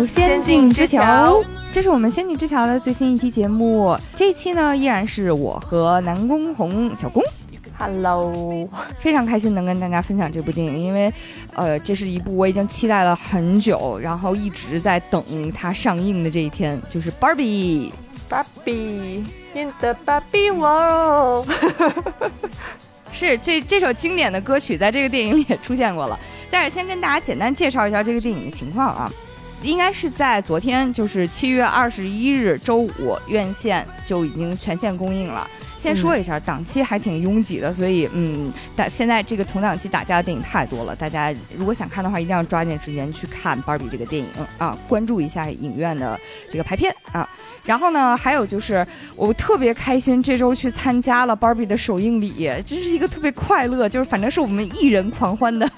《仙境之桥》，这是我们《仙境之桥》的最新一期节目。这一期呢，依然是我和南宫红、小宫。Hello，非常开心能跟大家分享这部电影，因为，呃，这是一部我已经期待了很久，然后一直在等它上映的这一天，就是《Barbie》。Barbie in the Barbie world，是这这首经典的歌曲在这个电影里也出现过了。但是先跟大家简单介绍一下这个电影的情况啊，应该是在昨天，就是七月二十一日周五，院线就已经全线公映了。先说一下，档期还挺拥挤的，所以嗯，打现在这个同档期打架的电影太多了，大家如果想看的话，一定要抓紧时间去看《芭比》这个电影啊，关注一下影院的这个排片啊。然后呢，还有就是我特别开心，这周去参加了 Barbie 的首映礼，这是一个特别快乐，就是反正是我们艺人狂欢的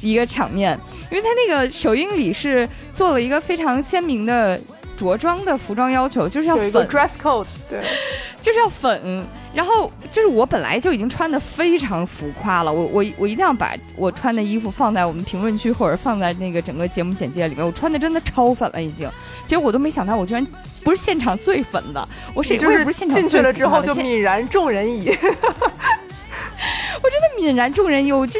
一个场面，因为他那个首映礼是做了一个非常鲜明的着装的服装要求，就是要粉。dress code，对，就是要粉。然后就是我本来就已经穿的非常浮夸了，我我我一定要把我穿的衣服放在我们评论区或者放在那个整个节目简介里面，我穿的真的超粉了已经，结果我都没想到我居然不是现场最粉的，我是就是不是现场进去了之后就泯然众人矣，我真的泯然众人矣，我这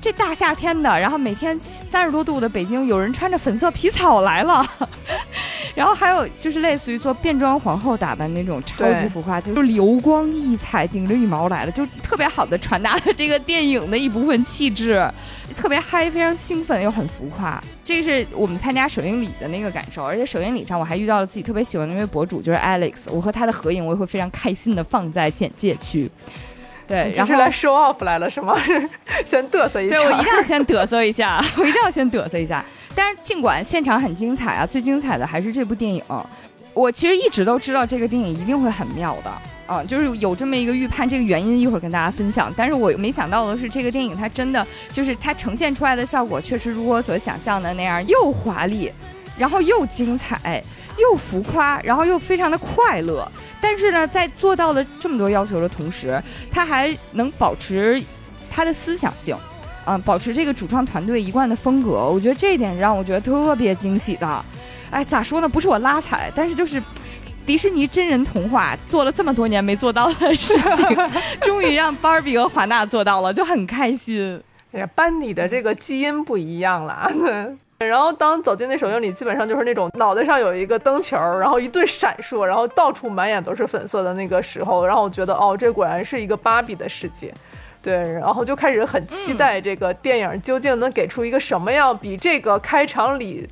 这大夏天的，然后每天三十多度的北京，有人穿着粉色皮草来了。然后还有就是类似于做变装皇后打扮那种超级浮夸，就是流光溢彩，顶着羽毛来了，就特别好的传达了这个电影的一部分气质，特别嗨，非常兴奋又很浮夸。这是我们参加首映礼的那个感受，而且首映礼上我还遇到了自己特别喜欢的那位博主，就是 Alex，我和他的合影我也会非常开心的放在简介区。对，然后来 show off 来了是吗？先嘚瑟一下。对，我一定要先嘚瑟一下，我一定要先嘚瑟一下。但是尽管现场很精彩啊，最精彩的还是这部电影。我其实一直都知道这个电影一定会很妙的，啊，就是有这么一个预判，这个原因一会儿跟大家分享。但是我没想到的是，这个电影它真的就是它呈现出来的效果，确实如我所想象的那样，又华丽，然后又精彩。又浮夸，然后又非常的快乐，但是呢，在做到了这么多要求的同时，他还能保持他的思想性，嗯，保持这个主创团队一贯的风格。我觉得这一点让我觉得特别惊喜的。哎，咋说呢？不是我拉踩，但是就是迪士尼真人童话做了这么多年没做到的事情，终于让芭比和华纳做到了，就很开心。哎呀，班尼的这个基因不一样了。然后当走进那首映礼，基本上就是那种脑袋上有一个灯球，然后一顿闪烁，然后到处满眼都是粉色的那个时候，然后我觉得哦，这果然是一个芭比的世界，对，然后就开始很期待这个电影究竟能给出一个什么样比这个开场里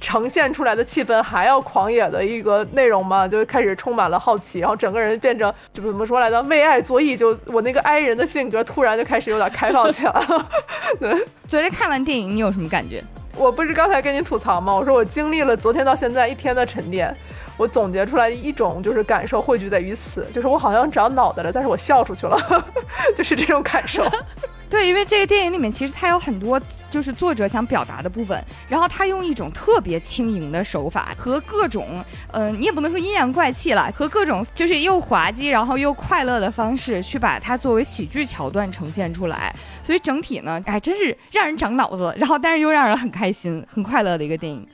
呈现出来的气氛还要狂野的一个内容嘛，就开始充满了好奇，然后整个人变成就怎么说来着，为爱作义，就我那个哀人的性格突然就开始有点开放起来了。对，昨天看完电影，你有什么感觉？我不是刚才跟你吐槽吗？我说我经历了昨天到现在一天的沉淀，我总结出来一种就是感受汇聚在于此，就是我好像长脑袋了，但是我笑出去了，就是这种感受。对，因为这个电影里面其实它有很多就是作者想表达的部分，然后他用一种特别轻盈的手法和各种，嗯，你也不能说阴阳怪气了，和各种就是又滑稽然后又快乐的方式去把它作为喜剧桥段呈现出来，所以整体呢，哎，真是让人长脑子，然后但是又让人很开心、很快乐的一个电影。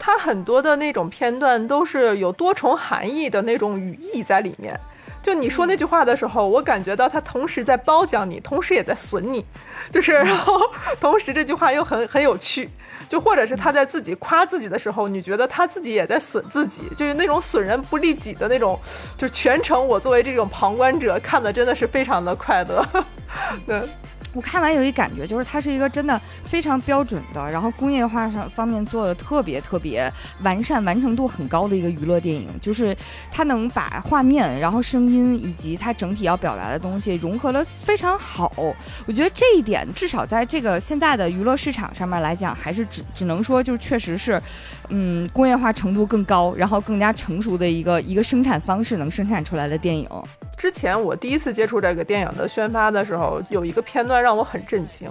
它很多的那种片段都是有多重含义的那种语义在里面。就你说那句话的时候，我感觉到他同时在褒奖你，同时也在损你，就是然后 同时这句话又很很有趣，就或者是他在自己夸自己的时候，你觉得他自己也在损自己，就是那种损人不利己的那种，就全程我作为这种旁观者看的真的是非常的快乐，对。我看完有一感觉，就是它是一个真的非常标准的，然后工业化上方面做的特别特别完善、完成度很高的一个娱乐电影。就是它能把画面、然后声音以及它整体要表达的东西融合的非常好。我觉得这一点至少在这个现在的娱乐市场上面来讲，还是只只能说就确实是，嗯，工业化程度更高，然后更加成熟的一个一个生产方式能生产出来的电影。之前我第一次接触这个电影的宣发的时候，有一个片段让我很震惊，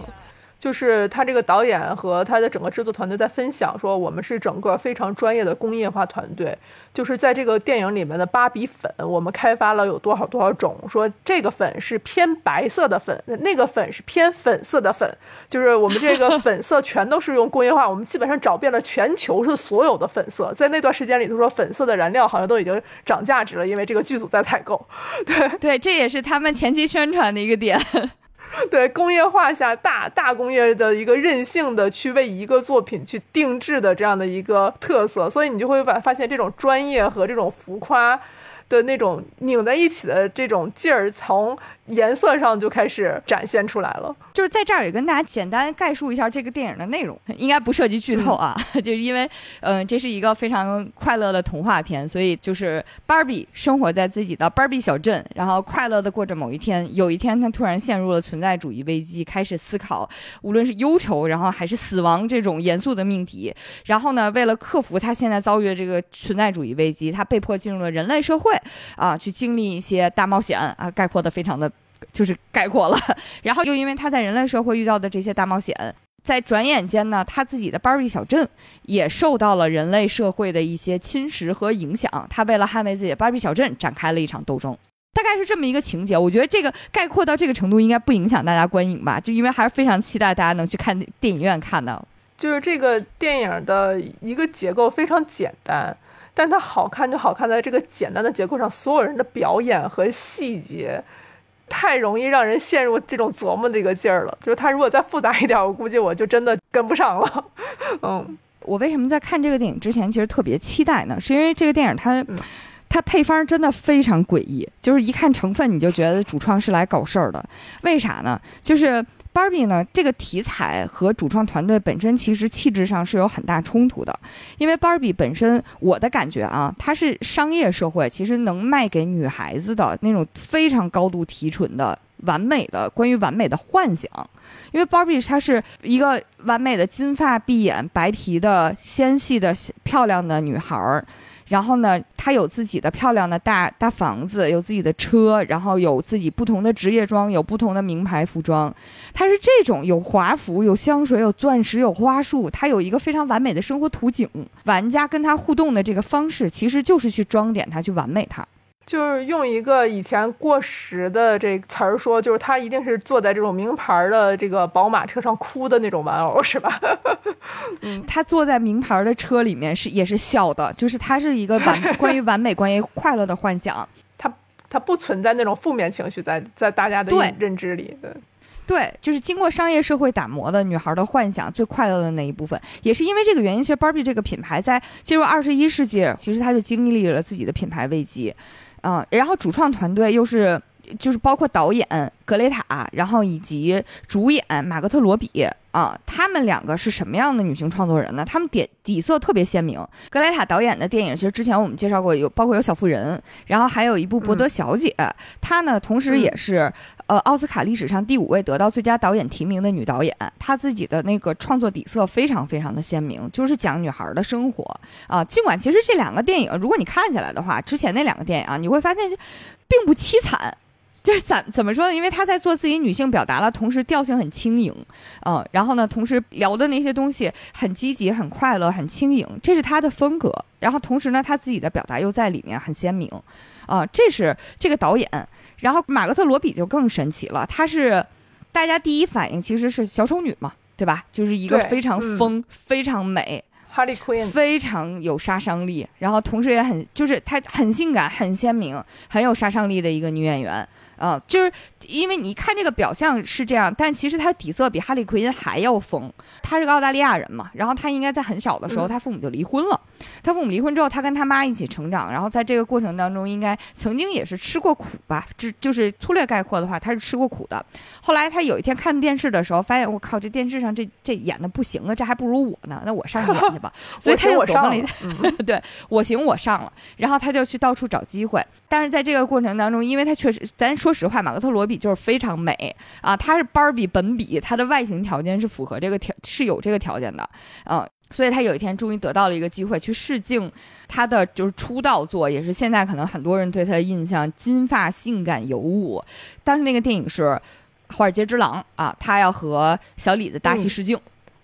就是他这个导演和他的整个制作团队在分享说，我们是整个非常专业的工业化团队。就是在这个电影里面的芭比粉，我们开发了有多少多少种。说这个粉是偏白色的粉，那个粉是偏粉色的粉。就是我们这个粉色全都是用工业化，我们基本上找遍了全球是所有的粉色。在那段时间里，头说粉色的燃料好像都已经涨价值了，因为这个剧组在采购。对对，这也是他们前期宣传的一个点。对工业化下大大工业的一个任性的去为一个作品去定制的这样的一个特色，所以你就会把发现这种专业和这种浮夸。的那种拧在一起的这种劲儿，从颜色上就开始展现出来了。就是在这儿也跟大家简单概述一下这个电影的内容，应该不涉及剧透啊。就是因为，嗯，这是一个非常快乐的童话片，所以就是芭比生活在自己的芭比小镇，然后快乐的过着某一天。有一天，他突然陷入了存在主义危机，开始思考，无论是忧愁，然后还是死亡这种严肃的命题。然后呢，为了克服他现在遭遇的这个存在主义危机，他被迫进入了人类社会。啊，去经历一些大冒险啊，概括的非常的，就是概括了。然后又因为他在人类社会遇到的这些大冒险，在转眼间呢，他自己的芭比小镇也受到了人类社会的一些侵蚀和影响。他为了捍卫自己的芭比小镇，展开了一场斗争，大概是这么一个情节。我觉得这个概括到这个程度，应该不影响大家观影吧？就因为还是非常期待大家能去看电影院看的。就是这个电影的一个结构非常简单。但它好看就好看在这个简单的结构上，所有人的表演和细节，太容易让人陷入这种琢磨这个劲儿了。就是它如果再复杂一点，我估计我就真的跟不上了。嗯，我为什么在看这个电影之前其实特别期待呢？是因为这个电影它它配方真的非常诡异，就是一看成分你就觉得主创是来搞事儿的。为啥呢？就是。芭比呢？这个题材和主创团队本身其实气质上是有很大冲突的，因为芭比本身，我的感觉啊，它是商业社会，其实能卖给女孩子的那种非常高度提纯的完美的关于完美的幻想，因为芭比她是一个完美的金发碧眼、白皮的纤细的漂亮的女孩儿。然后呢，他有自己的漂亮的大大房子，有自己的车，然后有自己不同的职业装，有不同的名牌服装。他是这种有华服、有香水、有钻石、有花束，他有一个非常完美的生活图景。玩家跟他互动的这个方式，其实就是去装点他，去完美他。就是用一个以前过时的这个词儿说，就是他一定是坐在这种名牌的这个宝马车上哭的那种玩偶，是吧？嗯，他坐在名牌的车里面是也是笑的，就是他是一个完关于完美、关于快乐的幻想，他他不存在那种负面情绪在在大家的认知里，对对，就是经过商业社会打磨的女孩的幻想最快乐的那一部分，也是因为这个原因，其实 Barbie 这个品牌在进入二十一世纪，其实它就经历了自己的品牌危机。嗯，然后主创团队又是，就是包括导演格雷塔，然后以及主演马格特罗比啊，他们两个是什么样的女性创作人呢？他们底底色特别鲜明。格雷塔导演的电影，其实之前我们介绍过，有包括有小妇人，然后还有一部博德小姐，她呢同时也是呃奥斯卡历史上第五位得到最佳导演提名的女导演。她自己的那个创作底色非常非常的鲜明，就是讲女孩的生活啊。尽管其实这两个电影，如果你看起来的话，之前那两个电影啊，你会发现并不凄惨。就是怎怎么说呢？因为她在做自己女性表达了，同时调性很轻盈，嗯，然后呢，同时聊的那些东西很积极、很快乐、很轻盈，这是她的风格。然后同时呢，她自己的表达又在里面很鲜明，啊，这是这个导演。然后马格特罗比就更神奇了，她是大家第一反应其实是小丑女嘛，对吧？就是一个非常疯、非常美。哈利奎非常有杀伤力，然后同时也很就是她很性感、很鲜明、很有杀伤力的一个女演员。啊，就是因为你看这个表象是这样，但其实他底色比哈利奎因还要疯。他是个澳大利亚人嘛，然后他应该在很小的时候，他父母就离婚了。他父母离婚之后，他跟他妈一起成长，然后在这个过程当中，应该曾经也是吃过苦吧？这就是粗略概括的话，他是吃过苦的。后来他有一天看电视的时候，发现我靠，这电视上这这演的不行啊，这还不如我呢，那我上去演去吧。所以他又走到了，对我行我上了，然后他就去到处找机会。但是在这个过程当中，因为他确实，咱说实话，马格特罗比就是非常美啊，她是芭比本比，她的外形条件是符合这个条，是有这个条件的，嗯，所以他有一天终于得到了一个机会去试镜他的就是出道作，也是现在可能很多人对他的印象，金发性感尤物。当时那个电影是。华尔街之狼》啊，他要和小李子搭戏试镜。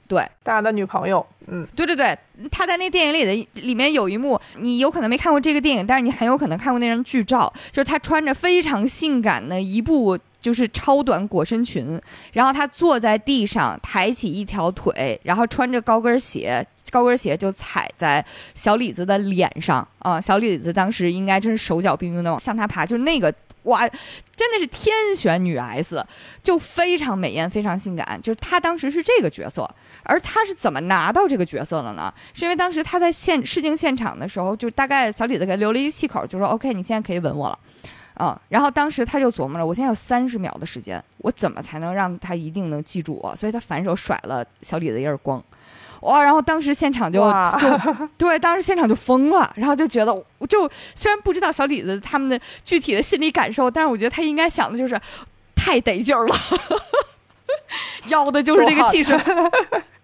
对，大的女朋友，嗯，对对对，他在那电影里的里面有一幕，你有可能没看过这个电影，但是你很有可能看过那张剧照，就是他穿着非常性感的一部就是超短裹身裙，然后他坐在地上抬起一条腿，然后穿着高跟鞋，高跟鞋就踩在小李子的脸上啊，小李子当时应该真是手脚并用的往向他爬，就是那个。哇，真的是天选女 S，就非常美艳，非常性感。就是她当时是这个角色，而她是怎么拿到这个角色的呢？是因为当时她在现试镜现场的时候，就大概小李子给留了一个气口，就说 OK，你现在可以吻我了，嗯。然后当时他就琢磨了，我现在有三十秒的时间，我怎么才能让他一定能记住我？所以他反手甩了小李子一耳光。哇！然后当时现场就就对，当时现场就疯了，然后就觉得，就虽然不知道小李子他们的具体的心理感受，但是我觉得他应该想的就是太得劲儿了，要的就是这个气势。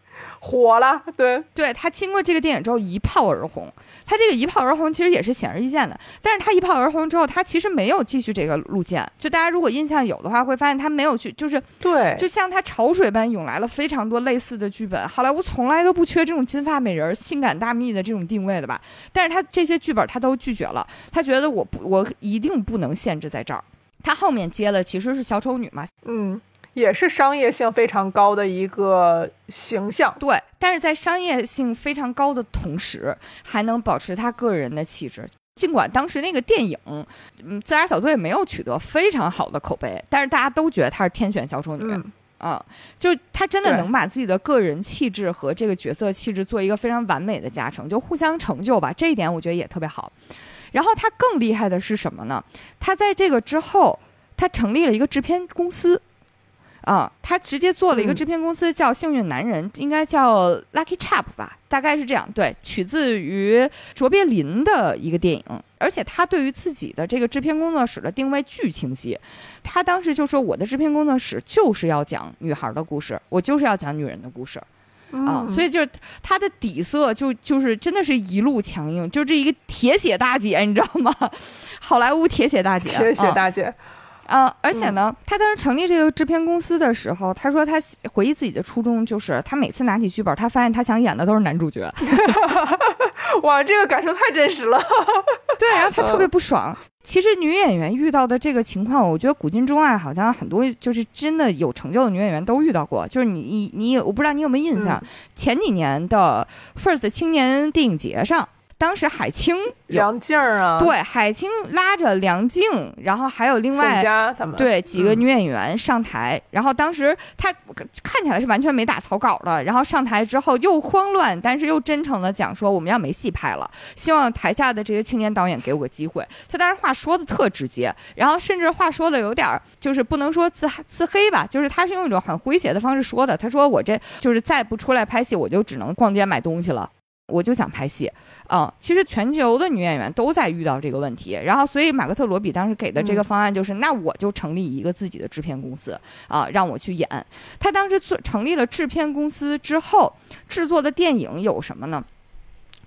火了，对对，他经过这个电影之后一炮而红，他这个一炮而红其实也是显而易见的。但是他一炮而红之后，他其实没有继续这个路线。就大家如果印象有的话，会发现他没有去，就是对，就像他潮水般涌来了非常多类似的剧本。好莱坞从来都不缺这种金发美人、性感大蜜的这种定位的吧？但是他这些剧本他都拒绝了，他觉得我不，我一定不能限制在这儿。他后面接的其实是小丑女嘛，嗯。也是商业性非常高的一个形象，对。但是在商业性非常高的同时，还能保持他个人的气质。尽管当时那个电影，嗯，自杀小队没有取得非常好的口碑，但是大家都觉得她是天选小丑女，啊，就她真的能把自己的个人气质和这个角色气质做一个非常完美的加成，就互相成就吧。这一点我觉得也特别好。然后她更厉害的是什么呢？她在这个之后，她成立了一个制片公司。啊，他直接做了一个制片公司，叫幸运男人，应该叫 Lucky Chap 吧，大概是这样。对，取自于卓别林的一个电影，而且他对于自己的这个制片工作室的定位巨清晰。他当时就说：“我的制片工作室就是要讲女孩的故事，我就是要讲女人的故事。”啊，所以就是他的底色就就是真的是一路强硬，就这一个铁血大姐，你知道吗？好莱坞铁血大姐，铁血大姐。嗯，而且呢，他当时成立这个制片公司的时候，他说他回忆自己的初衷就是，他每次拿起剧本，他发现他想演的都是男主角。哇，这个感受太真实了。对，然后他特别不爽。其实女演员遇到的这个情况，我觉得古今中外好像很多就是真的有成就的女演员都遇到过。就是你你你，我不知道你有没有印象，前几年的 First 青年电影节上。当时海清、梁静啊，对，海清拉着梁静，然后还有另外他们对几个女演员上台，然后当时她看起来是完全没打草稿的，然后上台之后又慌乱，但是又真诚的讲说我们要没戏拍了，希望台下的这些青年导演给我个机会。他当时话说的特直接，然后甚至话说的有点就是不能说自自黑吧，就是他是用一种很诙谐的方式说的。他说我这就是再不出来拍戏，我就只能逛街买东西了。我就想拍戏，嗯，其实全球的女演员都在遇到这个问题，然后所以马克特罗比当时给的这个方案就是，那我就成立一个自己的制片公司啊，让我去演。他当时做成立了制片公司之后，制作的电影有什么呢？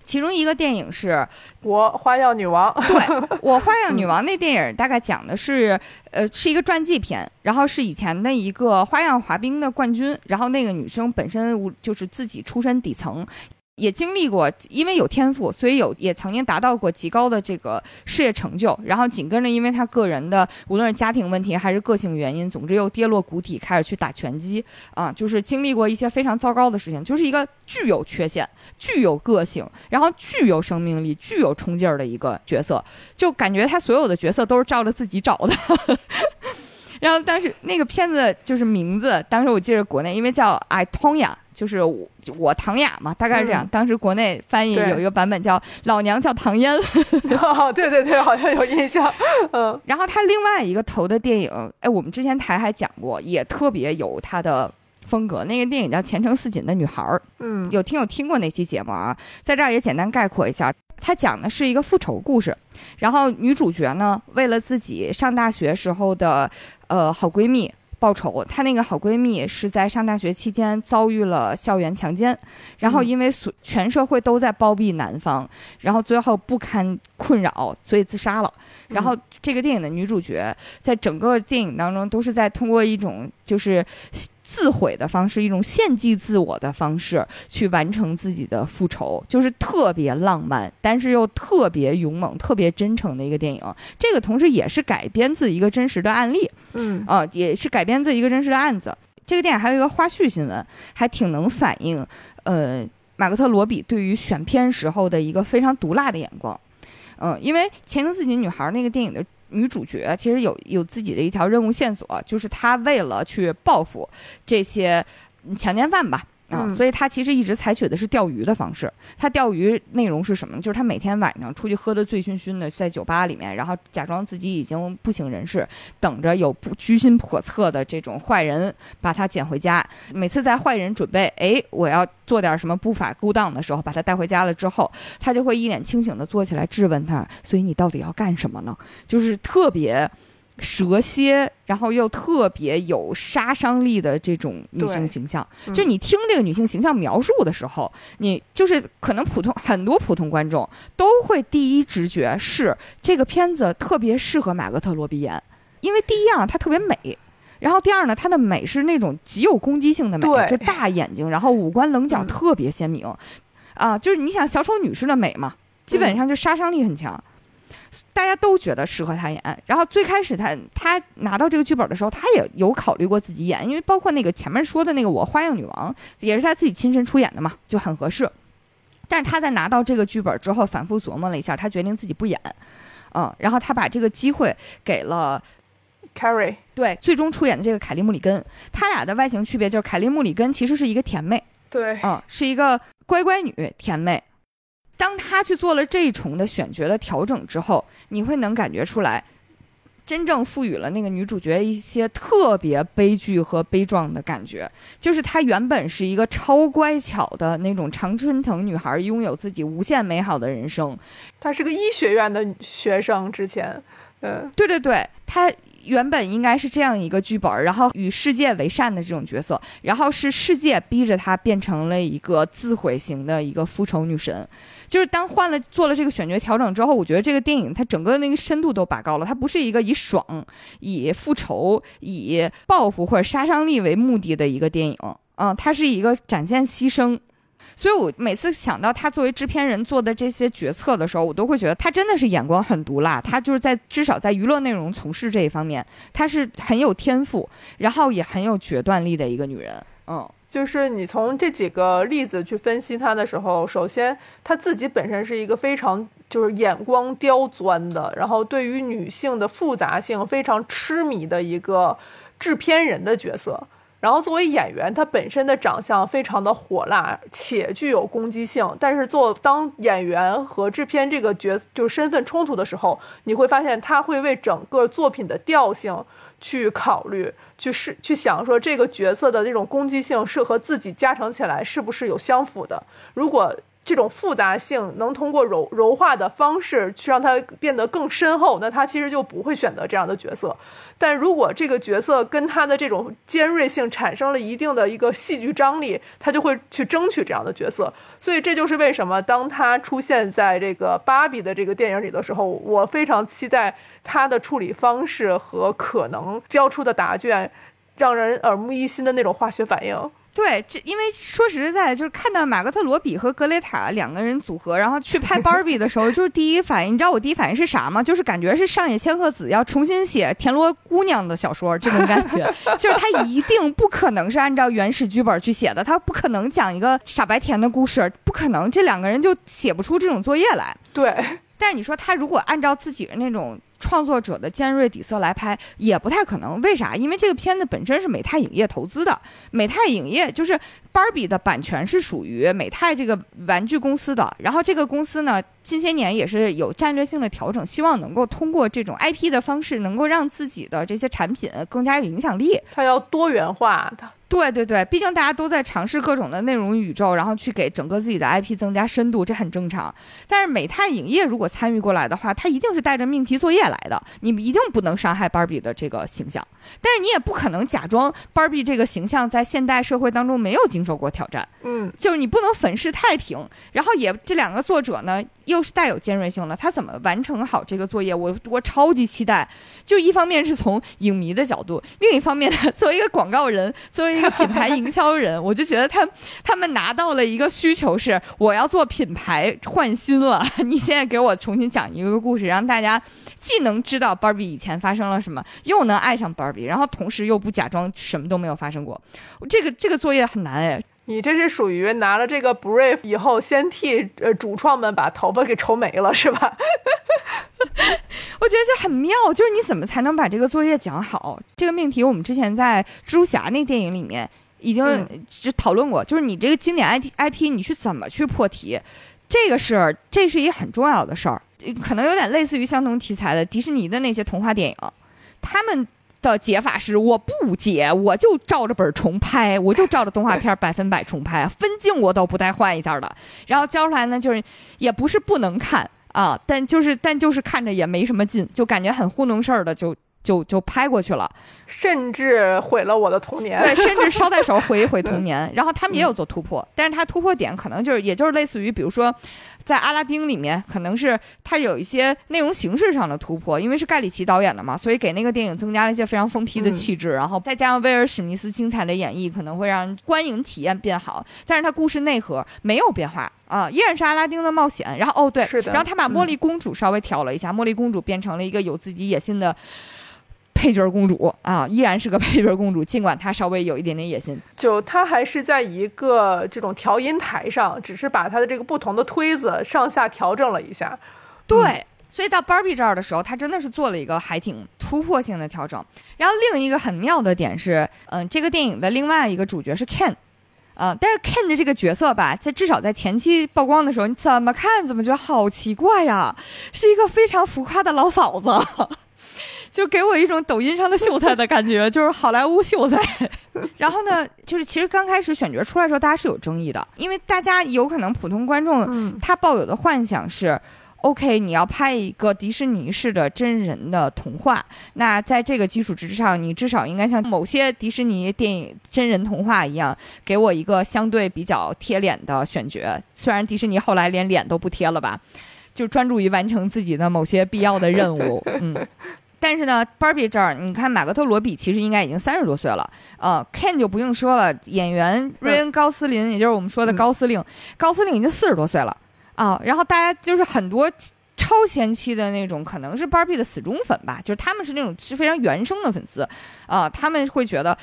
其中一个电影是《我花样女王》，对我花样女王那电影大概讲的是，呃，是一个传记片，然后是以前的一个花样滑冰的冠军，然后那个女生本身就是自己出身底层。也经历过，因为有天赋，所以有也曾经达到过极高的这个事业成就。然后紧跟着，因为他个人的无论是家庭问题还是个性原因，总之又跌落谷底，开始去打拳击啊，就是经历过一些非常糟糕的事情，就是一个具有缺陷、具有个性，然后具有生命力、具有冲劲儿的一个角色。就感觉他所有的角色都是照着自己找的。然后当时那个片子就是名字，当时我记得国内因为叫《I Tonya》。就是我我唐雅嘛，大概是这样。当时国内翻译有一个版本叫“老娘叫唐嫣 ”，对对对，好像有印象。嗯，然后他另外一个投的电影，哎，我们之前台还讲过，也特别有他的风格。那个电影叫《前程似锦的女孩》。嗯，有听有听过那期节目啊？在这儿也简单概括一下，他讲的是一个复仇故事。然后女主角呢，为了自己上大学时候的呃好闺蜜。报仇。她那个好闺蜜是在上大学期间遭遇了校园强奸，然后因为所全社会都在包庇男方，然后最后不堪困扰，所以自杀了。然后这个电影的女主角在整个电影当中都是在通过一种就是自毁的方式，一种献祭自我的方式去完成自己的复仇，就是特别浪漫，但是又特别勇猛、特别真诚的一个电影。这个同时也是改编自一个真实的案例，嗯啊、也是改编自一个真实的案子。这个电影还有一个花絮新闻，还挺能反映呃马格特罗比对于选片时候的一个非常毒辣的眼光。嗯，因为《前程似锦女孩》那个电影的女主角其实有有自己的一条任务线索，就是她为了去报复这些强奸犯吧。啊、嗯所以他其实一直采取的是钓鱼的方式。他钓鱼内容是什么呢？就是他每天晚上出去喝得醉醺醺的，在酒吧里面，然后假装自己已经不省人事，等着有不居心叵测的这种坏人把他捡回家。每次在坏人准备哎我要做点什么不法勾当的时候，把他带回家了之后，他就会一脸清醒的坐起来质问他：所以你到底要干什么呢？就是特别。蛇蝎，然后又特别有杀伤力的这种女性形象，嗯。就你听这个女性形象描述的时候，你就是可能普通很多普通观众都会第一直觉是这个片子特别适合马格特罗比演，因为第一样她特别美。然后第二呢，她的美是那种极有攻击性的美，对。就大眼睛，然后五官棱角嗯。特别鲜明，啊，就是你想小丑女士的美嘛，基本上就杀伤力很强，大家都觉得适合她演。然后最开始她她拿到这个剧本的时候，她也有考虑过自己演，因为包括那个前面说的那个我花样女王也是她自己亲身出演的嘛，就很合适。但是她在拿到这个剧本之后，反复琢磨了一下，她决定自己不演，嗯，然后她把这个机会给了 Carrie，对最终出演的这个凯莉·穆里根。他俩的外形区别就是凯莉·穆里根其实是一个甜妹，对，嗯，是一个乖乖女甜妹。当她去做了这一重的选角的调整之后，你会能感觉出来，真正赋予了那个女主角一些特别悲剧和悲壮的感觉。就是她原本是一个超乖巧的那种常春藤女孩，拥有自己无限美好的人生，她是个医学院的学生，之前，嗯对对对，她原本应该是这样一个剧本，然后与世界为善的这种角色，然后是世界逼着她变成了一个自毁型的一个复仇女神。就是当换了做了这个选角调整之后，我觉得这个电影它整个那个深度都拔高了，它不是一个以爽、以复仇、以报复或者杀伤力为目的的一个电影，嗯，它是一个展现牺牲。所以我每次想到他作为制片人做的这些决策的时候，我都会觉得他真的是眼光很毒辣。他就是在至少在娱乐内容从事这一方面，他是很有天赋，然后也很有决断力的一个女人。嗯，就是你从这几个例子去分析他的时候，首先他自己本身是一个非常就是眼光刁钻的，然后对于女性的复杂性非常痴迷的一个制片人的角色。然后作为演员，他本身的长相非常的火辣且具有攻击性，但是做当演员和制片这个角就是身份冲突的时候，你会发现他会为整个作品的调性去考虑，去试去想说这个角色的这种攻击性是和自己加成起来是不是有相符的。如果这种复杂性能通过柔柔化的方式去让它变得更深厚，那他其实就不会选择这样的角色。但如果这个角色跟他的这种尖锐性产生了一定的一个戏剧张力，他就会去争取这样的角色。所以这就是为什么当他出现在这个芭比的这个电影里的时候，我非常期待他的处理方式和可能交出的答卷，让人耳目一新的那种化学反应。对，这因为说实在，就是看到马格特罗比和格雷塔两个人组合，然后去拍芭比的时候，就是第一反应，你知道我第一反应是啥吗？就是感觉是上野千鹤子要重新写田螺姑娘的小说，这种感觉，就是他一定不可能是按照原始剧本去写的，他不可能讲一个傻白甜的故事，不可能，这两个人就写不出这种作业来。对，但是你说他如果按照自己的那种创作者的尖锐底色来拍，也不太可能。为啥？因为这个片子本身是美泰影业投资的，美泰影业就是芭比的版权是属于美泰这个玩具公司的。然后这个公司呢，近些年也是有战略性的调整，希望能够通过这种 IP 的方式，能够让自己的这些产品更加有影响力。他要多元化，他对对对，毕竟大家都在尝试各种的内容宇宙，然后去给整个自己的 IP 增加深度，这很正常。但是美泰影业如果参与过来的话，它一定是带着命题作业来的，你们一定不能伤害芭比的这个形象。但是你也不可能假装芭比这个形象在现代社会当中没有经受过挑战，嗯，就是你不能粉饰太平。然后也这两个作者呢，又是带有尖锐性的，他怎么完成好这个作业？我我超级期待。就一方面是从影迷的角度，另一方面呢，作为一个广告人，作为一个品牌营销人，我就觉得他他们拿到了一个需求是，我要做品牌换新了。你现在给我重新讲一个故事，让大家既能知道芭比以前发生了什么，又能爱上芭比，然后同时又不假装什么都没有发生过。这个这个作业很难哎。你这是属于拿了这个 brief 以后，先替呃主创们把头发给愁没了，是吧？我觉得这很妙，就是你怎么才能把这个作业讲好？这个命题我们之前在蜘蛛侠那电影里面已经就讨论过，就是你这个经典 IP IP 你去怎么去破题，这个是这是一个很重要的事儿，可能有点类似于相同题材的迪士尼的那些童话电影，他们。的解法是我不解，我就照着本重拍，我就照着动画片百分百重拍，分镜我都不带换一下的。然后交出来呢，就是也不是不能看啊，但就是但就是看着也没什么劲，就感觉很糊弄事儿的，就就就拍过去了，甚至毁了我的童年。对，甚至捎带手毁一毁童年。然后他们也有做突破，但是他突破点可能就是也就是类似于比如说。在阿拉丁里面，可能是他有一些内容形式上的突破，因为是盖里奇导演的嘛，所以给那个电影增加了一些非常疯批的气质，然后再加上威尔史密斯精彩的演绎，可能会让观影体验变好。但是他故事内核没有变化啊，依然是阿拉丁的冒险。然后哦对，是的，然后他把茉莉公主稍微调了一下，茉莉公主变成了一个有自己野心的。配角公主啊，依然是个配角公主，尽管她稍微有一点点野心。就她还是在一个这种调音台上，只是把她的这个不同的推子上下调整了一下。对，所以到 Barbie 这儿的时候，她真的是做了一个还挺突破性的调整。然后另一个很妙的点是，嗯，这个电影的另外一个主角是 Ken，啊，但是 Ken 的这个角色吧，在至少在前期曝光的时候，你怎么看怎么觉得好奇怪呀，是一个非常浮夸的老嫂子。就给我一种抖音上的秀才的感觉，就是好莱坞秀才。然后呢，就是其实刚开始选角出来的时候，大家是有争议的，因为大家有可能普通观众他抱有的幻想是，OK，你要拍一个迪士尼式的真人的童话，那在这个基础之上，你至少应该像某些迪士尼电影真人童话一样，给我一个相对比较贴脸的选角。虽然迪士尼后来连脸都不贴了吧，就专注于完成自己的某些必要的任务。嗯。但是呢，Barbie 这儿，你看马格特罗比其实应该已经三十多岁了，呃，Ken 就不用说了，演员瑞恩高斯林，也就是我们说的高司令，高司令已经四十多岁了啊。然后大家就是很多超前期的那种，可能是 Barbie 的死忠粉吧，就是他们是那种是非常原生的粉丝啊，他们会觉得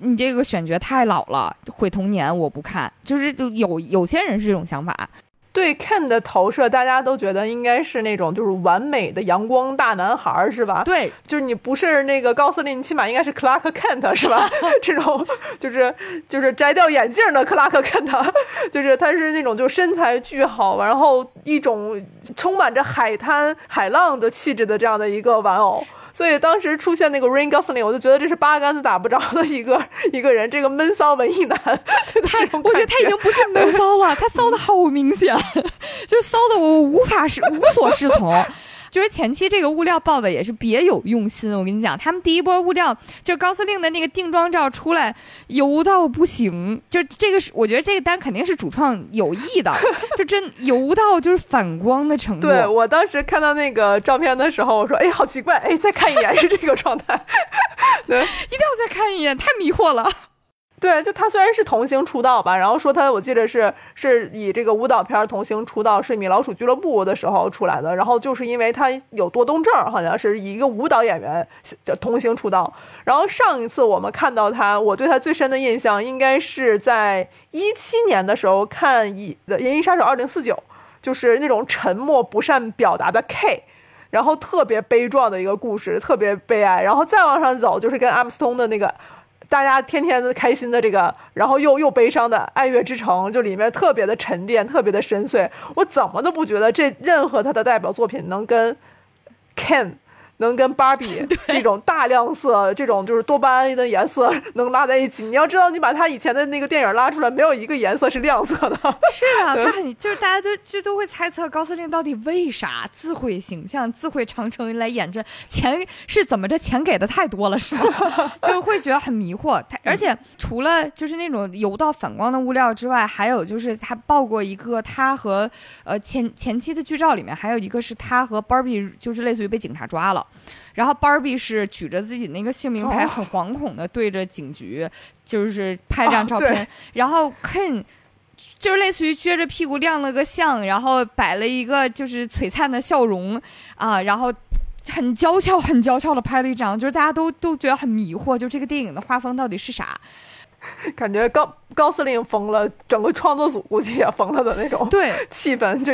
你这个选角太老了，毁童年，我不看。就是有有些人是这种想法。对 Ken 的投射，大家都觉得应该是那种就是完美的阳光大男孩，是吧？对，就是你不是那个高司令，你起码应该是 Clark Kent，是吧？这种就是就是摘掉眼镜的 Clark Kent，就是他是那种就是身材巨好，然后一种充满着海滩海浪的气质的这样的一个玩偶。所以当时出现那个 Rain Gosling，我就觉得这是八竿子打不着的一个一个人，这个闷骚文艺男，他我觉得他已经不是闷骚了，他骚的好明显，就是骚的我无法是无所适从。就是前期这个物料报的也是别有用心，我跟你讲，他们第一波物料就高司令的那个定妆照出来油到不行，就这个是我觉得这个单肯定是主创有意的，就真油到就是反光的程度。对我当时看到那个照片的时候，我说哎好奇怪，哎再看一眼是这个状态，对，一定要再看一眼，太迷惑了。对，就他虽然是童星出道吧，然后说他，我记得是是以这个舞蹈片童星出道，是米老鼠俱乐部的时候出来的，然后就是因为他有多动症，好像是以一个舞蹈演员叫童星出道。然后上一次我们看到他，我对他最深的印象应该是在一七年的时候看《的《银翼杀手二零四九》，就是那种沉默不善表达的 K，然后特别悲壮的一个故事，特别悲哀。然后再往上走，就是跟阿姆斯通的那个。大家天天的开心的这个，然后又又悲伤的《爱乐之城》，就里面特别的沉淀，特别的深邃。我怎么都不觉得这任何他的代表作品能跟 Ken 能跟芭比 这种大亮色、这种就是多巴胺的颜色能拉在一起。你要知道，你把他以前的那个电影拉出来，没有一个颜色是亮色的。是的，他很就是大家都就都会猜测高司令到底为啥自毁形象、自毁长城来演这钱是怎么着？钱给的太多了是吗？就会觉得很迷惑。他而且除了就是那种油到反光的物料之外，还有就是他爆过一个他和呃前前期的剧照里面还有一个是他和 Barbie 就是类似于被警察抓了。然后 Barbie 是举着自己那个姓名牌，很惶恐的对着警局，就是拍张照片。然后 Ken 就是类似于撅着屁股亮了个相，然后摆了一个就是璀璨的笑容啊，然后很娇俏、很娇俏的拍了一张，就是大家都都觉得很迷惑，就这个电影的画风到底是啥？感觉高高司令疯了，整个创作组估计也疯了的那种，对，气氛就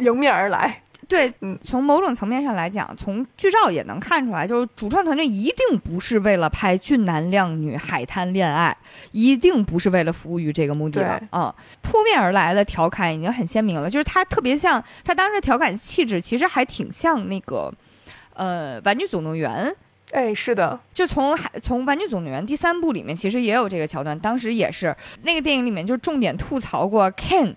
迎面而来。对，嗯，从某种层面上来讲，从剧照也能看出来，就是主创团队一定不是为了拍俊男靓女海滩恋爱，一定不是为了服务于这个目的的啊。扑面而来的调侃已经很鲜明了，就是他特别像他当时调侃气质，其实还挺像那个，呃，《玩具总动员》。哎，是的，就从海从《玩具总动员》第三部里面，其实也有这个桥段，当时也是那个电影里面就重点吐槽过 Ken。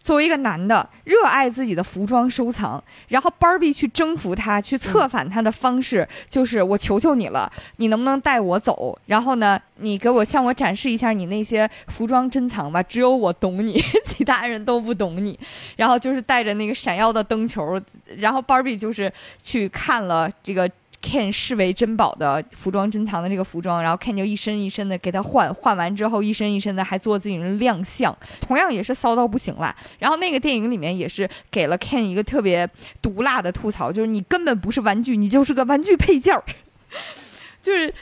作为一个男的，热爱自己的服装收藏，然后 Barbie 去征服他、去策反他的方式，就是我求求你了，你能不能带我走？然后呢，你给我向我展示一下你那些服装珍藏吧，只有我懂你，其他人都不懂你。然后就是带着那个闪耀的灯球，然后 Barbie 就是去看了这个。Ken 视为珍宝的服装珍藏的这个服装，然后 Ken 就一身一身的给他换，换完之后一身一身的还做自己人亮相，同样也是骚到不行啦。然后那个电影里面也是给了 Ken 一个特别毒辣的吐槽，就是你根本不是玩具，你就是个玩具配件儿，就是。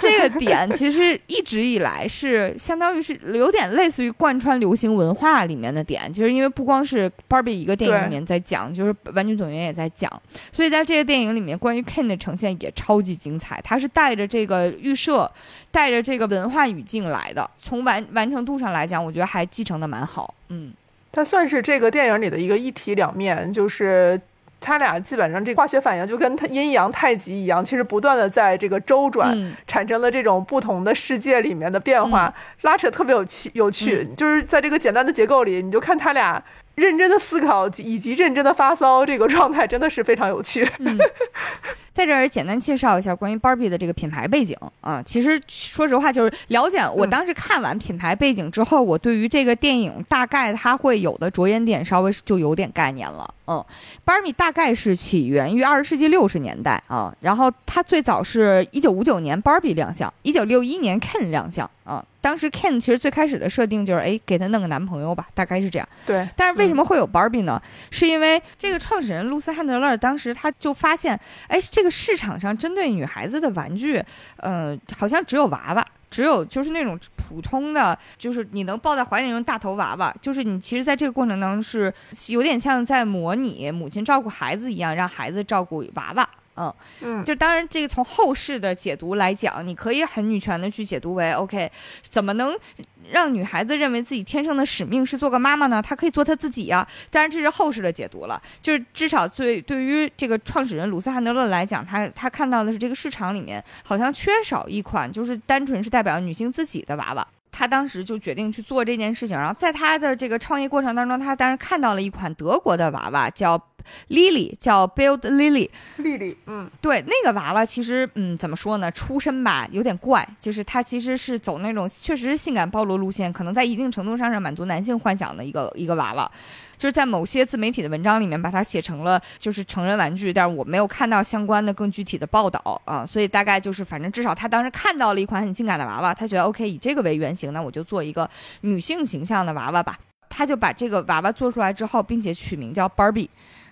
这个点其实一直以来是相当于是有点类似于贯穿流行文化里面的点，其实因为不光是 Barbie 一个电影里面在讲，就是玩具总动员也在讲，所以在这个电影里面关于 Ken 的呈现也超级精彩。它是带着这个预设，带着这个文化语境来的，从完完成度上来讲，我觉得还继承的蛮好。嗯，它算是这个电影里的一个一体两面，就是。他俩基本上这化学反应就跟阴阳太极一样，其实不断的在这个周转，产生了这种不同的世界里面的变化，拉扯特别有趣。有趣，就是在这个简单的结构里，你就看他俩认真的思考以及认真的发骚，这个状态真的是非常有趣。在这儿简单介绍一下关于 Barbie 的这个品牌背景啊，其实说实话就是了解。我当时看完品牌背景之后，我对于这个电影大概它会有的着眼点稍微就有点概念了。嗯，Barbie 大概是起源于二十世纪六十年代啊，然后它最早是一九五九年 Barbie 亮相，一九六一年 Ken 亮相啊。当时 Ken 其实最开始的设定就是，哎，给他弄个男朋友吧，大概是这样。对。但是为什么会有 Barbie 呢？是因为这个创始人露丝汉德勒当时他就发现，哎，这个市场上针对女孩子的玩具，呃，好像只有娃娃。只有就是那种普通的，就是你能抱在怀里那种大头娃娃，就是你其实在这个过程当中是有点像在模拟母亲照顾孩子一样，让孩子照顾娃娃。嗯嗯，就当然这个从后世的解读来讲，你可以很女权的去解读为 OK，怎么能让女孩子认为自己天生的使命是做个妈妈呢？她可以做她自己呀。当然这是后世的解读了，就是至少对对于这个创始人鲁斯汉德勒来讲，他他看到的是这个市场里面好像缺少一款就是单纯是代表女性自己的娃娃。他当时就决定去做这件事情，然后在他的这个创业过程当中，他当时看到了一款德国的娃娃叫。Lily 叫 Build Lily，Lily，嗯，对，那个娃娃其实，嗯，怎么说呢？出身吧有点怪，就是它其实是走那种确实是性感暴露路线，可能在一定程度上是满足男性幻想的一个一个娃娃，就是在某些自媒体的文章里面把它写成了就是成人玩具，但是我没有看到相关的更具体的报道啊，所以大概就是反正至少他当时看到了一款很性感的娃娃，他觉得 OK，以这个为原型，那我就做一个女性形象的娃娃吧，他就把这个娃娃做出来之后，并且取名叫 Barbie。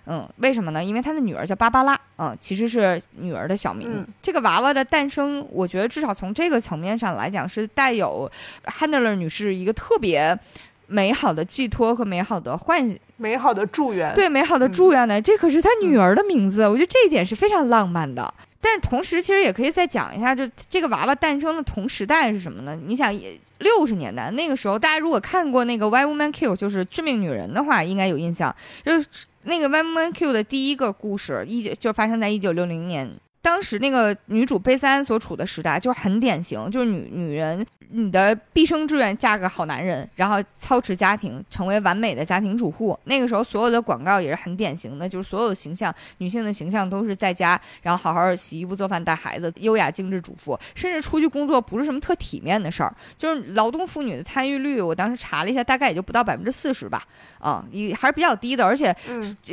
嗯，为什么呢？因为他的女儿叫芭芭拉，嗯，其实是女儿的小名。这个娃娃的诞生，我觉得至少从这个层面上来讲，是带有 Handler 女士一个特别美好的寄托和美好的幻。美好的祝愿，对美好的祝愿呢，这可是他女儿的名字，我觉得这一点是非常浪漫的。但是同时，其实也可以再讲一下，就这个娃娃诞生的同时代是什么呢？你想，六十年代那个时候，大家如果看过那个《Why Woman Q》就是《致命女人》的话，应该有印象。就是那个《Why Woman Q》的第一个故事，一九就发生在一九六零年。当时那个女主贝斯安所处的时代，就是很典型，就是女女人。你的毕生志愿嫁个好男人，然后操持家庭，成为完美的家庭主妇。那个时候，所有的广告也是很典型的，就是所有形象女性的形象都是在家，然后好好洗衣服、做饭、带孩子，优雅精致主妇。甚至出去工作不是什么特体面的事儿，就是劳动妇女的参与率，我当时查了一下，大概也就不到百分之四十吧，啊，也还是比较低的。而且，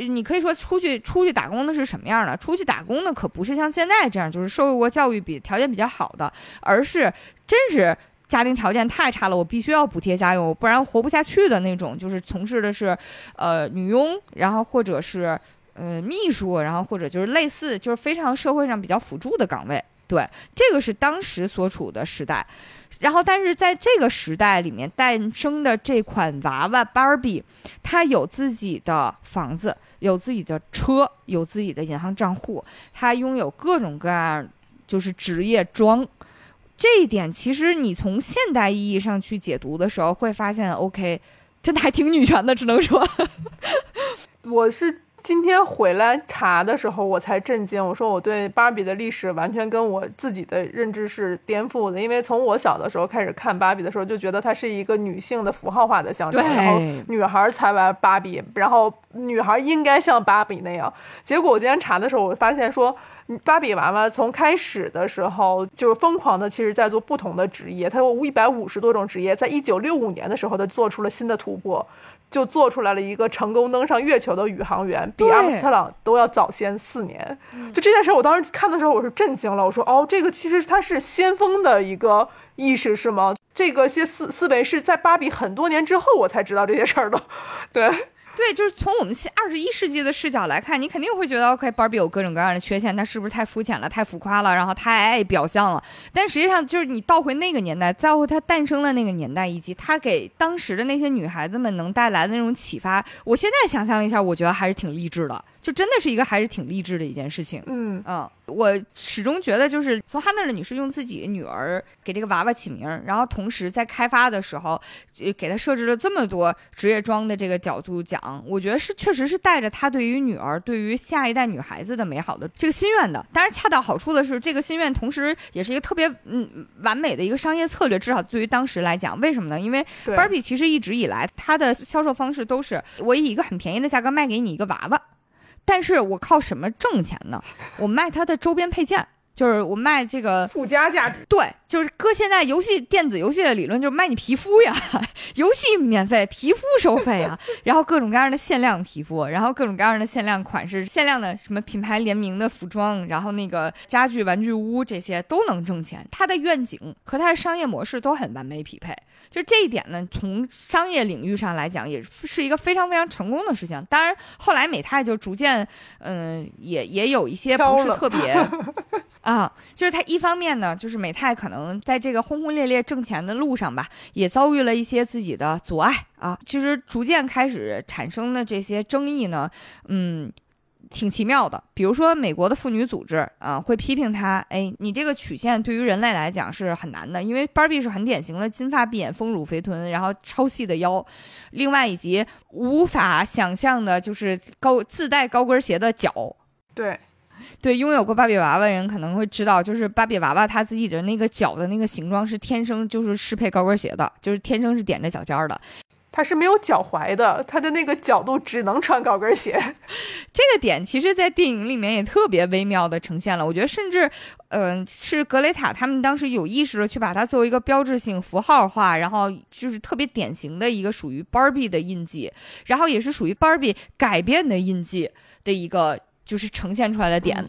你可以说出去出去打工的是什么样的？出去打工的可不是像现现在这样，就是受过教育、比条件比较好的，而是真是。家庭条件太差了，我必须要补贴家用，不然活不下去的那种。就是从事的是，呃，女佣，然后或者是，呃，秘书，然后或者就是类似，就是非常社会上比较辅助的岗位。对，这个是当时所处的时代。然后，但是在这个时代里面诞生的这款娃娃芭比，它有自己的房子，有自己的车，有自己的银行账户，它拥有各种各样就是职业装。这一点其实你从现代意义上去解读的时候，会发现，OK，真的还挺女权的，只能说，我是。今天回来查的时候，我才震惊。我说我对芭比的历史完全跟我自己的认知是颠覆的，因为从我小的时候开始看芭比的时候，就觉得它是一个女性的符号化的象征，然后女孩才玩芭比，然后女孩应该像芭比那样。结果我今天查的时候，我发现说，芭比娃娃从开始的时候就是疯狂的，其实在做不同的职业，它有一百五十多种职业，在一九六五年的时候，它做出了新的突破。就做出来了一个成功登上月球的宇航员，比阿姆斯特朗都要早先四年。就这件事，我当时看的时候我是震惊了。我说：“哦，这个其实他是先锋的一个意识是吗？这个些思思维是在芭比很多年之后我才知道这些事儿的。”对。对，就是从我们二十一世纪的视角来看，你肯定会觉得，OK，芭比有各种各样的缺陷，它是不是太肤浅了、太浮夸了，然后太爱表象了？但实际上，就是你倒回那个年代，在乎它诞生的那个年代，以及它给当时的那些女孩子们能带来的那种启发，我现在想象了一下，我觉得还是挺励志的。就真的是一个还是挺励志的一件事情。嗯嗯，我始终觉得，就是从汉娜的女士用自己女儿给这个娃娃起名，然后同时在开发的时候，给她设置了这么多职业装的这个角度讲，我觉得是确实是带着她对于女儿、对于下一代女孩子的美好的这个心愿的。当然，恰到好处的是，这个心愿同时也是一个特别嗯完美的一个商业策略，至少对于当时来讲，为什么呢？因为芭比其实一直以来它的销售方式都是我以一个很便宜的价格卖给你一个娃娃。但是我靠什么挣钱呢？我卖他的周边配件。就是我卖这个附加价值，对，就是搁现在游戏电子游戏的理论，就是卖你皮肤呀，游戏免费，皮肤收费呀，然后各种各样的限量皮肤，然后各种各样的限量款式、限量的什么品牌联名的服装，然后那个家具、玩具屋这些都能挣钱。它的愿景和它的商业模式都很完美匹配，就这一点呢，从商业领域上来讲，也是一个非常非常成功的事情。当然，后来美泰就逐渐，嗯，也也有一些不是特别。啊，就是它一方面呢，就是美泰可能在这个轰轰烈烈挣钱的路上吧，也遭遇了一些自己的阻碍啊。其实逐渐开始产生的这些争议呢，嗯，挺奇妙的。比如说美国的妇女组织啊，会批评他，哎，你这个曲线对于人类来讲是很难的，因为芭比是很典型的金发碧眼、丰乳肥臀，然后超细的腰，另外以及无法想象的就是高自带高跟鞋的脚，对。对，拥有过芭比娃娃的人可能会知道，就是芭比娃娃它自己的那个脚的那个形状是天生就是适配高跟鞋的，就是天生是踮着脚尖儿的，它是没有脚踝的，它的那个角度只能穿高跟鞋。这个点其实，在电影里面也特别微妙的呈现了。我觉得，甚至，嗯，是格雷塔他们当时有意识的去把它作为一个标志性符号化，然后就是特别典型的一个属于芭比的印记，然后也是属于芭比改变的印记的一个。就是呈现出来的点，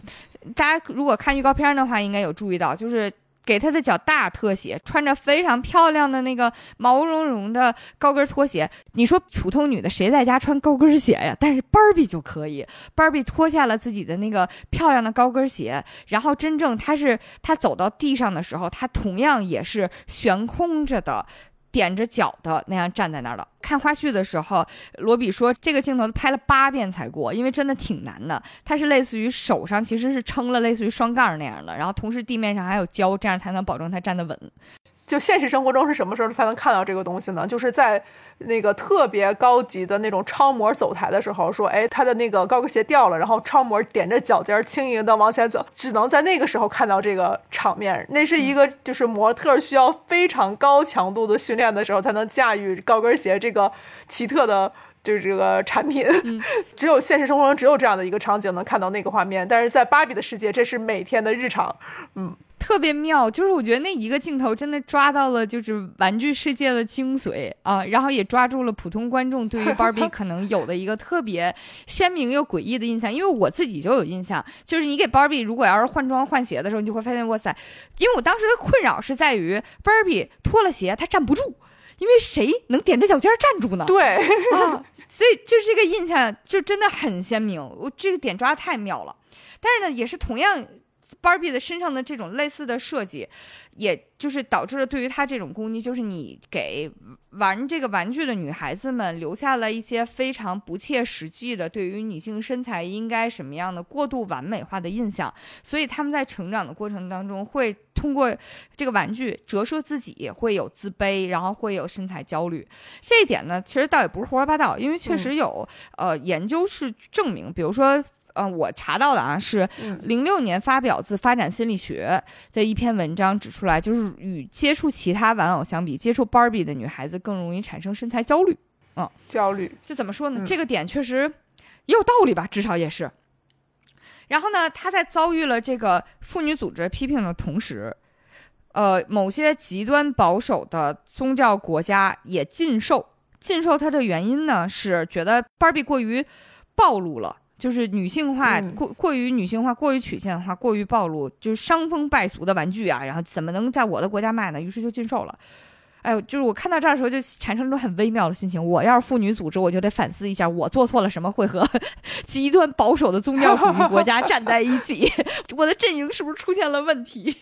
大家如果看预告片的话，应该有注意到，就是给他的脚大特写，穿着非常漂亮的那个毛茸茸的高跟拖鞋。你说普通女的谁在家穿高跟鞋呀？但是芭比就可以，芭比脱下了自己的那个漂亮的高跟鞋，然后真正她是她走到地上的时候，她同样也是悬空着的。踮着脚的那样站在那儿了。看花絮的时候，罗比说这个镜头拍了八遍才过，因为真的挺难的。他是类似于手上其实是撑了类似于双杠那样的，然后同时地面上还有胶，这样才能保证他站得稳。就现实生活中是什么时候才能看到这个东西呢？就是在那个特别高级的那种超模走台的时候，说，哎，他的那个高跟鞋掉了，然后超模踮着脚尖轻盈的往前走，只能在那个时候看到这个场面。那是一个就是模特需要非常高强度的训练的时候才能驾驭高跟鞋这个奇特的，就是这个产品。只有现实生活中只有这样的一个场景能看到那个画面，但是在芭比的世界，这是每天的日常。嗯。特别妙，就是我觉得那一个镜头真的抓到了就是玩具世界的精髓啊，然后也抓住了普通观众对于芭比可能有的一个特别 鲜明又诡异的印象。因为我自己就有印象，就是你给芭比如果要是换装换鞋的时候，你就会发现哇塞，因为我当时的困扰是在于芭比脱了鞋她站不住，因为谁能踮着脚尖站住呢？对啊，所以就是这个印象就真的很鲜明，我这个点抓的太妙了。但是呢，也是同样。芭比的身上的这种类似的设计，也就是导致了对于她这种攻击，就是你给玩这个玩具的女孩子们留下了一些非常不切实际的对于女性身材应该什么样的过度完美化的印象，所以他们在成长的过程当中会通过这个玩具折射自己，会有自卑，然后会有身材焦虑。这一点呢，其实倒也不是胡说八道，因为确实有呃研究是证明，比如说。嗯，我查到的啊，是零六年发表自《发展心理学》的一篇文章指出来，就是与接触其他玩偶相比，接触 Barbie 的女孩子更容易产生身材焦虑。嗯，焦虑，这怎么说呢？这个点确实也有道理吧，至少也是。然后呢，他在遭遇了这个妇女组织批评的同时，呃，某些极端保守的宗教国家也禁售。禁售它的原因呢，是觉得 Barbie 过于暴露了。就是女性化过过于女性化过于曲线化过于暴露，就是伤风败俗的玩具啊，然后怎么能在我的国家卖呢？于是就禁售了。哎呦，就是我看到这儿的时候就产生一种很微妙的心情。我要是妇女组织，我就得反思一下，我做错了什么，会和 极端保守的宗教主义国家站在一起？我的阵营是不是出现了问题？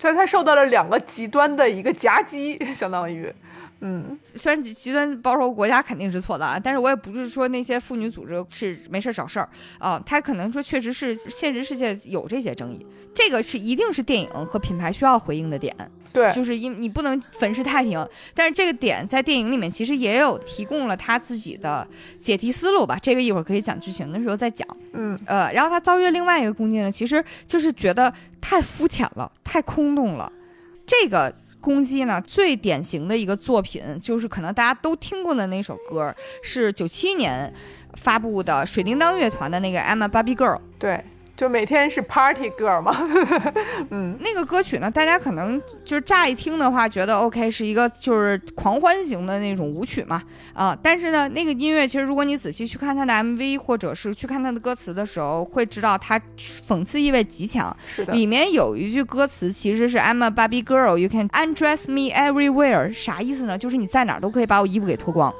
所以他受到了两个极端的一个夹击，相当于。嗯，虽然极极端保守国家肯定是错的啊，但是我也不是说那些妇女组织是没事找事儿啊，他可能说确实是现实世界有这些争议，这个是一定是电影和品牌需要回应的点。对，就是因你不能粉饰太平，但是这个点在电影里面其实也有提供了他自己的解题思路吧，这个一会儿可以讲剧情的时候再讲。嗯，呃，然后他遭遇另外一个攻击呢，其实就是觉得太肤浅了，太空洞了，这个。公鸡呢，最典型的一个作品就是可能大家都听过的那首歌，是九七年发布的水叮当乐团的那个《I'm a Barbie Girl》。对。就每天是 party girl 嘛，嗯，那个歌曲呢，大家可能就是乍一听的话，觉得 OK 是一个就是狂欢型的那种舞曲嘛，啊，但是呢，那个音乐其实如果你仔细去看它的 MV 或者是去看它的歌词的时候，会知道它讽刺意味极强。是的，里面有一句歌词其实是 I'm a Barbie girl，you can undress me everywhere，啥意思呢？就是你在哪儿都可以把我衣服给脱光。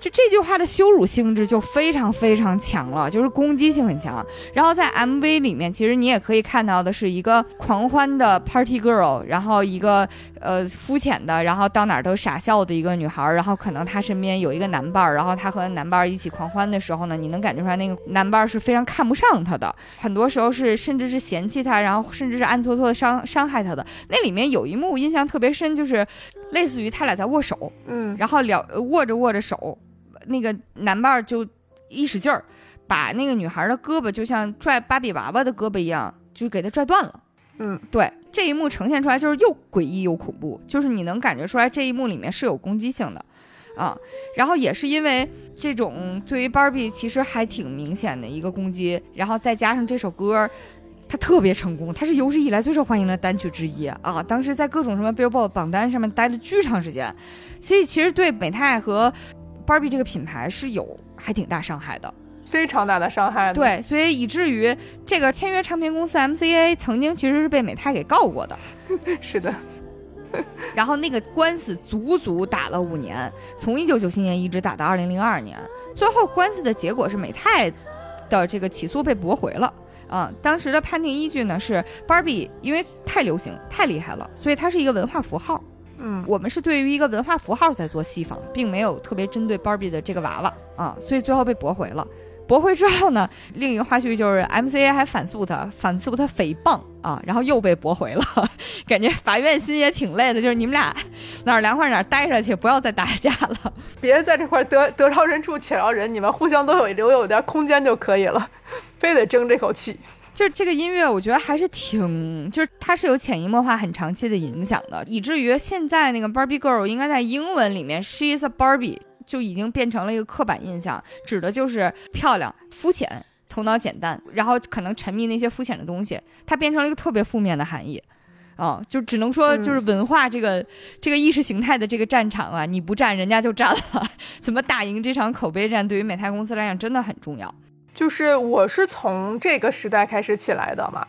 就这句话的羞辱性质就非常非常强了，就是攻击性很强。然后在 MV。里面其实你也可以看到的是一个狂欢的 party girl，然后一个呃肤浅的，然后到哪儿都傻笑的一个女孩，然后可能她身边有一个男伴儿，然后她和男伴儿一起狂欢的时候呢，你能感觉出来那个男伴儿是非常看不上她的，很多时候是甚至是嫌弃她，然后甚至是暗搓搓的伤伤害她的。那里面有一幕印象特别深，就是类似于他俩在握手，嗯，然后聊握着握着手，那个男伴儿就一使劲儿。把那个女孩的胳膊就像拽芭比娃娃的胳膊一样，就给她拽断了。嗯，对，这一幕呈现出来就是又诡异又恐怖，就是你能感觉出来这一幕里面是有攻击性的，啊，然后也是因为这种对于芭比其实还挺明显的一个攻击，然后再加上这首歌，它特别成功，它是有史以来最受欢迎的单曲之一啊，当时在各种什么 Billboard 榜单上面待了巨长时间，所以其实对美泰和芭比这个品牌是有还挺大伤害的。非常大的伤害，对，所以以至于这个签约唱片公司 MCA 曾经其实是被美泰给告过的，是的。然后那个官司足足打了五年，从一九九七年一直打到二零零二年，最后官司的结果是美泰的这个起诉被驳回了。啊，当时的判定依据呢是 Barbie 因为太流行、太厉害了，所以它是一个文化符号。嗯，我们是对于一个文化符号在做戏仿，并没有特别针对 Barbie 的这个娃娃啊，所以最后被驳回了。驳回之后呢，另一个花絮就是 MCA 还反诉他，反诉他诽谤啊，然后又被驳回了。感觉法院心也挺累的，就是你们俩哪儿凉快哪儿待着去，不要再打架了。别在这块得得饶人处且饶人，你们互相都有留有点空间就可以了，非得争这口气。就这个音乐，我觉得还是挺，就是它是有潜移默化很长期的影响的，以至于现在那个 Barbie Girl 应该在英文里面 She's a Barbie 就已经变成了一个刻板印象，指的就是漂亮、肤浅、头脑简单，然后可能沉迷那些肤浅的东西，它变成了一个特别负面的含义。啊，就只能说，就是文化这个、这个意识形态的这个战场啊，你不战，人家就战了。怎么打赢这场口碑战，对于美泰公司来讲真的很重要。就是我是从这个时代开始起来的嘛，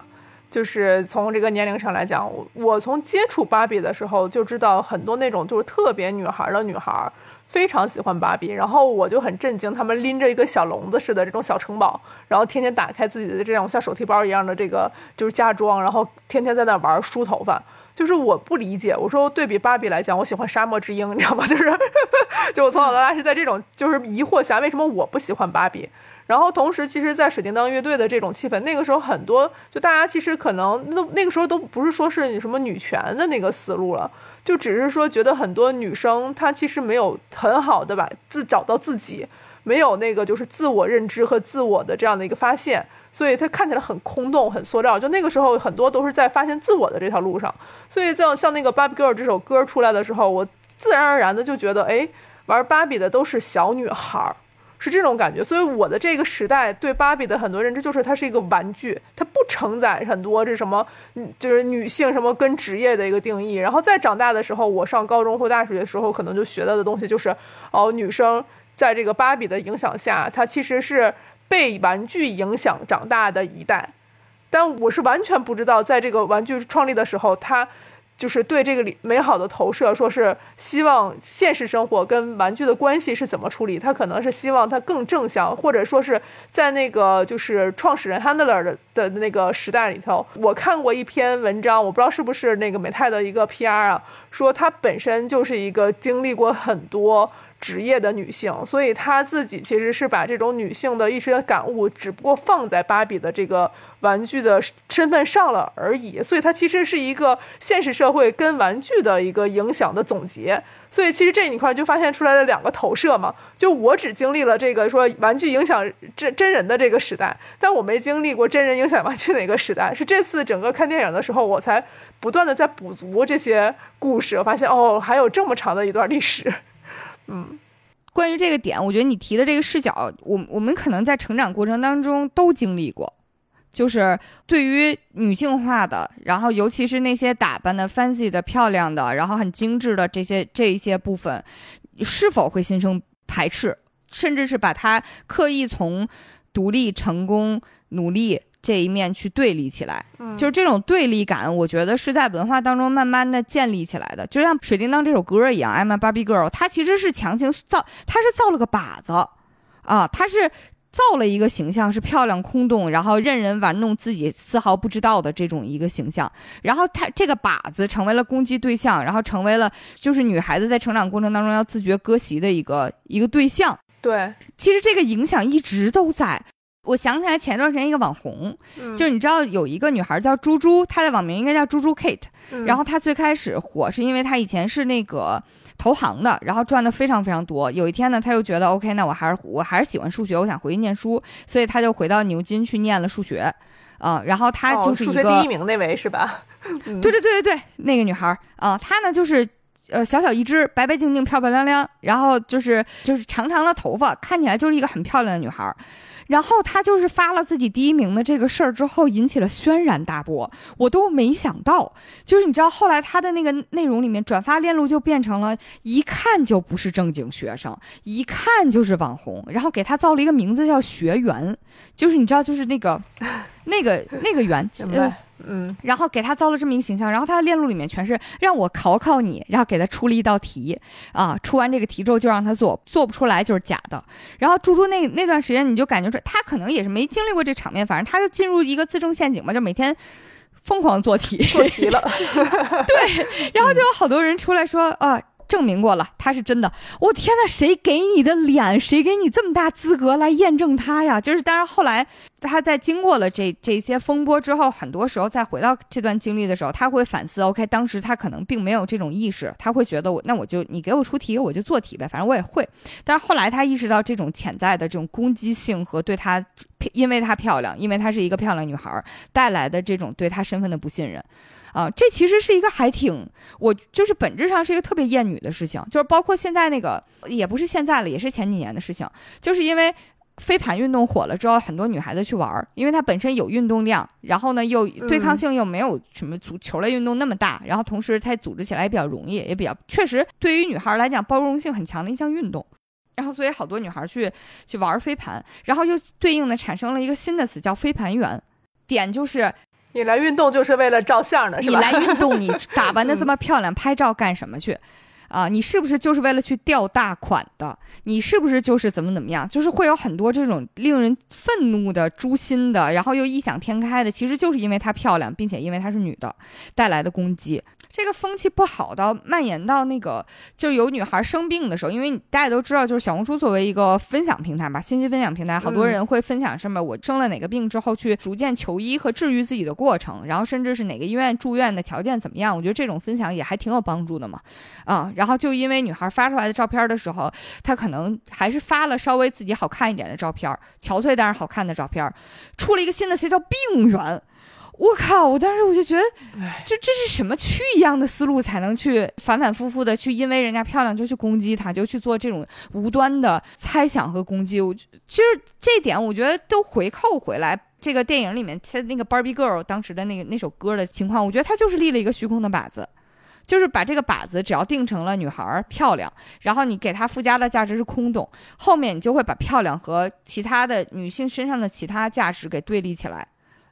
就是从这个年龄上来讲，我从接触芭比的时候就知道很多那种就是特别女孩的女孩。非常喜欢芭比，然后我就很震惊，他们拎着一个小笼子似的这种小城堡，然后天天打开自己的这种像手提包一样的这个就是嫁妆，然后天天在那玩梳头发。就是我不理解，我说对比芭比来讲，我喜欢沙漠之鹰，你知道吗？就是，就我从小到大是在这种就是疑惑下，为什么我不喜欢芭比？然后同时，其实，在水叮当乐队的这种气氛，那个时候很多就大家其实可能那那个时候都不是说是你什么女权的那个思路了。就只是说，觉得很多女生她其实没有很好的把自找到自己，没有那个就是自我认知和自我的这样的一个发现，所以她看起来很空洞、很塑料。就那个时候，很多都是在发现自我的这条路上。所以像像那个《芭比 girl》这首歌出来的时候，我自然而然的就觉得，哎，玩芭比的都是小女孩儿。是这种感觉，所以我的这个时代对芭比的很多认知就是它是一个玩具，它不承载很多这什么，就是女性什么跟职业的一个定义。然后再长大的时候，我上高中或大学的时候，可能就学到的东西就是，哦，女生在这个芭比的影响下，她其实是被玩具影响长大的一代。但我是完全不知道，在这个玩具创立的时候，它。就是对这个美好的投射，说是希望现实生活跟玩具的关系是怎么处理？他可能是希望它更正向，或者说是在那个就是创始人 Handler 的的那个时代里头，我看过一篇文章，我不知道是不是那个美泰的一个 PR 啊，说他本身就是一个经历过很多。职业的女性，所以她自己其实是把这种女性的一些感悟，只不过放在芭比的这个玩具的身份上了而已。所以它其实是一个现实社会跟玩具的一个影响的总结。所以其实这一块就发现出来了两个投射嘛。就我只经历了这个说玩具影响真真人的这个时代，但我没经历过真人影响玩具哪个时代。是这次整个看电影的时候，我才不断的在补足这些故事，我发现哦，还有这么长的一段历史。嗯，关于这个点，我觉得你提的这个视角，我我们可能在成长过程当中都经历过，就是对于女性化的，然后尤其是那些打扮的 fancy 的、漂亮的，然后很精致的这些这一些部分，是否会心生排斥，甚至是把它刻意从独立、成功、努力。这一面去对立起来，就是这种对立感，我觉得是在文化当中慢慢的建立起来的。就像《水叮当》这首歌一样，《I'm a Barbie Girl》，它其实是强行造，它是造了个靶子，啊，它是造了一个形象，是漂亮、空洞，然后任人玩弄自己丝毫不知道的这种一个形象。然后它这个靶子成为了攻击对象，然后成为了就是女孩子在成长过程当中要自觉割席的一个一个对象。对，其实这个影响一直都在。我想起来前段时间一个网红，就是你知道有一个女孩叫猪猪，她的网名应该叫猪猪 Kate。然后她最开始火是因为她以前是那个投行的，然后赚的非常非常多。有一天呢，她又觉得 OK，那我还是我还是喜欢数学，我想回去念书，所以她就回到牛津去念了数学。啊，然后她就是一个第一名那位是吧？对对对对对，那个女孩啊，她呢就是呃小小一只，白白净净，漂漂亮亮，然后就是就是长长的头发，看起来就是一个很漂亮的女孩。然后他就是发了自己第一名的这个事儿之后，引起了轩然大波。我都没想到，就是你知道，后来他的那个内容里面转发链路就变成了一看就不是正经学生，一看就是网红，然后给他造了一个名字叫学员，就是你知道，就是那个那个 那个员。嗯，然后给他造了这么一个形象，然后他的链路里面全是让我考考你，然后给他出了一道题，啊，出完这个题之后就让他做，做不出来就是假的。然后猪猪那那段时间你就感觉说他可能也是没经历过这场面，反正他就进入一个自证陷阱嘛，就每天疯狂做题，做题了。对，然后就有好多人出来说啊。证明过了，他是真的。我天呐，谁给你的脸？谁给你这么大资格来验证他呀？就是，当然后来他在经过了这这些风波之后，很多时候再回到这段经历的时候，他会反思。OK，当时他可能并没有这种意识，他会觉得我那我就你给我出题，我就做题呗，反正我也会。但是后来他意识到这种潜在的这种攻击性和对他，因为她漂亮，因为她是一个漂亮女孩带来的这种对她身份的不信任。啊，这其实是一个还挺，我就是本质上是一个特别厌女的事情，就是包括现在那个，也不是现在了，也是前几年的事情，就是因为飞盘运动火了之后，很多女孩子去玩儿，因为它本身有运动量，然后呢又对抗性又没有什么足球类运动那么大，然后同时它组织起来也比较容易，也比较确实对于女孩来讲包容性很强的一项运动，然后所以好多女孩去去玩飞盘，然后又对应的产生了一个新的词叫飞盘员，点就是。你来运动就是为了照相的，是吧？你来运动，你 打扮的这么漂亮，拍照干什么去？啊，你是不是就是为了去钓大款的？你是不是就是怎么怎么样？就是会有很多这种令人愤怒的、诛心的，然后又异想天开的，其实就是因为她漂亮，并且因为她是女的带来的攻击。这个风气不好到蔓延到那个，就有女孩生病的时候，因为大家都知道，就是小红书作为一个分享平台吧，信息分享平台，好多人会分享什么我生了哪个病之后去逐渐求医和治愈自己的过程，然后甚至是哪个医院住院的条件怎么样，我觉得这种分享也还挺有帮助的嘛，啊，然后就因为女孩发出来的照片的时候，她可能还是发了稍微自己好看一点的照片，憔悴但是好看的照片，出了一个新的词叫病源。我靠！我当时我就觉得，就这是什么蛆一样的思路才能去反反复复的去因为人家漂亮就去攻击她，就去做这种无端的猜想和攻击。我其实这点我觉得都回扣回来，这个电影里面他那个 Barbie Girl 当时的那个那首歌的情况，我觉得他就是立了一个虚空的靶子，就是把这个靶子只要定成了女孩漂亮，然后你给她附加的价值是空洞，后面你就会把漂亮和其他的女性身上的其他价值给对立起来。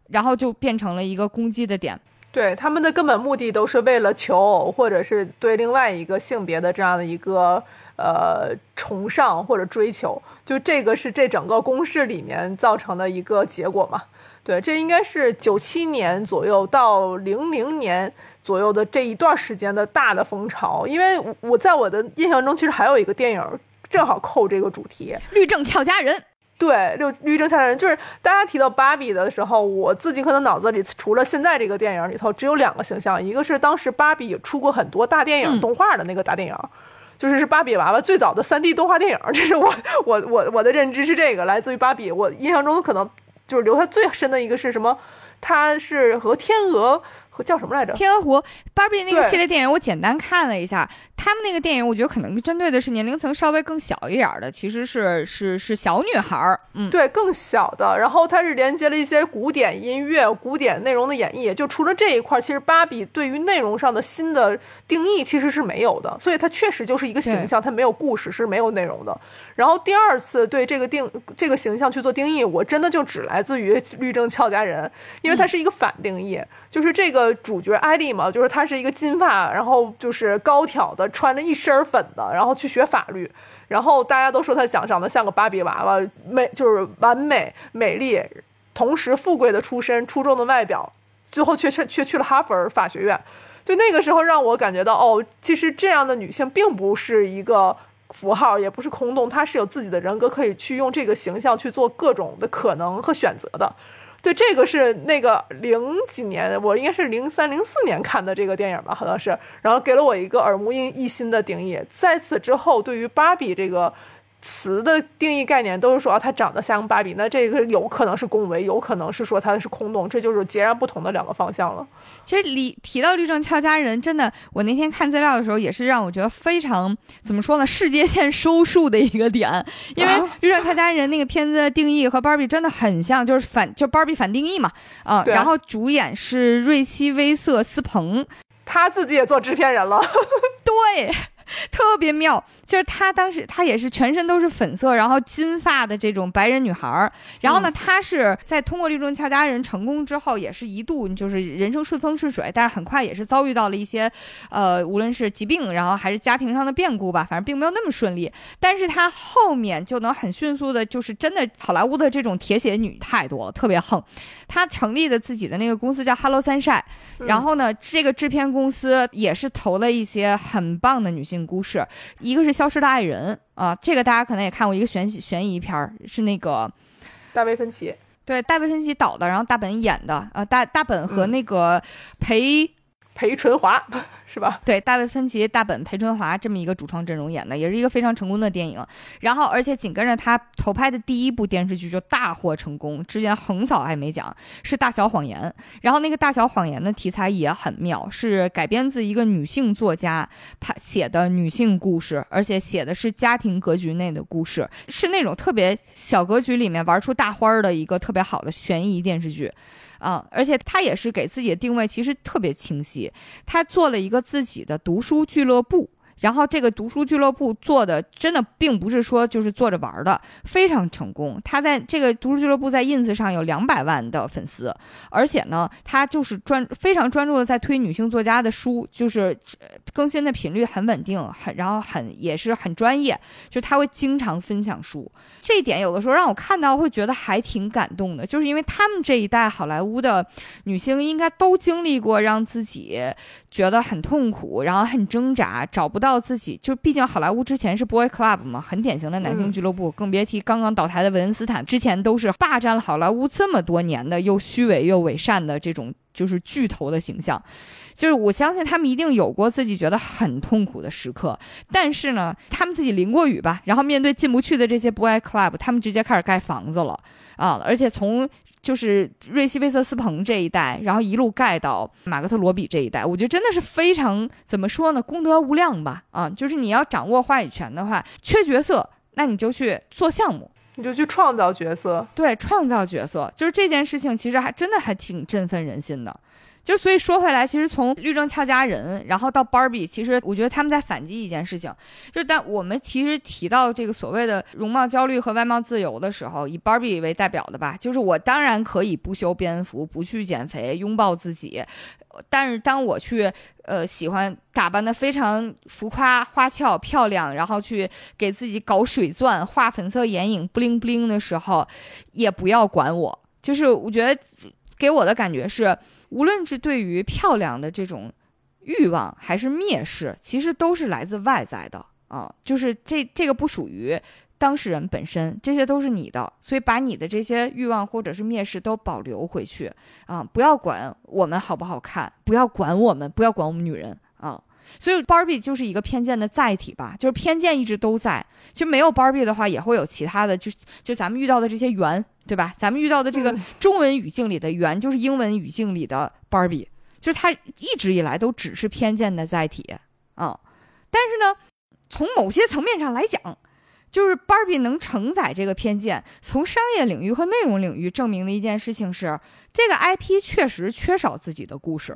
然后就变成了一个攻击的点，对他们的根本目的都是为了求偶，或者是对另外一个性别的这样的一个呃崇尚或者追求，就这个是这整个公式里面造成的一个结果嘛？对，这应该是九七年左右到零零年左右的这一段时间的大的风潮，因为我在我的印象中，其实还有一个电影正好扣这个主题，《律政俏佳人》。对，绿绿正下人就是大家提到芭比的时候，我自己可能脑子里除了现在这个电影里头，只有两个形象，一个是当时芭比出过很多大电影动画的那个大电影，就是是芭比娃娃最早的三 D 动画电影，这是我我我我的认知是这个，来自于芭比，我印象中可能就是留下最深的一个是什么？他是和天鹅。和叫什么来着？天鹅湖芭比那个系列电影，我简单看了一下，他们那个电影，我觉得可能针对的是年龄层稍微更小一点的，其实是是是小女孩儿，嗯，对，更小的。然后它是连接了一些古典音乐、古典内容的演绎。就除了这一块，其实芭比对于内容上的新的定义其实是没有的，所以它确实就是一个形象，它没有故事，是没有内容的。然后第二次对这个定这个形象去做定义，我真的就只来自于律政俏佳人，因为它是一个反定义，就是这个。主角艾丽嘛，就是她是一个金发，然后就是高挑的，穿着一身粉的，然后去学法律，然后大家都说她长长得像个芭比娃娃，美就是完美美丽，同时富贵的出身，出众的外表，最后却却却去了哈佛法学院，就那个时候让我感觉到，哦，其实这样的女性并不是一个符号，也不是空洞，她是有自己的人格，可以去用这个形象去做各种的可能和选择的。对，这个是那个零几年，我应该是零三零四年看的这个电影吧，好像是，然后给了我一个耳目一新的定义。在此之后，对于芭比这个。词的定义概念都是说啊，她长得像芭比，那这个有可能是恭维，有可能是说它是空洞，这就是截然不同的两个方向了。其实李提到律政俏佳人，真的，我那天看资料的时候也是让我觉得非常怎么说呢，世界线收束的一个点，因为律政俏佳人那个片子的定义和芭比真的很像，就是反就芭比反定义嘛，啊，然后主演是瑞希威瑟斯彭，他自己也做制片人了，对。特别妙，就是她当时她也是全身都是粉色，然后金发的这种白人女孩儿。然后呢，她是在通过《绿中俏佳人》成功之后，也是一度就是人生顺风顺水，但是很快也是遭遇到了一些，呃，无论是疾病，然后还是家庭上的变故吧，反正并没有那么顺利。但是她后面就能很迅速的，就是真的好莱坞的这种铁血女太多了，特别横。她成立的自己的那个公司叫 Hello Sunshine，然后呢，这个制片公司也是投了一些很棒的女性故事，一个是《消失的爱人》啊，这个大家可能也看过一个悬悬疑片儿，是那个大卫芬奇，对大卫芬奇导的，然后大本演的呃，大大本和那个裴。裴淳华 是吧？对，大卫芬奇、大本、裴淳华这么一个主创阵容演的，也是一个非常成功的电影。然后，而且紧跟着他投拍的第一部电视剧就大获成功，之前横扫艾美奖，是《大小谎言》。然后那个《大小谎言》的题材也很妙，是改编自一个女性作家拍写的女性故事，而且写的是家庭格局内的故事，是那种特别小格局里面玩出大花儿的一个特别好的悬疑电视剧。啊，而且他也是给自己的定位其实特别清晰，他做了一个自己的读书俱乐部。然后这个读书俱乐部做的真的并不是说就是做着玩的，非常成功。他在这个读书俱乐部在 ins 上有两百万的粉丝，而且呢，他就是专非常专注的在推女性作家的书，就是更新的频率很稳定，很然后很也是很专业，就他会经常分享书。这一点有的时候让我看到会觉得还挺感动的，就是因为他们这一代好莱坞的女性应该都经历过让自己觉得很痛苦，然后很挣扎，找不到。自己，就毕竟好莱坞之前是 boy club 嘛，很典型的男性俱乐部，更别提刚刚倒台的韦恩斯坦，之前都是霸占了好莱坞这么多年的又虚伪又伪善的这种就是巨头的形象，就是我相信他们一定有过自己觉得很痛苦的时刻，但是呢，他们自己淋过雨吧，然后面对进不去的这些 boy club，他们直接开始盖房子了啊，而且从。就是瑞西·威瑟斯彭这一代，然后一路盖到马格特·罗比这一代，我觉得真的是非常怎么说呢，功德无量吧。啊，就是你要掌握话语权的话，缺角色，那你就去做项目，你就去创造角色。对，创造角色，就是这件事情，其实还真的还挺振奋人心的。就所以说回来，其实从律政俏佳人，然后到 Barbie，其实我觉得他们在反击一件事情，就是但我们其实提到这个所谓的容貌焦虑和外貌自由的时候，以 Barbie 为代表的吧，就是我当然可以不修边幅，不去减肥，拥抱自己，但是当我去呃喜欢打扮的非常浮夸、花俏、漂亮，然后去给自己搞水钻、画粉色眼影、布灵布灵的时候，也不要管我。就是我觉得给我的感觉是。无论是对于漂亮的这种欲望，还是蔑视，其实都是来自外在的啊。就是这这个不属于当事人本身，这些都是你的，所以把你的这些欲望或者是蔑视都保留回去啊！不要管我们好不好看，不要管我们，不要管我们女人！所以 Barbie 就是一个偏见的载体吧，就是偏见一直都在。其实没有 Barbie 的话，也会有其他的，就就咱们遇到的这些圆。对吧？咱们遇到的这个中文语境里的“圆”，就是英文语境里的 Barbie，就是它一直以来都只是偏见的载体啊。但是呢，从某些层面上来讲，就是 Barbie 能承载这个偏见。从商业领域和内容领域证明的一件事情是，这个 IP 确实缺少自己的故事。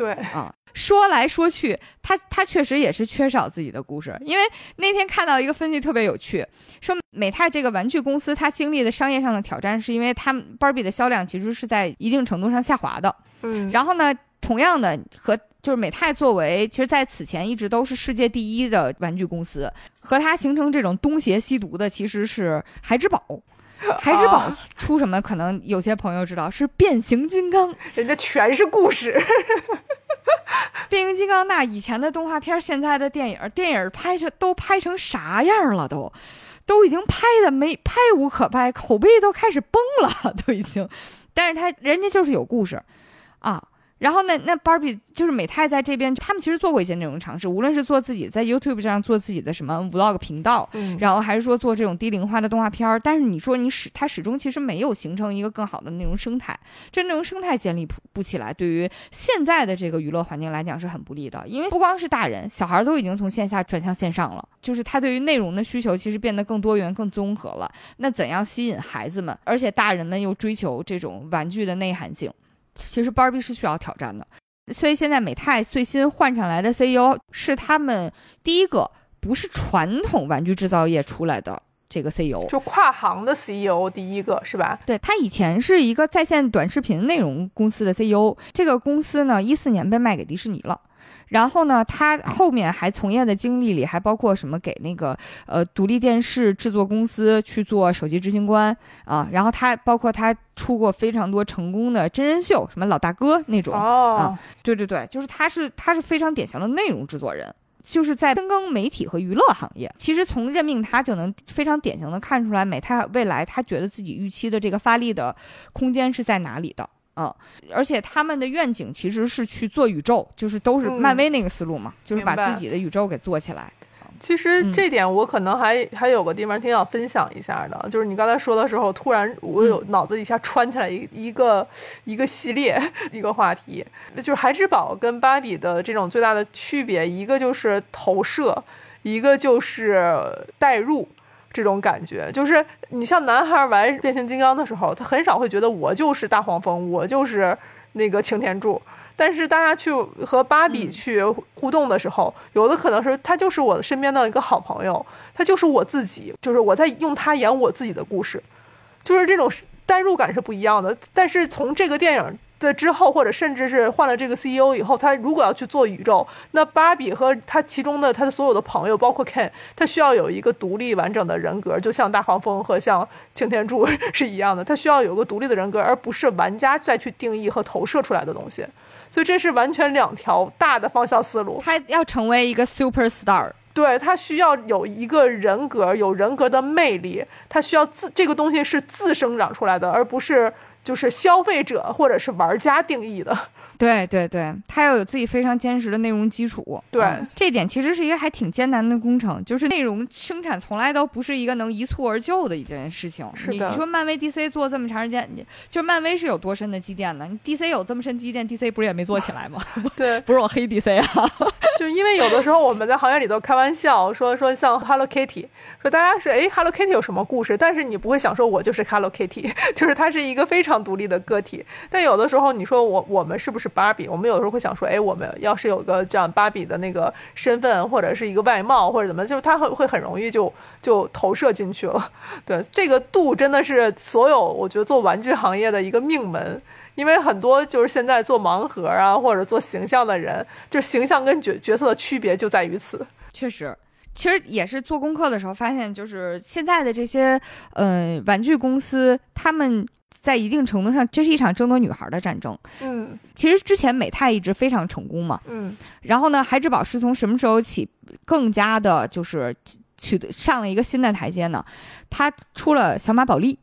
对啊。说来说去，他他确实也是缺少自己的故事。因为那天看到一个分析特别有趣，说美泰这个玩具公司，它经历的商业上的挑战，是因为他们芭比的销量其实是在一定程度上下滑的。嗯，然后呢，同样的和就是美泰作为，其实在此前一直都是世界第一的玩具公司，和它形成这种东邪西毒的，其实是孩之宝。孩之宝出什么？可能有些朋友知道是变形金刚，人家全是故事。变形金刚那以前的动画片，现在的电影，电影拍成都拍成啥样了？都，都已经拍的没拍无可拍，口碑都开始崩了，都已经。但是他人家就是有故事，啊。然后那，那 Barbie 就是美泰在这边，他们其实做过一些内容尝试，无论是做自己在 YouTube 上做自己的什么 Vlog 频道，然后还是说做这种低龄化的动画片儿。但是你说你始，它始终其实没有形成一个更好的内容生态，这内容生态建立不不起来，对于现在的这个娱乐环境来讲是很不利的。因为不光是大人，小孩都已经从线下转向线上了，就是他对于内容的需求其实变得更多元、更综合了。那怎样吸引孩子们？而且大人们又追求这种玩具的内涵性。其实 Barbie 是需要挑战的，所以现在美泰最新换上来的 CEO 是他们第一个不是传统玩具制造业出来的这个 CEO，就跨行的 CEO 第一个是吧？对他以前是一个在线短视频内容公司的 CEO，这个公司呢一四年被卖给迪士尼了。然后呢，他后面还从业的经历里还包括什么？给那个呃独立电视制作公司去做首席执行官啊。然后他包括他出过非常多成功的真人秀，什么老大哥那种啊。对对对，就是他是他是非常典型的内容制作人，就是在深耕媒体和娱乐行业。其实从任命他就能非常典型的看出来，美泰未来他觉得自己预期的这个发力的空间是在哪里的。嗯，而且他们的愿景其实是去做宇宙，就是都是漫威那个思路嘛，就是把自己的宇宙给做起来。其实这点我可能还还有个地方挺想分享一下的，就是你刚才说的时候，突然我有脑子一下穿起来一一个一个系列 一个话题，就是孩之宝跟芭比的这种最大的区别，一个就是投射，一个就是代入。这种感觉就是，你像男孩玩变形金刚的时候，他很少会觉得我就是大黄蜂，我就是那个擎天柱。但是大家去和芭比去互动的时候，有的可能是他就是我身边的一个好朋友，他就是我自己，就是我在用他演我自己的故事，就是这种代入感是不一样的。但是从这个电影。的之后，或者甚至是换了这个 CEO 以后，他如果要去做宇宙，那芭比和他其中的他的所有的朋友，包括 Ken，他需要有一个独立完整的人格，就像大黄蜂和像擎天柱 是一样的，他需要有个独立的人格，而不是玩家再去定义和投射出来的东西。所以这是完全两条大的方向思路。他要成为一个 super star，对他需要有一个人格，有人格的魅力，他需要自这个东西是自生长出来的，而不是。就是消费者或者是玩家定义的。对对对，他要有自己非常坚实的内容基础。对，这点其实是一个还挺艰难的工程。就是内容生产从来都不是一个能一蹴而就的一件事情。是的。你说漫威 DC 做这么长时间，就是漫威是有多深的积淀呢？DC 有这么深积淀，DC 不是也没做起来吗？对，不是我黑 DC 啊，就是因为有的时候我们在行业里头开玩笑说说像 Hello Kitty，说大家是哎 Hello Kitty 有什么故事？但是你不会想说我就是 Hello Kitty，就是它是一个非常独立的个体。但有的时候你说我我们是不是？芭比，我们有时候会想说，哎，我们要是有个这样芭比的那个身份，或者是一个外貌，或者怎么，就是他会会很容易就就投射进去了。对，这个度真的是所有我觉得做玩具行业的一个命门，因为很多就是现在做盲盒啊，或者做形象的人，就是形象跟角角色的区别就在于此。确实，其实也是做功课的时候发现，就是现在的这些嗯玩具公司，他们。在一定程度上，这是一场争夺女孩的战争。嗯，其实之前美泰一直非常成功嘛。嗯，然后呢，孩之宝是从什么时候起更加的，就是取得上了一个新的台阶呢？他出了小马宝莉，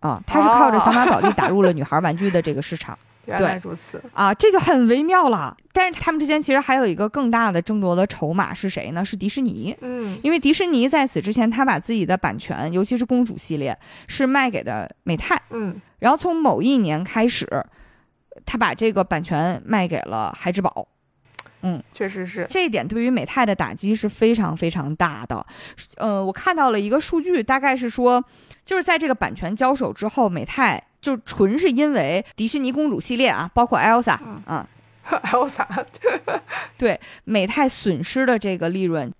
啊，他是靠着小马宝莉打入了女孩玩具的这个市场。原来如此啊，这就很微妙了。但是他们之间其实还有一个更大的争夺的筹码是谁呢？是迪士尼。嗯，因为迪士尼在此之前，他把自己的版权，尤其是公主系列，是卖给的美泰。嗯，然后从某一年开始，他把这个版权卖给了孩之宝。嗯，确实是这一点对于美泰的打击是非常非常大的。呃，我看到了一个数据，大概是说，就是在这个版权交手之后，美泰。就纯是因为迪士尼公主系列啊，包括 Elsa 啊，Elsa，对美泰损失的这个利润。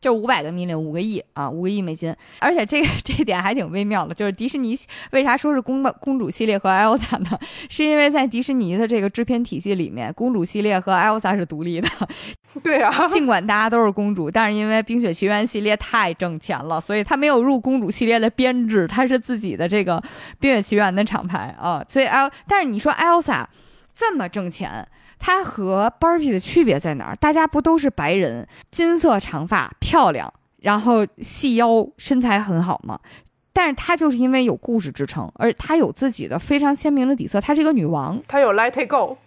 就五百个 million，五个亿啊，五个亿美金。而且这个 这点还挺微妙的，就是迪士尼为啥说是公公主系列和 Elsa 呢？是因为在迪士尼的这个制片体系里面，公主系列和 Elsa 是独立的。对啊，尽管大家都是公主，但是因为冰雪奇缘系列太挣钱了，所以它没有入公主系列的编制，它是自己的这个冰雪奇缘的厂牌啊。所以 El，但是你说 Elsa 这么挣钱。它和 Barbie 的区别在哪儿？大家不都是白人，金色长发，漂亮，然后细腰，身材很好吗？但是她就是因为有故事支撑，而她有自己的非常鲜明的底色。她是一个女王，她有 Let It Go，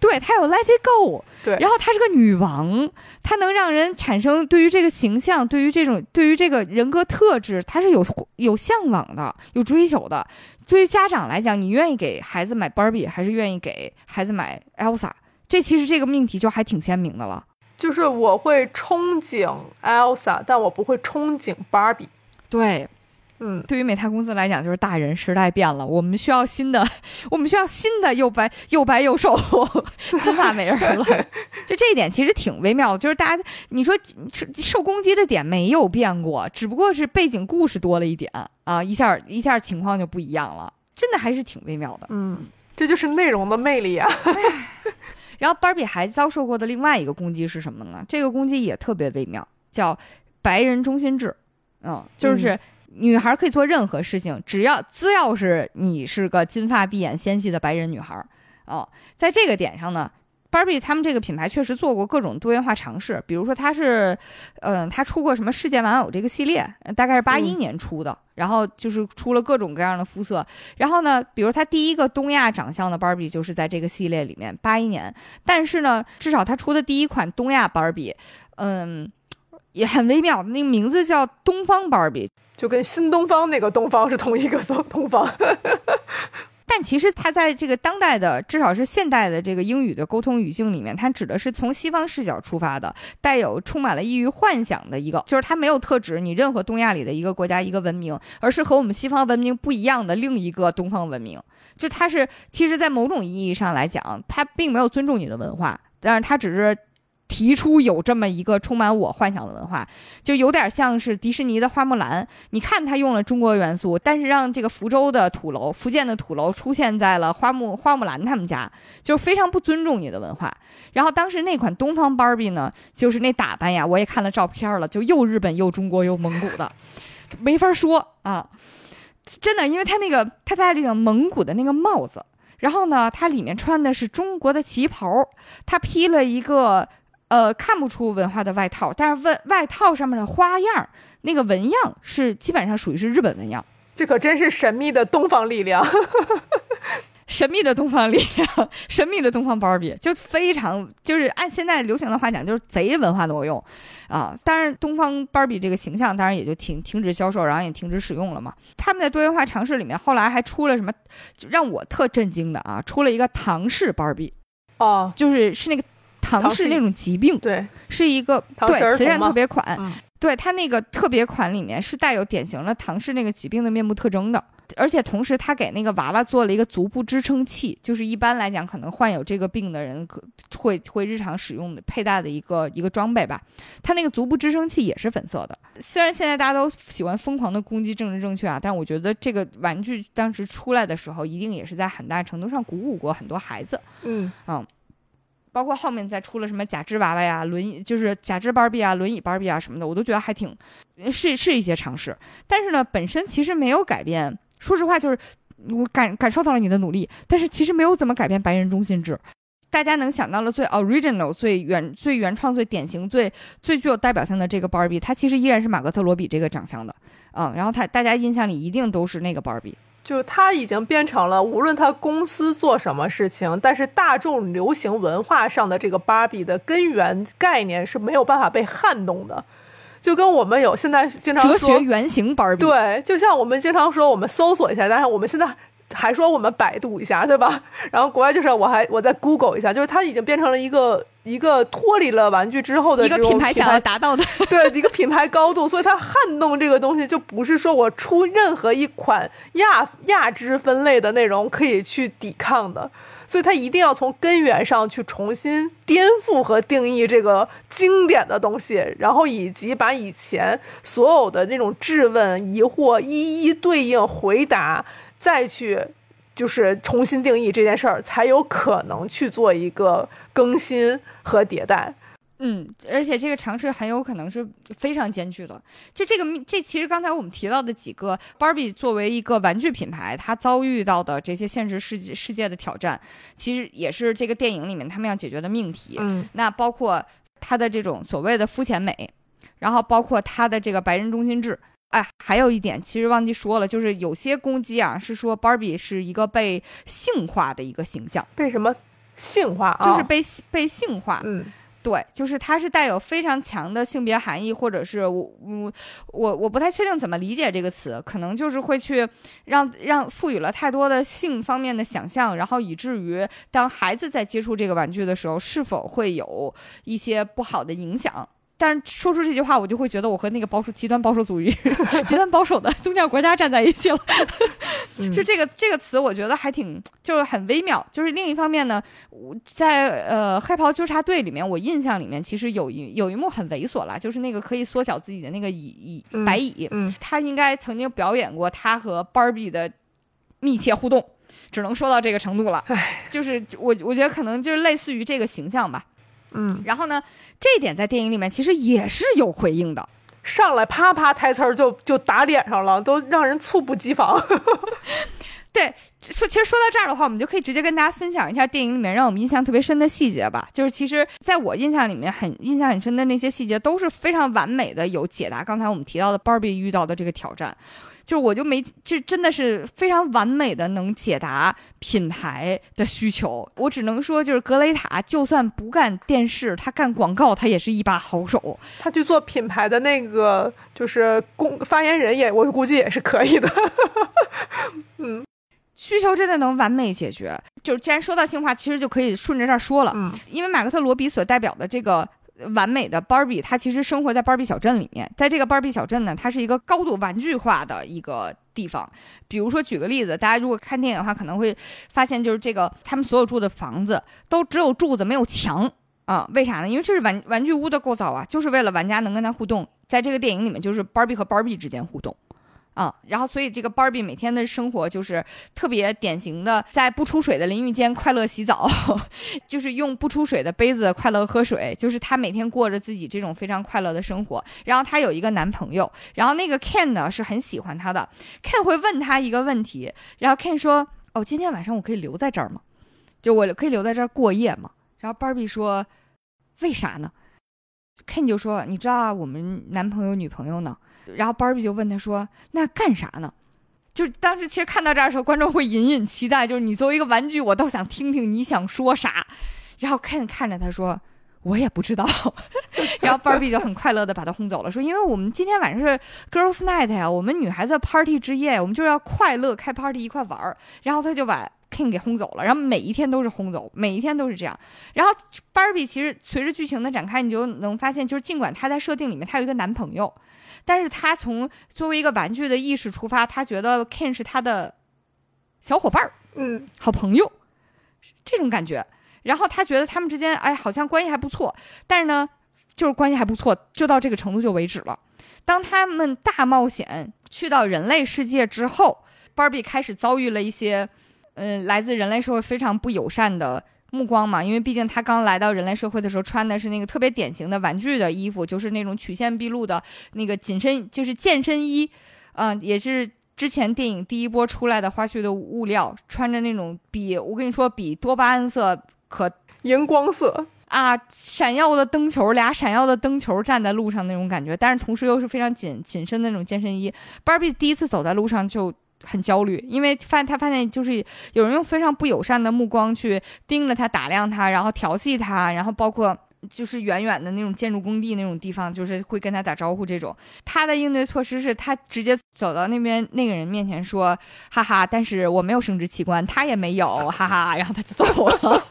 对，她有 Let It Go，对。然后她是个女王，她能让人产生对于这个形象，对于这种，对于这个人格特质，她是有有向往的，有追求的。对于家长来讲，你愿意给孩子买 Barbie，还是愿意给孩子买 Elsa？这其实这个命题就还挺鲜明的了，就是我会憧憬 Elsa，但我不会憧憬 Barbie。对，嗯，对于美泰公司来讲，就是大人时代变了，我们需要新的，我们需要新的又白又白又瘦 金发美人了。就这一点其实挺微妙的，就是大家你说受攻击的点没有变过，只不过是背景故事多了一点啊，一下一下情况就不一样了，真的还是挺微妙的。嗯，这就是内容的魅力啊。然后芭比还遭受过的另外一个攻击是什么呢？这个攻击也特别微妙，叫白人中心制。嗯，就是女孩可以做任何事情，只要只要是你是个金发碧眼纤细的白人女孩。哦，在这个点上呢。Barbie 他们这个品牌确实做过各种多元化尝试，比如说它是，嗯，它出过什么世界玩偶这个系列，大概是八一年出的，然后就是出了各种各样的肤色，然后呢，比如他第一个东亚长相的 Barbie 就是在这个系列里面，八一年，但是呢，至少他出的第一款东亚 Barbie，嗯，也很微妙，那个名字叫东方 Barbie，就跟新东方那个东方是同一个东东方。但其实它在这个当代的，至少是现代的这个英语的沟通语境里面，它指的是从西方视角出发的，带有充满了异域幻想的一个，就是它没有特指你任何东亚里的一个国家一个文明，而是和我们西方文明不一样的另一个东方文明。就它是，其实，在某种意义上来讲，它并没有尊重你的文化，但是它只是。提出有这么一个充满我幻想的文化，就有点像是迪士尼的花木兰。你看，他用了中国元素，但是让这个福州的土楼、福建的土楼出现在了花木花木兰他们家，就是非常不尊重你的文化。然后当时那款东方芭比呢，就是那打扮呀，我也看了照片了，就又日本又中国又蒙古的，没法说啊，真的，因为他那个他戴那个蒙古的那个帽子，然后呢，他里面穿的是中国的旗袍，他披了一个。呃，看不出文化的外套，但是外外套上面的花样，那个纹样是基本上属于是日本纹样。这可真是神秘的东方力量，神秘的东方力量，神秘的东方芭比，就非常就是按现在流行的话讲，就是贼文化挪用啊。当然，东方芭比这个形象当然也就停停止销售，然后也停止使用了嘛。他们在多元化尝试里面，后来还出了什么让我特震惊的啊？出了一个唐式芭比，哦，就是是那个。唐氏那种疾病，对，是一个对慈善特别款，对它那个特别款里面是带有典型的唐氏那个疾病的面部特征的，而且同时他给那个娃娃做了一个足部支撑器，就是一般来讲可能患有这个病的人可会会日常使用的佩戴的一个一个装备吧。它那个足部支撑器也是粉色的。虽然现在大家都喜欢疯狂的攻击政治正确啊，但是我觉得这个玩具当时出来的时候，一定也是在很大程度上鼓舞过很多孩子。嗯嗯。包括后面再出了什么假肢娃娃呀、轮椅，就是假肢芭比啊、轮椅芭比啊什么的，我都觉得还挺是是一些尝试。但是呢，本身其实没有改变。说实话，就是我感感受到了你的努力，但是其实没有怎么改变白人中心制。大家能想到的最 original、最原、最原创、最典型、最最具有代表性的这个芭比，它其实依然是马格特罗比这个长相的嗯。然后他大家印象里一定都是那个芭比。就是它已经变成了，无论它公司做什么事情，但是大众流行文化上的这个芭比的根源概念是没有办法被撼动的。就跟我们有现在经常哲学原型芭比，对，就像我们经常说，我们搜索一下，但是我们现在。还说我们百度一下，对吧？然后国外就是我还我在 Google 一下，就是它已经变成了一个一个脱离了玩具之后的一个品牌想要达到的 对一个品牌高度，所以它撼动这个东西就不是说我出任何一款亚亚支分类的内容可以去抵抗的，所以它一定要从根源上去重新颠覆和定义这个经典的东西，然后以及把以前所有的那种质问疑惑一一对应回答。再去，就是重新定义这件事儿，才有可能去做一个更新和迭代。嗯，而且这个尝试很有可能是非常艰巨的。就这个，这其实刚才我们提到的几个，Barbie 作为一个玩具品牌，它遭遇到的这些现实世界世界的挑战，其实也是这个电影里面他们要解决的命题。嗯，那包括它的这种所谓的肤浅美，然后包括它的这个白人中心制。哎，还有一点，其实忘记说了，就是有些攻击啊，是说芭比是一个被性化的一个形象。被什么性化啊？就是被被性化。嗯，对，就是它是带有非常强的性别含义，或者是我我我我不太确定怎么理解这个词，可能就是会去让让赋予了太多的性方面的想象，然后以至于当孩子在接触这个玩具的时候，是否会有一些不好的影响。但是说出这句话，我就会觉得我和那个保守极端保守主义、极端保守的宗教国家站在一起了。就这个这个词，我觉得还挺就是很微妙。就是另一方面呢，在呃黑袍纠察队里面，我印象里面其实有一有一幕很猥琐了，就是那个可以缩小自己的那个椅椅白蚁，嗯，他应该曾经表演过他和芭比的密切互动，只能说到这个程度了。就是我我觉得可能就是类似于这个形象吧。嗯，然后呢，这一点在电影里面其实也是有回应的。上来啪啪台词儿就就打脸上了，都让人猝不及防。对，说其实说到这儿的话，我们就可以直接跟大家分享一下电影里面让我们印象特别深的细节吧。就是其实在我印象里面很印象很深的那些细节，都是非常完美的，有解答刚才我们提到的 Barbie 遇到的这个挑战。就是我就没，这真的是非常完美的能解答品牌的需求。我只能说，就是格雷塔，就算不干电视，他干广告，他也是一把好手。他去做品牌的那个就是公发言人也，我估计也是可以的。嗯，需求真的能完美解决。就是既然说到性化，其实就可以顺着这儿说了。嗯，因为马克特罗比所代表的这个。完美的芭比，它其实生活在芭比小镇里面。在这个芭比小镇呢，它是一个高度玩具化的一个地方。比如说，举个例子，大家如果看电影的话，可能会发现，就是这个他们所有住的房子都只有柱子没有墙啊？为啥呢？因为这是玩玩具屋的构造啊，就是为了玩家能跟它互动。在这个电影里面，就是芭比和芭比之间互动。啊，然后所以这个芭比每天的生活就是特别典型的，在不出水的淋浴间快乐洗澡，就是用不出水的杯子快乐喝水，就是她每天过着自己这种非常快乐的生活。然后她有一个男朋友，然后那个 Ken 呢是很喜欢她的，Ken 会问她一个问题，然后 Ken 说：“哦，今天晚上我可以留在这儿吗？就我可以留在这儿过夜吗？”然后芭比说：“为啥呢？”Ken 就说：“你知道，我们男朋友女朋友呢？”然后芭比就问他说：“那干啥呢？”就当时其实看到这儿的时候，观众会隐隐期待，就是你作为一个玩具，我倒想听听你想说啥。然后 Ken 看着他说：“我也不知道。”然后芭比就很快乐的把他轰走了，说：“因为我们今天晚上是 Girls Night 呀，我们女孩子 Party 之夜，我们就是要快乐开 Party 一块玩儿。”然后他就把 King 给轰走了，然后每一天都是轰走，每一天都是这样。然后芭比其实随着剧情的展开，你就能发现，就是尽管她在设定里面她有一个男朋友。但是他从作为一个玩具的意识出发，他觉得 Ken 是他的小伙伴儿，嗯，好朋友，这种感觉。然后他觉得他们之间，哎，好像关系还不错。但是呢，就是关系还不错，就到这个程度就为止了。当他们大冒险去到人类世界之后，Barbie 开始遭遇了一些，嗯，来自人类社会非常不友善的。目光嘛，因为毕竟他刚来到人类社会的时候，穿的是那个特别典型的玩具的衣服，就是那种曲线毕露的那个紧身，就是健身衣，嗯，也是之前电影第一波出来的花絮的物料，穿着那种比我跟你说比多巴胺色可荧光色啊，闪耀的灯球，俩闪耀的灯球站在路上那种感觉，但是同时又是非常紧紧身的那种健身衣。Barbie 第一次走在路上就。很焦虑，因为发他发现就是有人用非常不友善的目光去盯着他、打量他，然后调戏他，然后包括就是远远的那种建筑工地那种地方，就是会跟他打招呼这种。他的应对措施是他直接走到那边那个人面前说：“哈哈，但是我没有生殖器官，他也没有，哈哈。”然后他就走了。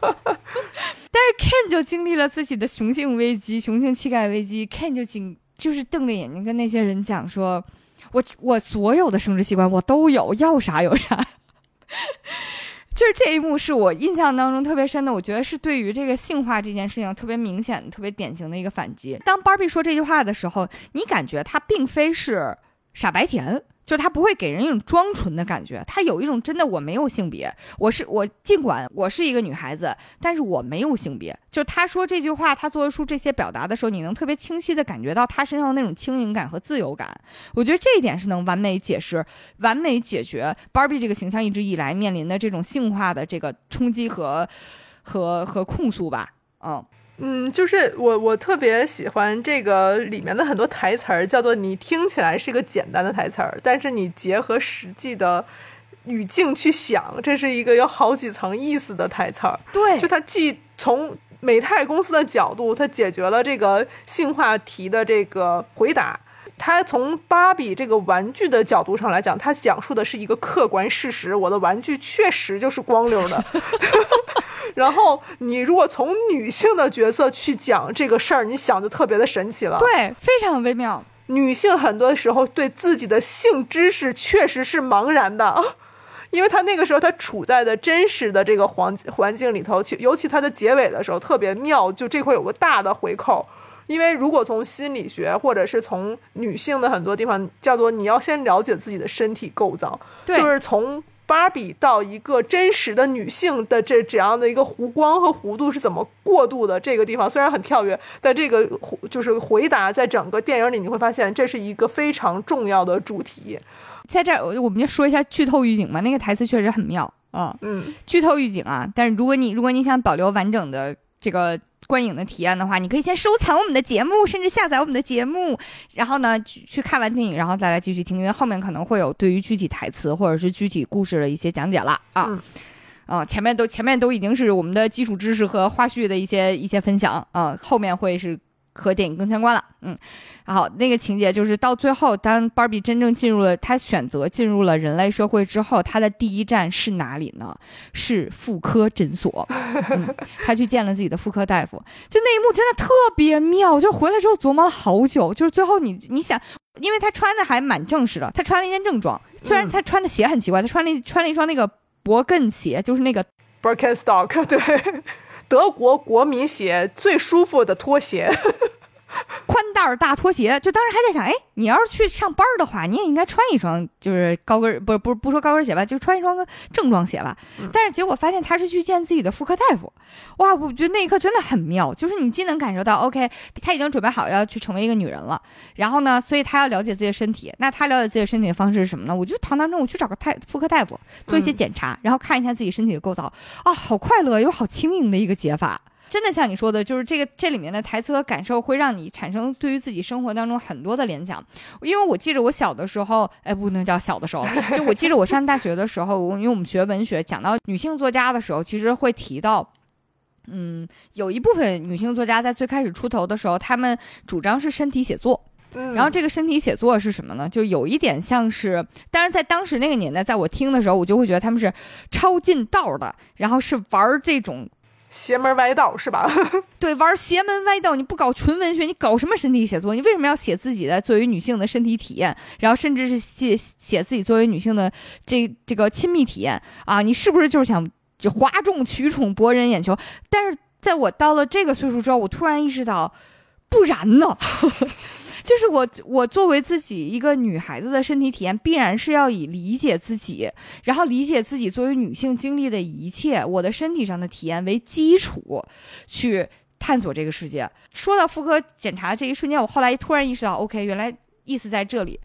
但是 Ken 就经历了自己的雄性危机、雄性气概危机，Ken 就紧就是瞪着眼睛跟那些人讲说。我我所有的生殖器官我都有，要啥有啥。就是这一幕是我印象当中特别深的，我觉得是对于这个性化这件事情特别明显、特别典型的一个反击。当 Barbie 说这句话的时候，你感觉他并非是傻白甜。就他不会给人一种装纯的感觉，他有一种真的我没有性别，我是我，尽管我是一个女孩子，但是我没有性别。就他说这句话，他做出这些表达的时候，你能特别清晰的感觉到他身上那种轻盈感和自由感。我觉得这一点是能完美解释、完美解决 Barbie 这个形象一直以来面临的这种性化的这个冲击和和和控诉吧。嗯。嗯，就是我我特别喜欢这个里面的很多台词儿，叫做你听起来是个简单的台词儿，但是你结合实际的语境去想，这是一个有好几层意思的台词儿。对，就它既从美泰公司的角度，它解决了这个性话题的这个回答；它从芭比这个玩具的角度上来讲，他讲述的是一个客观事实，我的玩具确实就是光溜的。然后你如果从女性的角色去讲这个事儿，你想就特别的神奇了。对，非常微妙。女性很多时候对自己的性知识确实是茫然的，因为她那个时候她处在的真实的这个环环境里头，尤其她的结尾的时候特别妙，就这块有个大的回扣。因为如果从心理学或者是从女性的很多地方，叫做你要先了解自己的身体构造，就是从。芭比到一个真实的女性的这这样的一个弧光和弧度是怎么过渡的？这个地方虽然很跳跃，但这个就是回答在整个电影里你会发现这是一个非常重要的主题。在这儿，我们就说一下剧透预警吧，那个台词确实很妙啊。嗯，剧透预警啊，但是如果你如果你想保留完整的这个。观影的体验的话，你可以先收藏我们的节目，甚至下载我们的节目，然后呢去看完电影，然后再来继续听，因为后面可能会有对于具体台词或者是具体故事的一些讲解了啊。啊，前面都前面都已经是我们的基础知识和花絮的一些一些分享啊，后面会是。和电影更相关了，嗯，好，那个情节就是到最后，当芭比真正进入了，她选择进入了人类社会之后，她的第一站是哪里呢？是妇科诊所，嗯，她去见了自己的妇科大夫，就那一幕真的特别妙，就回来之后琢磨了好久，就是最后你你想，因为她穿的还蛮正式的，她穿了一件正装，虽然她穿的鞋很奇怪，她穿了穿了一双那个勃艮鞋，就是那个 Birkenstock，对。德国国民鞋最舒服的拖鞋。宽带儿大拖鞋，就当时还在想，哎，你要是去上班的话，你也应该穿一双，就是高跟，不是不是不说高跟鞋吧，就穿一双正装鞋吧。但是结果发现他是去见自己的妇科大夫，哇，我觉得那一刻真的很妙，就是你既能感受到，OK，他已经准备好要去成为一个女人了，然后呢，所以他要了解自己的身体，那他了解自己的身体的方式是什么呢？我就堂堂正正去找个太妇科大夫做一些检查，然后看一下自己身体的构造，啊，好快乐又好轻盈的一个解法。真的像你说的，就是这个这里面的台词和感受会让你产生对于自己生活当中很多的联想。因为我记着我小的时候，哎，不能叫小的时候，就我记着我上大学的时候，因为我们学文学，讲到女性作家的时候，其实会提到，嗯，有一部分女性作家在最开始出头的时候，她们主张是身体写作。然后这个身体写作是什么呢？就有一点像是，但是在当时那个年代，在我听的时候，我就会觉得他们是抄近道的，然后是玩这种。邪门歪道是吧？对，玩邪门歪道，你不搞纯文学，你搞什么身体写作？你为什么要写自己的作为女性的身体体验？然后甚至是写写自己作为女性的这这个亲密体验啊？你是不是就是想就哗众取宠博人眼球？但是在我到了这个岁数之后，我突然意识到，不然呢？就是我，我作为自己一个女孩子的身体体验，必然是要以理解自己，然后理解自己作为女性经历的一切，我的身体上的体验为基础，去探索这个世界。说到妇科检查这一瞬间，我后来突然意识到，OK，原来意思在这里。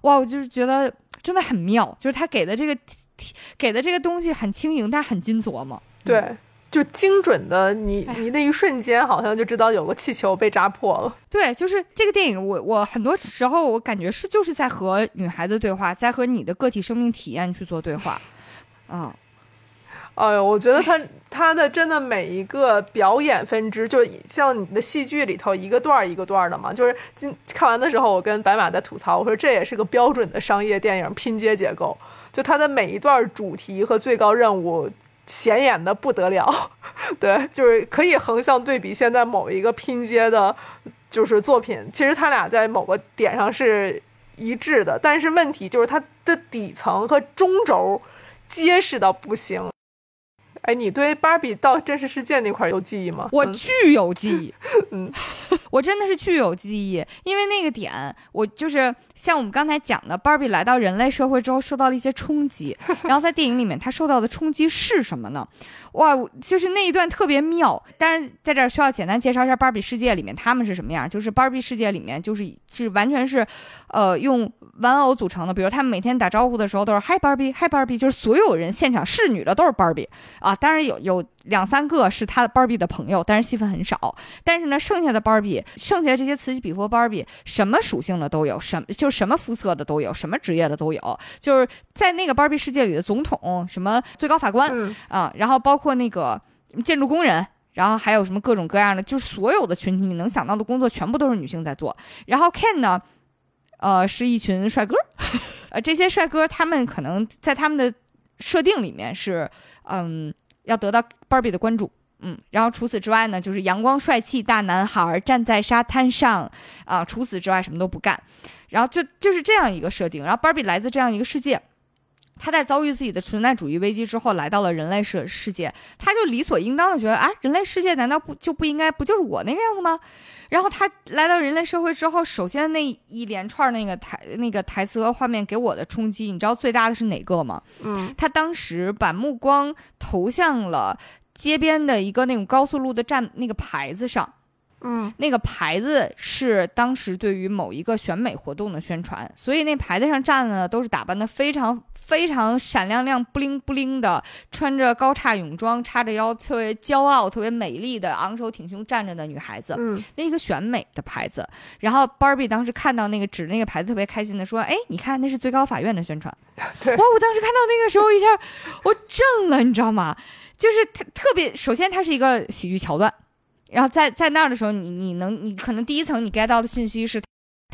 哇，我就是觉得真的很妙，就是他给的这个给的这个东西很轻盈，但是很精琢磨。对。就精准的，你你那一瞬间好像就知道有个气球被扎破了。对，就是这个电影，我我很多时候我感觉是就是在和女孩子对话，在和你的个体生命体验去做对话。嗯，哎呦，我觉得他他的真的每一个表演分支，就像你的戏剧里头一个段儿一个段儿的嘛。就是今看完的时候，我跟白马在吐槽，我说这也是个标准的商业电影拼接结构，就它的每一段主题和最高任务。显眼的不得了，对，就是可以横向对比现在某一个拼接的，就是作品，其实他俩在某个点上是一致的，但是问题就是它的底层和中轴结实的不行。哎，你对芭比到真实世界那块有记忆吗？我巨有记忆，嗯，我真的是巨有记忆，因为那个点，我就是像我们刚才讲的，芭比来到人类社会之后受到了一些冲击，然后在电影里面她受到的冲击是什么呢？哇，就是那一段特别妙，但是在这儿需要简单介绍一下芭比世界里面他们是什么样，就是芭比世界里面就是是完全是，呃，用玩偶组成的，比如他们每天打招呼的时候都是 Hi Barbie，Hi Barbie，就是所有人现场是女的都是芭比啊。当然有有两三个是他的芭比的朋友，但是戏份很少。但是呢，剩下的芭比，剩下这些此起彼伏芭比，什么属性的都有，什么就什么肤色的都有，什么职业的都有。就是在那个芭比世界里的总统，什么最高法官啊，然后包括那个建筑工人，然后还有什么各种各样的，就是所有的群体你能想到的工作，全部都是女性在做。然后 Ken 呢，呃，是一群帅哥，呃，这些帅哥他们可能在他们的设定里面是，嗯。要得到芭比的关注。嗯，然后除此之外呢，就是阳光帅气大男孩站在沙滩上啊，除此之外什么都不干。然后就就是这样一个设定。然后芭比来自这样一个世界，他在遭遇自己的存在主义危机之后，来到了人类世世界，他就理所应当的觉得啊，人类世界难道不就不应该不就是我那个样子吗？然后他来到人类社会之后，首先那一连串那个台那个台词和画面给我的冲击，你知道最大的是哪个吗？嗯，他当时把目光投向了。街边的一个那种高速路的站那个牌子上，嗯，那个牌子是当时对于某一个选美活动的宣传，所以那牌子上站的都是打扮的非常非常闪亮亮、布灵布灵的，穿着高叉泳装、叉着腰、特别骄傲、特别美丽的、昂首挺胸站着的女孩子，嗯，那个选美的牌子。然后 Barbie 当时看到那个指那个牌子，特别开心的说：“哎，你看那是最高法院的宣传。”对，哇！我当时看到那个时候一下，我震了，你知道吗？就是特特别，首先它是一个喜剧桥段，然后在在那儿的时候，你你能你可能第一层你 get 到的信息是。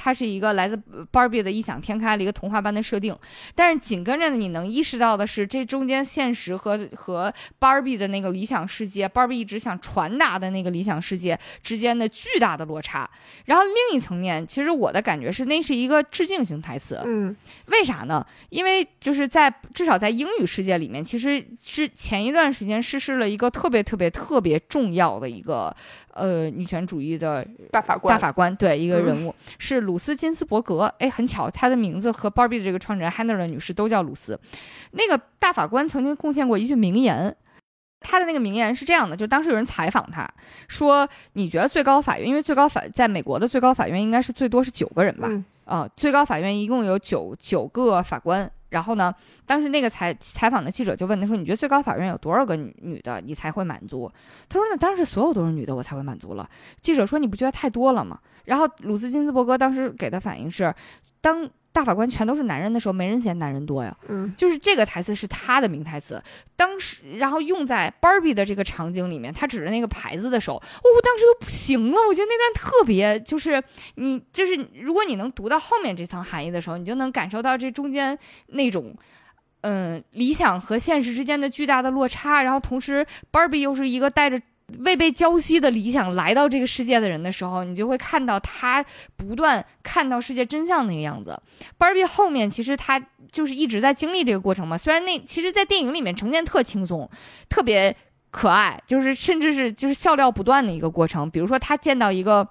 它是一个来自 Barbie 的异想天开的一个童话般的设定，但是紧跟着呢，你能意识到的是，这中间现实和和 Barbie 的那个理想世界，Barbie 一直想传达的那个理想世界之间的巨大的落差。然后另一层面，其实我的感觉是，那是一个致敬型台词。嗯，为啥呢？因为就是在至少在英语世界里面，其实是前一段时间逝世了一个特别特别特别重要的一个。呃，女权主义的大法官，大法官，对一个人物是鲁斯金斯伯格。哎，很巧，他的名字和 Barbie 的这个创始人 Handler 女士都叫鲁斯。那个大法官曾经贡献过一句名言，他的那个名言是这样的：就当时有人采访他说，你觉得最高法院，因为最高法在美国的最高法院应该是最多是九个人吧？啊，最高法院一共有九九个法官。然后呢？当时那个采采访的记者就问他说：“你觉得最高法院有多少个女女的，你才会满足？”他说：“那当然是所有都是女的，我才会满足了。”记者说：“你不觉得太多了吗？”然后鲁斯金斯伯格当时给的反应是：“当。”大法官全都是男人的时候，没人嫌男人多呀。嗯，就是这个台词是他的名台词。当时，然后用在 Barbie 的这个场景里面，他指着那个牌子的时候，哦，我当时都不行了。我觉得那段特别，就是你，就是如果你能读到后面这层含义的时候，你就能感受到这中间那种，嗯，理想和现实之间的巨大的落差。然后同时，Barbie 又是一个带着。未被浇熄的理想来到这个世界的人的时候，你就会看到他不断看到世界真相那个样子。Barbie 后面其实他就是一直在经历这个过程嘛。虽然那其实，在电影里面呈现特轻松，特别可爱，就是甚至是就是笑料不断的一个过程。比如说他见到一个。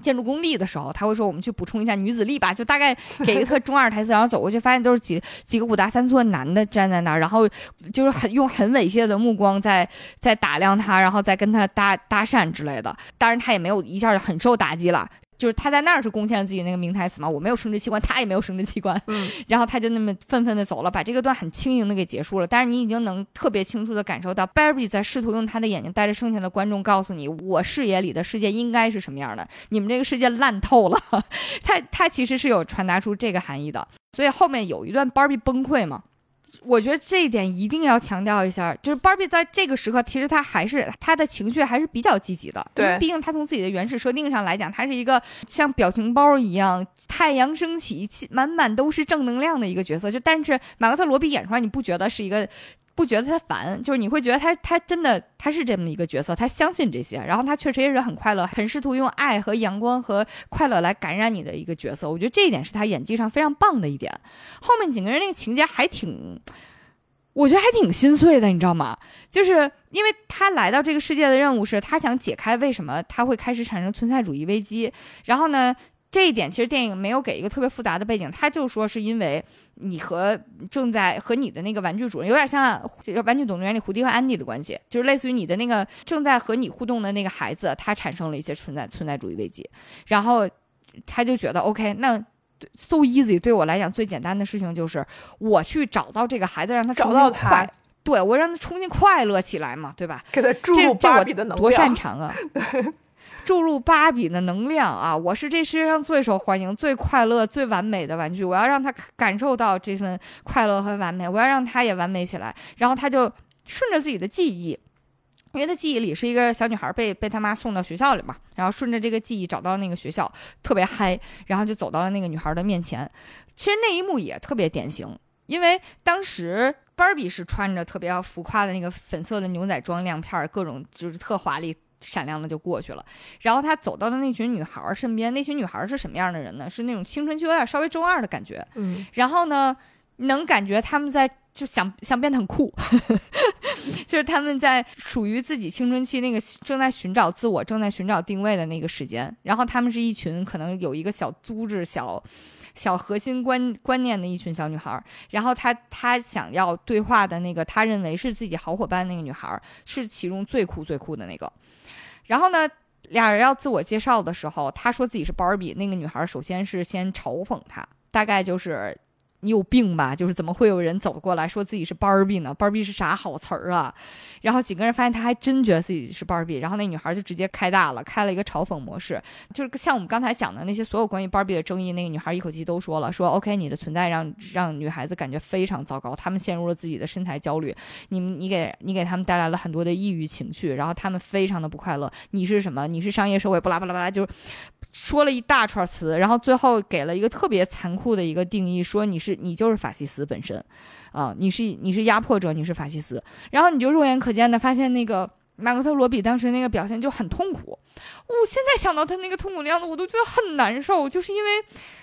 建筑工地的时候，他会说：“我们去补充一下女子力吧。”就大概给一个特中二台词，然后走过去，发现都是几 几个五大三粗的男的站在那儿，然后就是很用很猥亵的目光在在打量他，然后再跟他搭搭讪之类的。当然，他也没有一下就很受打击了。就是他在那儿是贡献了自己那个名台词嘛，我没有生殖器官，他也没有生殖器官，嗯，然后他就那么愤愤的走了，把这个段很轻盈的给结束了。但是你已经能特别清楚的感受到，Barbie 在试图用他的眼睛带着剩下的观众告诉你，我视野里的世界应该是什么样的，你们这个世界烂透了。他他其实是有传达出这个含义的，所以后面有一段 Barbie 崩溃嘛。我觉得这一点一定要强调一下，就是 Barbie 在这个时刻，其实她还是她的情绪还是比较积极的。对，毕竟她从自己的原始设定上来讲，她是一个像表情包一样，太阳升起，满满都是正能量的一个角色。就但是马格特罗比演出来，你不觉得是一个？不觉得他烦，就是你会觉得他他真的他是这么一个角色，他相信这些，然后他确实也是很快乐，很试图用爱和阳光和快乐来感染你的一个角色。我觉得这一点是他演技上非常棒的一点。后面几个人那个情节还挺，我觉得还挺心碎的，你知道吗？就是因为他来到这个世界的任务是他想解开为什么他会开始产生存在主义危机，然后呢？这一点其实电影没有给一个特别复杂的背景，他就说是因为你和正在和你的那个玩具主人有点像《玩具总动员》里胡迪和安迪的关系，就是类似于你的那个正在和你互动的那个孩子，他产生了一些存在存在主义危机，然后他就觉得 OK，那 so easy 对我来讲最简单的事情就是我去找到这个孩子，让他找到他，对我让他重新快乐起来嘛，对吧？给他注入芭比的能量，多擅长啊！注入芭比的能量啊！我是这世界上最受欢迎、最快乐、最完美的玩具。我要让他感受到这份快乐和完美，我要让他也完美起来。然后他就顺着自己的记忆，因为他记忆里是一个小女孩被被他妈送到学校里嘛，然后顺着这个记忆找到那个学校，特别嗨，然后就走到了那个女孩的面前。其实那一幕也特别典型，因为当时。芭比是穿着特别浮夸的那个粉色的牛仔装，亮片，各种就是特华丽。闪亮的就过去了，然后他走到了那群女孩身边。那群女孩是什么样的人呢？是那种青春期有点稍微中二的感觉。嗯，然后呢，能感觉他们在就想想变得很酷，就是他们在属于自己青春期那个正在寻找自我、正在寻找定位的那个时间。然后他们是一群可能有一个小组织、小小核心观观念的一群小女孩。然后他他想要对话的那个，他认为是自己好伙伴那个女孩，是其中最酷最酷的那个。然后呢，俩人要自我介绍的时候，他说自己是芭比，那个女孩首先是先嘲讽他，大概就是。你有病吧？就是怎么会有人走过来说自己是芭比呢？芭比是啥好词儿啊？然后几个人发现他还真觉得自己是芭比，然后那女孩就直接开大了，开了一个嘲讽模式。就是像我们刚才讲的那些所有关于芭比的争议，那个女孩一口气都说了，说 OK，你的存在让让女孩子感觉非常糟糕，她们陷入了自己的身材焦虑，你你给你给他们带来了很多的抑郁情绪，然后他们非常的不快乐。你是什么？你是商业社会？巴拉巴拉巴拉，就是说了一大串词，然后最后给了一个特别残酷的一个定义，说你是。你就是法西斯本身，啊，你是你是压迫者，你是法西斯，然后你就肉眼可见的发现那个马克特罗比当时那个表现就很痛苦，我现在想到他那个痛苦的样子，我都觉得很难受，就是因为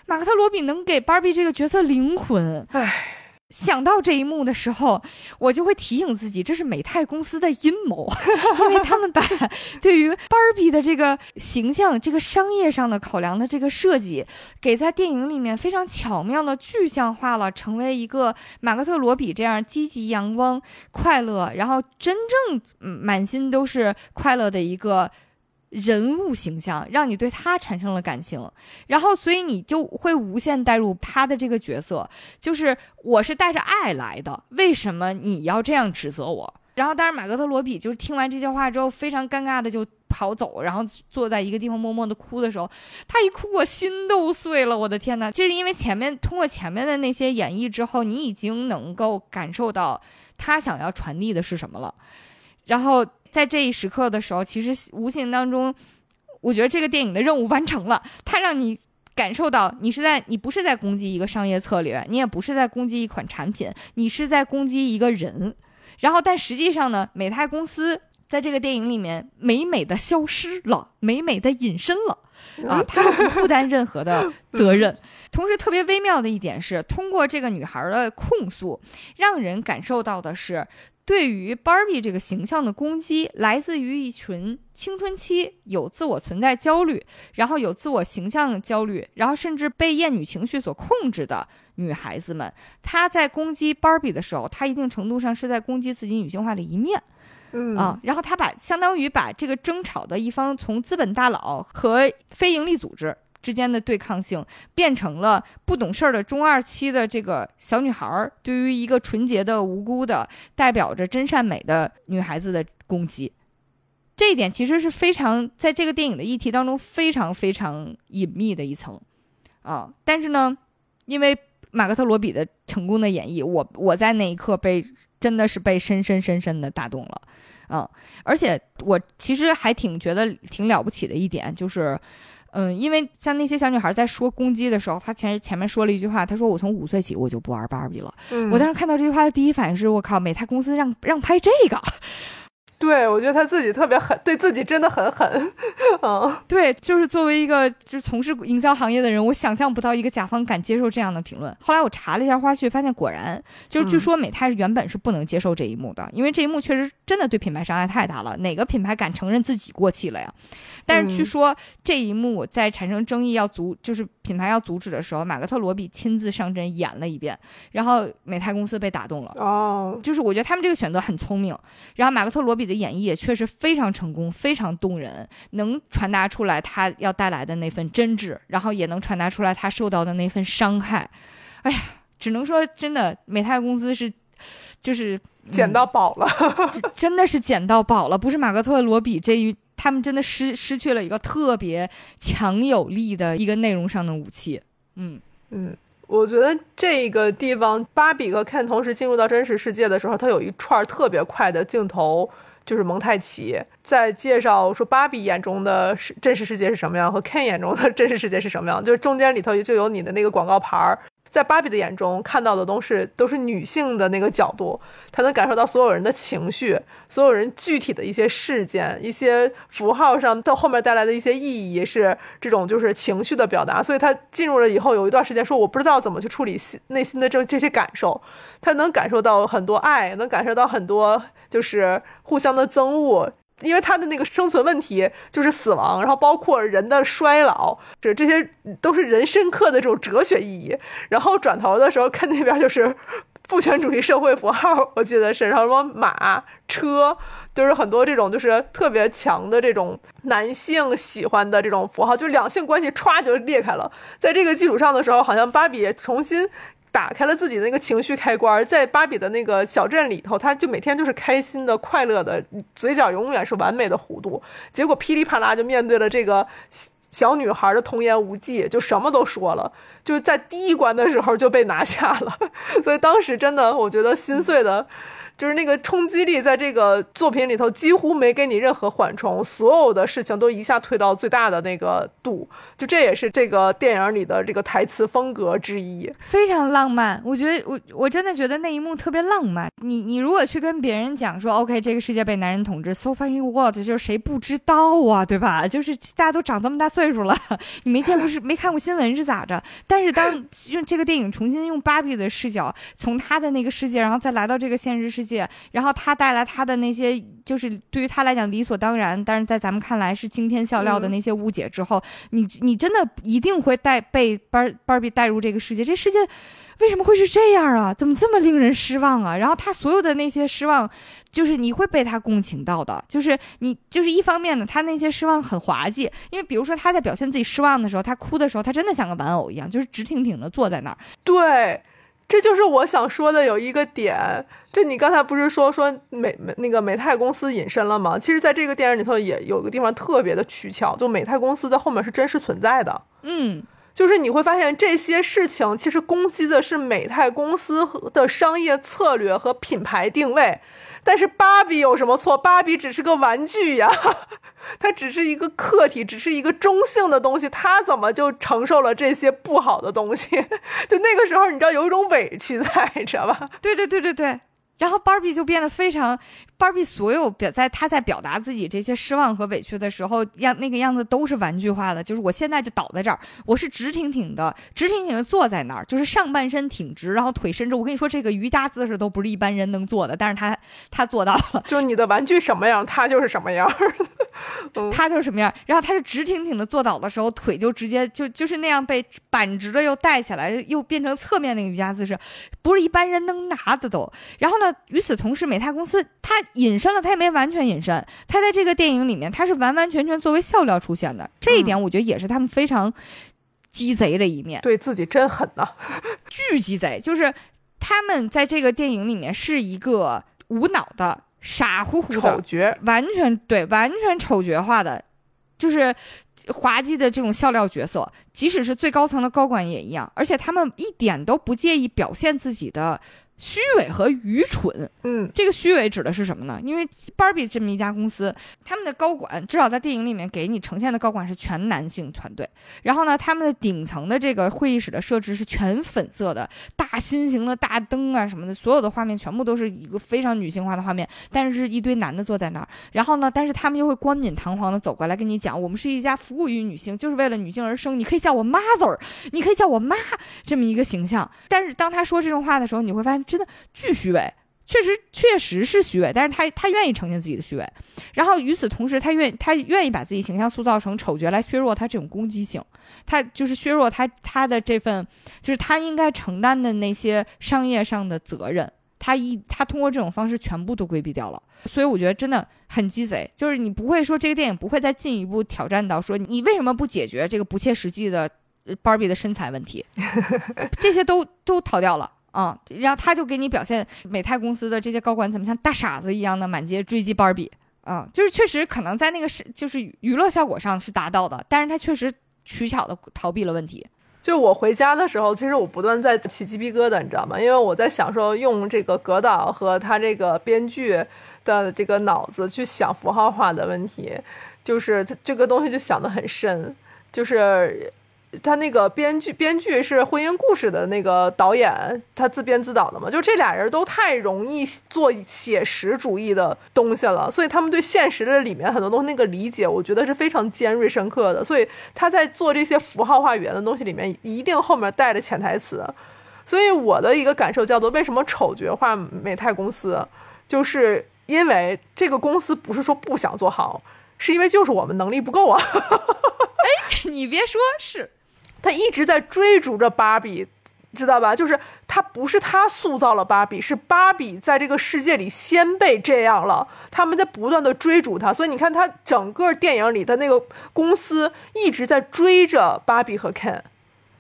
马克特罗比能给芭比这个角色灵魂，唉。想到这一幕的时候，我就会提醒自己，这是美泰公司的阴谋，因为他们把 对于芭比的这个形象、这个商业上的考量的这个设计，给在电影里面非常巧妙的具象化了，成为一个马克特罗比这样积极、阳光、快乐，然后真正满心都是快乐的一个。人物形象让你对他产生了感情，然后所以你就会无限带入他的这个角色，就是我是带着爱来的，为什么你要这样指责我？然后，但是马格特罗比就是听完这些话之后，非常尴尬的就跑走，然后坐在一个地方默默的哭的时候，他一哭我心都碎了，我的天呐！就是因为前面通过前面的那些演绎之后，你已经能够感受到他想要传递的是什么了，然后。在这一时刻的时候，其实无形当中，我觉得这个电影的任务完成了。它让你感受到，你是在你不是在攻击一个商业策略，你也不是在攻击一款产品，你是在攻击一个人。然后，但实际上呢，美泰公司在这个电影里面美美的消失了，美美的隐身了啊，他不负担任何的 责任。同时，特别微妙的一点是，通过这个女孩的控诉，让人感受到的是。对于 Barbie 这个形象的攻击，来自于一群青春期有自我存在焦虑，然后有自我形象焦虑，然后甚至被厌女情绪所控制的女孩子们。她在攻击 Barbie 的时候，她一定程度上是在攻击自己女性化的一面，嗯啊，然后她把相当于把这个争吵的一方从资本大佬和非营利组织。之间的对抗性变成了不懂事儿的中二期的这个小女孩儿对于一个纯洁的无辜的代表着真善美的女孩子的攻击，这一点其实是非常在这个电影的议题当中非常非常隐秘的一层啊。但是呢，因为马格特罗比的成功的演绎，我我在那一刻被真的是被深深深深的打动了啊！而且我其实还挺觉得挺了不起的一点就是。嗯，因为像那些小女孩在说攻击的时候，她前前面说了一句话，她说我从五岁起我就不玩芭比了。我当时看到这句话的第一反应是我靠，美泰公司让让拍这个。对，我觉得他自己特别狠，对自己真的很狠。嗯，对，就是作为一个就是从事营销行业的人，我想象不到一个甲方敢接受这样的评论。后来我查了一下花絮，发现果然就是据说美泰原本是不能接受这一幕的，因为这一幕确实真的对品牌伤害太大了。哪个品牌敢承认自己过气了呀？但是据说这一幕在产生争议要阻，就是品牌要阻止的时候，马格特罗比亲自上阵演了一遍，然后美泰公司被打动了。哦，就是我觉得他们这个选择很聪明。然后马格特罗比。的演绎也确实非常成功，非常动人，能传达出来他要带来的那份真挚，然后也能传达出来他受到的那份伤害。哎呀，只能说真的，美泰公司是就是捡到宝了，真的是捡到宝了。不是马格特罗比这一，他们真的失失去了一个特别强有力的一个内容上的武器。嗯嗯。我觉得这个地方，芭比和 Ken 同时进入到真实世界的时候，他有一串特别快的镜头。就是蒙太奇在介绍说芭比眼中的真实世界是什么样，和 Ken 眼中的真实世界是什么样。就是中间里头就有你的那个广告牌儿，在芭比的眼中看到的都是都是女性的那个角度，她能感受到所有人的情绪，所有人具体的一些事件、一些符号上到后面带来的一些意义是这种就是情绪的表达，所以她进入了以后有一段时间说我不知道怎么去处理心内心的这这些感受，她能感受到很多爱，能感受到很多就是互相的憎恶。因为他的那个生存问题就是死亡，然后包括人的衰老，这这些都是人深刻的这种哲学意义。然后转头的时候看那边就是父权主义社会符号，我记得是，然后什么马车，就是很多这种就是特别强的这种男性喜欢的这种符号，就两性关系歘就裂开了。在这个基础上的时候，好像芭比重新。打开了自己那个情绪开关，在芭比的那个小镇里头，他就每天就是开心的、快乐的，嘴角永远是完美的弧度。结果噼里啪啦就面对了这个小女孩的童言无忌，就什么都说了，就是在第一关的时候就被拿下了。所以当时真的，我觉得心碎的。就是那个冲击力，在这个作品里头几乎没给你任何缓冲，所有的事情都一下推到最大的那个度，就这也是这个电影里的这个台词风格之一，非常浪漫。我觉得我我真的觉得那一幕特别浪漫。你你如果去跟别人讲说，OK，这个世界被男人统治，so fucking what，就是谁不知道啊，对吧？就是大家都长这么大岁数了，你没见过是没看过新闻是咋着？但是当用这个电影重新用芭比的视角，从他的那个世界，然后再来到这个现实世。界，然后他带来他的那些，就是对于他来讲理所当然，但是在咱们看来是惊天笑料的那些误解之后，你你真的一定会带被芭芭比带入这个世界。这世界为什么会是这样啊？怎么这么令人失望啊？然后他所有的那些失望，就是你会被他共情到的。就是你就是一方面呢，他那些失望很滑稽，因为比如说他在表现自己失望的时候，他哭的时候，他真的像个玩偶一样，就是直挺挺的坐在那儿。对。这就是我想说的有一个点，就你刚才不是说说美美那个美泰公司隐身了吗？其实，在这个电影里头也有个地方特别的取巧，就美泰公司在后面是真实存在的。嗯，就是你会发现这些事情其实攻击的是美泰公司的商业策略和品牌定位。但是芭比有什么错？芭比只是个玩具呀，它只是一个客体，只是一个中性的东西，它怎么就承受了这些不好的东西？就那个时候，你知道有一种委屈在，知道吧？对对对对对。然后 Barbie 就变得非常，，Barbie 所有表在她在表达自己这些失望和委屈的时候，样那个样子都是玩具化的。就是我现在就倒在这儿，我是直挺挺的，直挺挺的坐在那儿，就是上半身挺直，然后腿伸直。我跟你说，这个瑜伽姿势都不是一般人能做的，但是他他做到了。就是你的玩具什么样，他就是什么样。他就是什么样，然后他就直挺挺的坐倒的时候，腿就直接就就是那样被板直的又带起来，又变成侧面那个瑜伽姿势，不是一般人能拿的都。然后呢，与此同时，美泰公司他隐身了，他也没完全隐身，他在这个电影里面他是完完全全作为笑料出现的。这一点我觉得也是他们非常鸡贼的一面，对自己真狠呐，巨鸡贼，就是他们在这个电影里面是一个无脑的。傻乎乎的丑角，完全对，完全丑角化的，就是滑稽的这种笑料角色，即使是最高层的高管也一样，而且他们一点都不介意表现自己的。虚伪和愚蠢，嗯，这个虚伪指的是什么呢？因为芭比这么一家公司，他们的高管至少在电影里面给你呈现的高管是全男性团队，然后呢，他们的顶层的这个会议室的设置是全粉色的，大心型的大灯啊什么的，所有的画面全部都是一个非常女性化的画面，但是一堆男的坐在那儿，然后呢，但是他们又会冠冕堂皇的走过来跟你讲，我们是一家服务于女性，就是为了女性而生，你可以叫我 mother，你可以叫我妈这么一个形象，但是当他说这种话的时候，你会发现。真的巨虚伪，确实确实是虚伪，但是他他愿意呈现自己的虚伪，然后与此同时，他愿他愿意把自己形象塑造成丑角来削弱他这种攻击性，他就是削弱他他的这份就是他应该承担的那些商业上的责任，他一他通过这种方式全部都规避掉了，所以我觉得真的很鸡贼，就是你不会说这个电影不会再进一步挑战到说你为什么不解决这个不切实际的芭比的身材问题，这些都都逃掉了。啊，然后他就给你表现美泰公司的这些高管怎么像大傻子一样的满街追击芭比啊，就是确实可能在那个是就是娱乐效果上是达到的，但是他确实取巧的逃避了问题。就我回家的时候，其实我不断在起鸡皮疙瘩，你知道吗？因为我在享受用这个葛导和他这个编剧的这个脑子去想符号化的问题，就是他这个东西就想得很深，就是。他那个编剧编剧是婚姻故事的那个导演，他自编自导的嘛，就这俩人都太容易做写实主义的东西了，所以他们对现实的里面很多东西那个理解，我觉得是非常尖锐深刻的。所以他在做这些符号化语言的东西里面，一定后面带着潜台词。所以我的一个感受叫做，为什么丑角化美泰公司，就是因为这个公司不是说不想做好，是因为就是我们能力不够啊。哎，你别说，是他一直在追逐着芭比，知道吧？就是他不是他塑造了芭比，是芭比在这个世界里先被这样了，他们在不断的追逐他。所以你看，他整个电影里的那个公司一直在追着芭比和 Ken。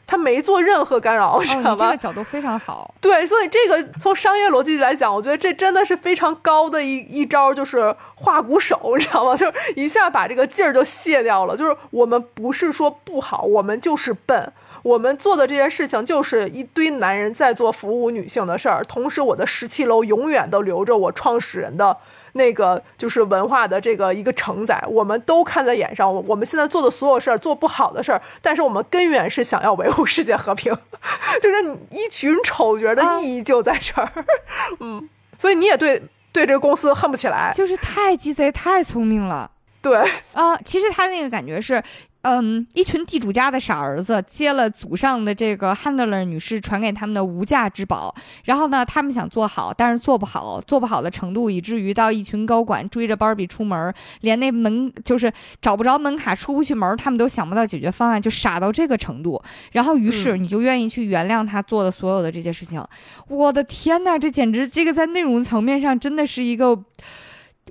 他没做任何干扰，知道吧？这个角度非常好。对，所以这个从商业逻辑来讲，我觉得这真的是非常高的一一招，就是画骨手，你知道吗？就是一下把这个劲儿就卸掉了。就是我们不是说不好，我们就是笨。我们做的这件事情就是一堆男人在做服务女性的事儿，同时我的十七楼永远都留着我创始人的。那个就是文化的这个一个承载，我们都看在眼上。我我们现在做的所有事儿，做不好的事儿，但是我们根源是想要维护世界和平，就是一群丑角的意义就在这儿。嗯，所以你也对对这个公司恨不起来，就是太鸡贼，太聪明了。对啊，其实他那个感觉是。嗯，一群地主家的傻儿子接了祖上的这个 Handler 女士传给他们的无价之宝，然后呢，他们想做好，但是做不好，做不好的程度以至于到一群高管追着芭比出门，连那门就是找不着门卡出不去门，他们都想不到解决方案，就傻到这个程度。然后于是你就愿意去原谅他做的所有的这些事情。我的天呐，这简直这个在内容层面上真的是一个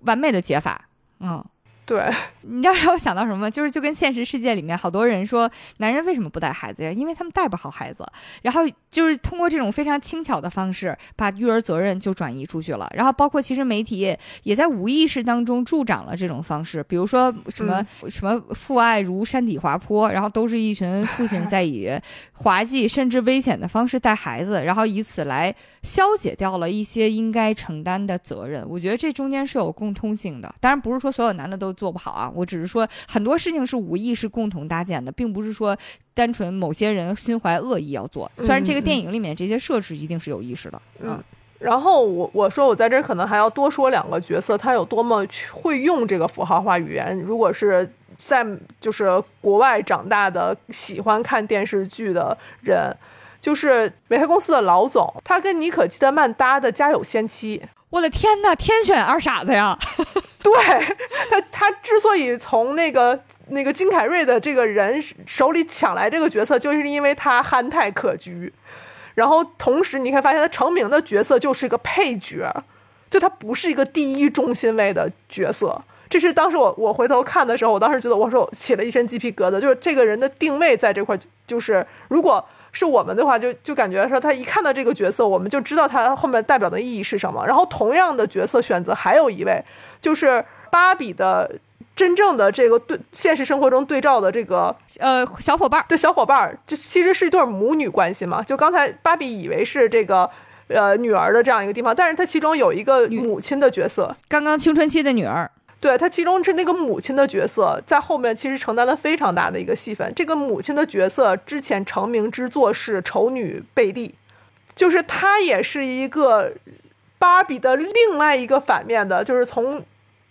完美的解法，嗯。对，你知道让我想到什么吗？就是就跟现实世界里面好多人说，男人为什么不带孩子呀？因为他们带不好孩子。然后就是通过这种非常轻巧的方式，把育儿责任就转移出去了。然后包括其实媒体也在无意识当中助长了这种方式，比如说什么什么父爱如山体滑坡，然后都是一群父亲在以 滑稽甚至危险的方式带孩子，然后以此来消解掉了一些应该承担的责任。我觉得这中间是有共通性的，当然不是说所有男的都。做不好啊！我只是说很多事情是无意识共同搭建的，并不是说单纯某些人心怀恶意要做。虽然这个电影里面这些设置一定是有意识的，嗯。然后我我说我在这可能还要多说两个角色，他有多么会用这个符号化语言。如果是在就是国外长大的喜欢看电视剧的人，就是美泰公司的老总，他跟妮可基德曼搭的《家有仙妻》。我的天呐，天选二傻子呀！对他，他之所以从那个那个金凯瑞的这个人手里抢来这个角色，就是因为他憨态可掬。然后同时，你可以发现他成名的角色就是一个配角，就他不是一个第一中心位的角色。这是当时我我回头看的时候，我当时觉得我说起了一身鸡皮疙瘩，就是这个人的定位在这块，就是如果。是我们的话，就就感觉说他一看到这个角色，我们就知道他后面代表的意义是什么。然后同样的角色选择还有一位，就是芭比的真正的这个对现实生活中对照的这个呃小伙伴的小伙伴，就其实是一对母女关系嘛。就刚才芭比以为是这个呃女儿的这样一个地方，但是她其中有一个母亲的角色，刚刚青春期的女儿。对他其中是那个母亲的角色，在后面其实承担了非常大的一个戏份。这个母亲的角色之前成名之作是《丑女贝蒂》，就是她也是一个芭比的另外一个反面的，就是从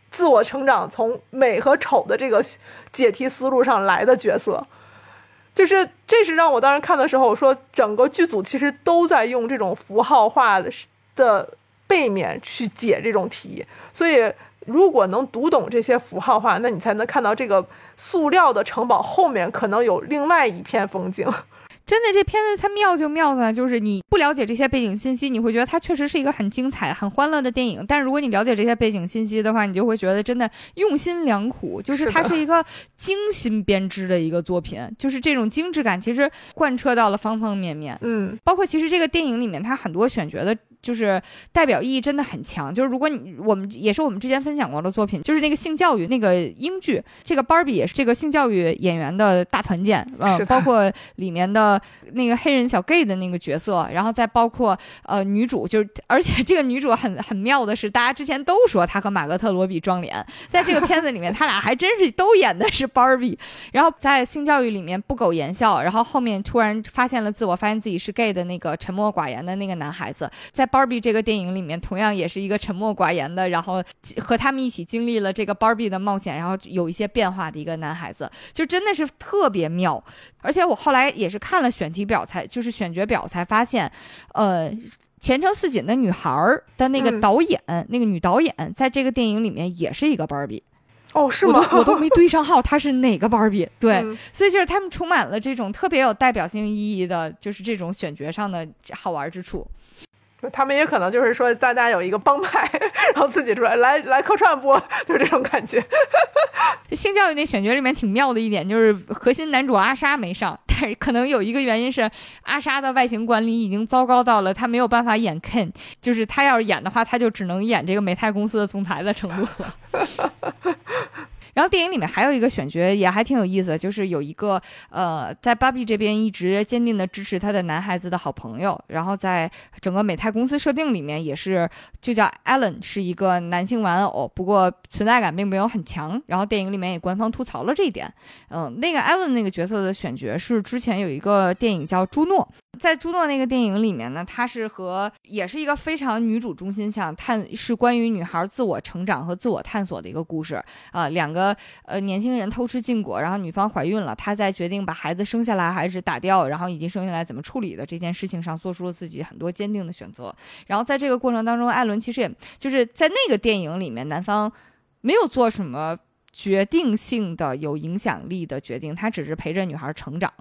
自我成长、从美和丑的这个解题思路上来的角色。就是这是让我当时看的时候，我说整个剧组其实都在用这种符号化的的背面去解这种题，所以。如果能读懂这些符号话，那你才能看到这个塑料的城堡后面可能有另外一片风景。真的，这片子它妙就妙在，就是你不了解这些背景信息，你会觉得它确实是一个很精彩、很欢乐的电影。但如果你了解这些背景信息的话，你就会觉得真的用心良苦，就是它是一个精心编织的一个作品，就是这种精致感其实贯彻到了方方面面。嗯，包括其实这个电影里面它很多选角的。就是代表意义真的很强。就是如果你我们也是我们之前分享过的作品，就是那个性教育那个英剧，这个 Barbie 也是这个性教育演员的大团建，呃，包括里面的那个黑人小 gay 的那个角色，然后再包括呃女主，就是而且这个女主很很妙的是，大家之前都说她和马格特罗比撞脸，在这个片子里面，他俩还真是都演的是 Barbie。然后在性教育里面不苟言笑，然后后面突然发现了自我，发现自己是 gay 的那个沉默寡言的那个男孩子，在 Barbie 这个电影里面，同样也是一个沉默寡言的，然后和他们一起经历了这个 Barbie 的冒险，然后有一些变化的一个男孩子，就真的是特别妙。而且我后来也是看了选题表才，就是选角表才发现，呃，前程似锦的女孩儿的那个导演，那个女导演，在这个电影里面也是一个 Barbie。哦，是吗？我 都我都没对上号，她是哪个芭比？对，所以就是他们充满了这种特别有代表性意义的，就是这种选角上的好玩之处。他们也可能就是说，大家有一个帮派，然后自己出来来来客串播，就这种感觉。性教育那选角里面挺妙的一点，就是核心男主阿莎没上，但是可能有一个原因是阿莎的外形管理已经糟糕到了他没有办法演 Ken，就是他要是演的话，他就只能演这个美泰公司的总裁的程度了。然后电影里面还有一个选角也还挺有意思，就是有一个呃，在芭比这边一直坚定的支持他的男孩子的好朋友，然后在整个美泰公司设定里面也是就叫 Allen，是一个男性玩偶，不过存在感并没有很强。然后电影里面也官方吐槽了这一点。嗯，那个 Allen 那个角色的选角是之前有一个电影叫《朱诺》。在朱诺那个电影里面呢，他是和也是一个非常女主中心向探，是关于女孩自我成长和自我探索的一个故事啊。两个呃呃年轻人偷吃禁果，然后女方怀孕了，他在决定把孩子生下来还是打掉，然后已经生下来怎么处理的这件事情上，做出了自己很多坚定的选择。然后在这个过程当中，艾伦其实也就是在那个电影里面，男方没有做什么决定性的有影响力的决定，他只是陪着女孩成长。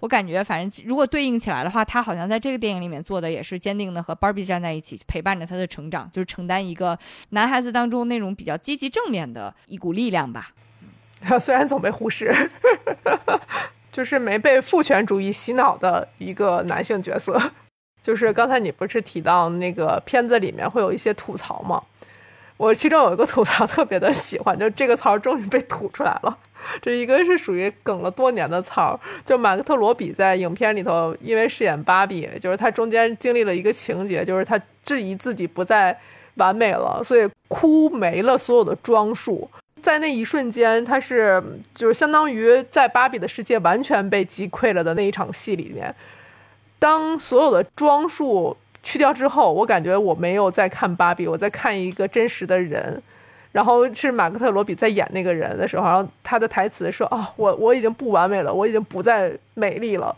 我感觉，反正如果对应起来的话，他好像在这个电影里面做的也是坚定的和 Barbie 站在一起，陪伴着他的成长，就是承担一个男孩子当中那种比较积极正面的一股力量吧。他 虽然总被忽视，就是没被父权主义洗脑的一个男性角色。就是刚才你不是提到那个片子里面会有一些吐槽吗？我其中有一个吐槽特别的喜欢，就这个槽终于被吐出来了。这一个是属于梗了多年的槽，就马克特罗比在影片里头，因为饰演芭比，就是他中间经历了一个情节，就是他质疑自己不再完美了，所以哭没了所有的装束。在那一瞬间，他是就是相当于在芭比的世界完全被击溃了的那一场戏里面，当所有的装束。去掉之后，我感觉我没有在看芭比，我在看一个真实的人。然后是马克特罗比在演那个人的时候，然后他的台词说：“哦，我我已经不完美了，我已经不再美丽了。”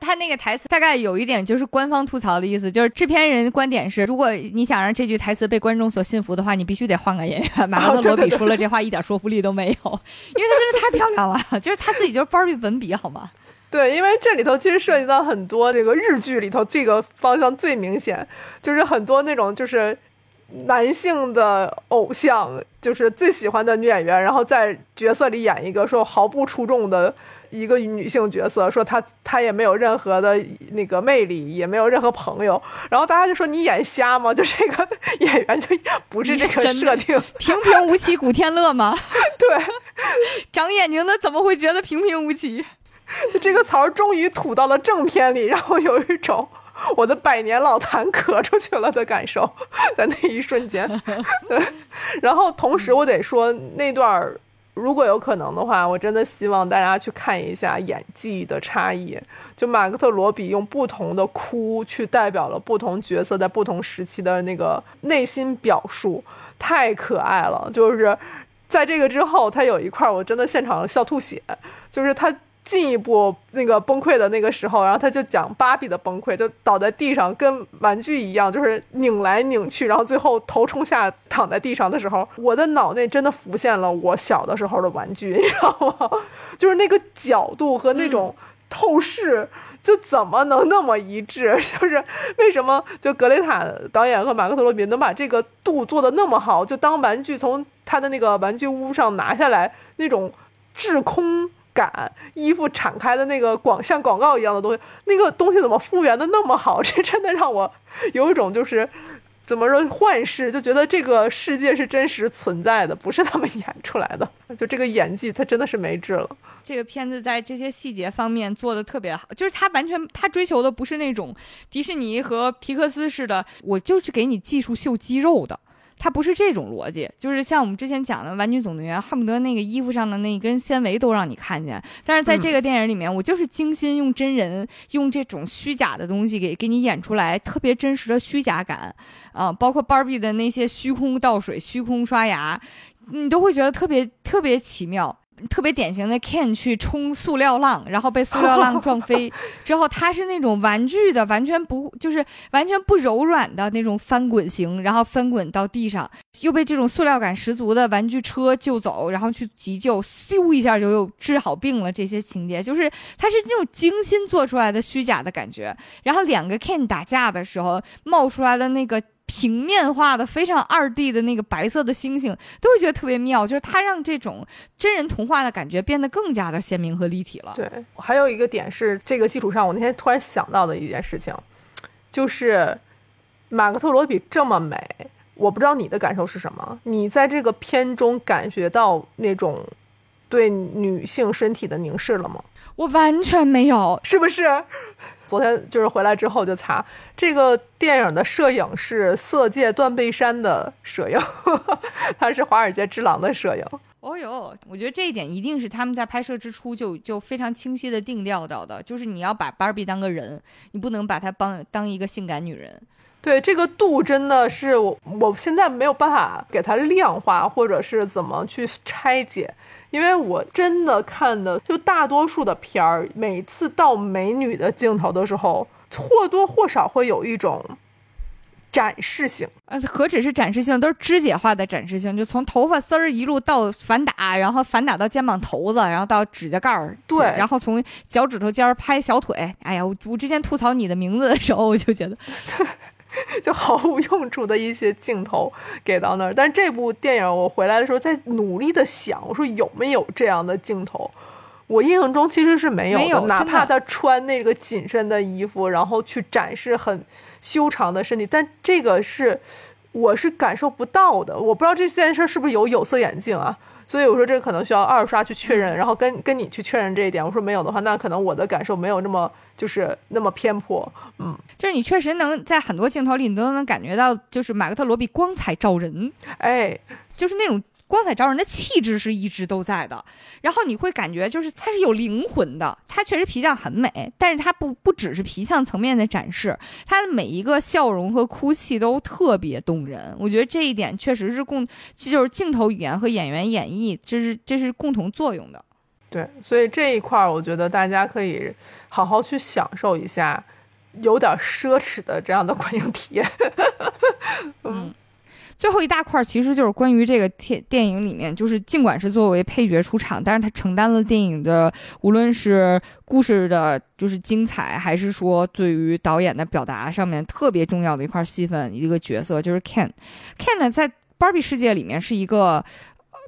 他那个台词大概有一点就是官方吐槽的意思，就是制片人观点是：如果你想让这句台词被观众所信服的话，你必须得换个演员。马克特罗比说了这话一点说服力都没有，因为他真的太漂亮了，就是他自己就是芭比本笔，好吗？对，因为这里头其实涉及到很多这个日剧里头这个方向最明显，就是很多那种就是男性的偶像，就是最喜欢的女演员，然后在角色里演一个说毫不出众的一个女性角色，说她她也没有任何的那个魅力，也没有任何朋友，然后大家就说你眼瞎吗？就这个 演员就不是这个设定，平平无奇古天乐吗？对，长眼睛的怎么会觉得平平无奇？这个槽终于吐到了正片里，让我有一种我的百年老痰咳出去了的感受，在那一瞬间。对，然后同时我得说，那段如果有可能的话，我真的希望大家去看一下演技的差异。就马克特罗比用不同的哭去代表了不同角色在不同时期的那个内心表述，太可爱了。就是在这个之后，他有一块我真的现场笑吐血，就是他。进一步那个崩溃的那个时候，然后他就讲芭比的崩溃，就倒在地上，跟玩具一样，就是拧来拧去，然后最后头冲下躺在地上的时候，我的脑内真的浮现了我小的时候的玩具，你知道吗？就是那个角度和那种透视，就怎么能那么一致？就是为什么就格雷塔导演和马克特罗比能把这个度做的那么好？就当玩具从他的那个玩具屋上拿下来，那种滞空。感衣服敞开的那个广像广告一样的东西，那个东西怎么复原的那么好？这真的让我有一种就是怎么说幻视，就觉得这个世界是真实存在的，不是他们演出来的。就这个演技，他真的是没治了。这个片子在这些细节方面做的特别好，就是他完全他追求的不是那种迪士尼和皮克斯似的，我就是给你技术秀肌肉的。它不是这种逻辑，就是像我们之前讲的《玩具总动员》，恨不得那个衣服上的那一根纤维都让你看见。但是在这个电影里面，我就是精心用真人用这种虚假的东西给给你演出来特别真实的虚假感啊，包括 Barbie 的那些虚空倒水、虚空刷牙，你都会觉得特别特别奇妙。特别典型的 Ken 去冲塑料浪，然后被塑料浪撞飞 之后，他是那种玩具的，完全不就是完全不柔软的那种翻滚型，然后翻滚到地上，又被这种塑料感十足的玩具车救走，然后去急救，咻一下就又治好病了。这些情节就是他是那种精心做出来的虚假的感觉。然后两个 Ken 打架的时候冒出来的那个。平面化的非常二 D 的那个白色的星星，都会觉得特别妙，就是它让这种真人童话的感觉变得更加的鲜明和立体了。对，还有一个点是这个基础上，我那天突然想到的一件事情，就是马克特罗比这么美，我不知道你的感受是什么？你在这个片中感觉到那种对女性身体的凝视了吗？我完全没有，是不是？昨天就是回来之后就查这个电影的摄影是《色戒》断背山的摄影，他是《华尔街之狼》的摄影。哦呦，我觉得这一点一定是他们在拍摄之初就就非常清晰的定调到的，就是你要把芭比当个人，你不能把她当当一个性感女人。对这个度真的是我我现在没有办法给它量化，或者是怎么去拆解。因为我真的看的，就大多数的片儿，每次到美女的镜头的时候，或多或少会有一种展示性。呃，何止是展示性，都是肢解化的展示性，就从头发丝儿一路到反打，然后反打到肩膀头子，然后到指甲盖儿，对，然后从脚趾头尖儿拍小腿。哎呀，我我之前吐槽你的名字的时候，我就觉得。就毫无用处的一些镜头给到那儿，但是这部电影我回来的时候在努力的想，我说有没有这样的镜头？我印象中其实是没有的，哪怕他穿那个紧身的衣服，然后去展示很修长的身体，但这个是我是感受不到的。我不知道这件事是不是有有色眼镜啊？所以我说这个可能需要二刷去确认，然后跟跟你去确认这一点。我说没有的话，那可能我的感受没有那么就是那么偏颇。嗯，就是你确实能在很多镜头里，你都能感觉到，就是马克特罗比光彩照人，哎，就是那种。光彩照人的气质是一直都在的，然后你会感觉就是他是有灵魂的，他确实皮相很美，但是他不不只是皮相层面的展示，他的每一个笑容和哭泣都特别动人。我觉得这一点确实是共，就是镜头语言和演员演绎，这是这是共同作用的。对，所以这一块儿我觉得大家可以 好好去享受一下，有点奢侈的这样的观影体验。嗯。最后一大块其实就是关于这个电电影里面，就是尽管是作为配角出场，但是他承担了电影的无论是故事的，就是精彩，还是说对于导演的表达上面特别重要的一块戏份，一个角色就是 Ken。Ken 呢，在芭比世界里面是一个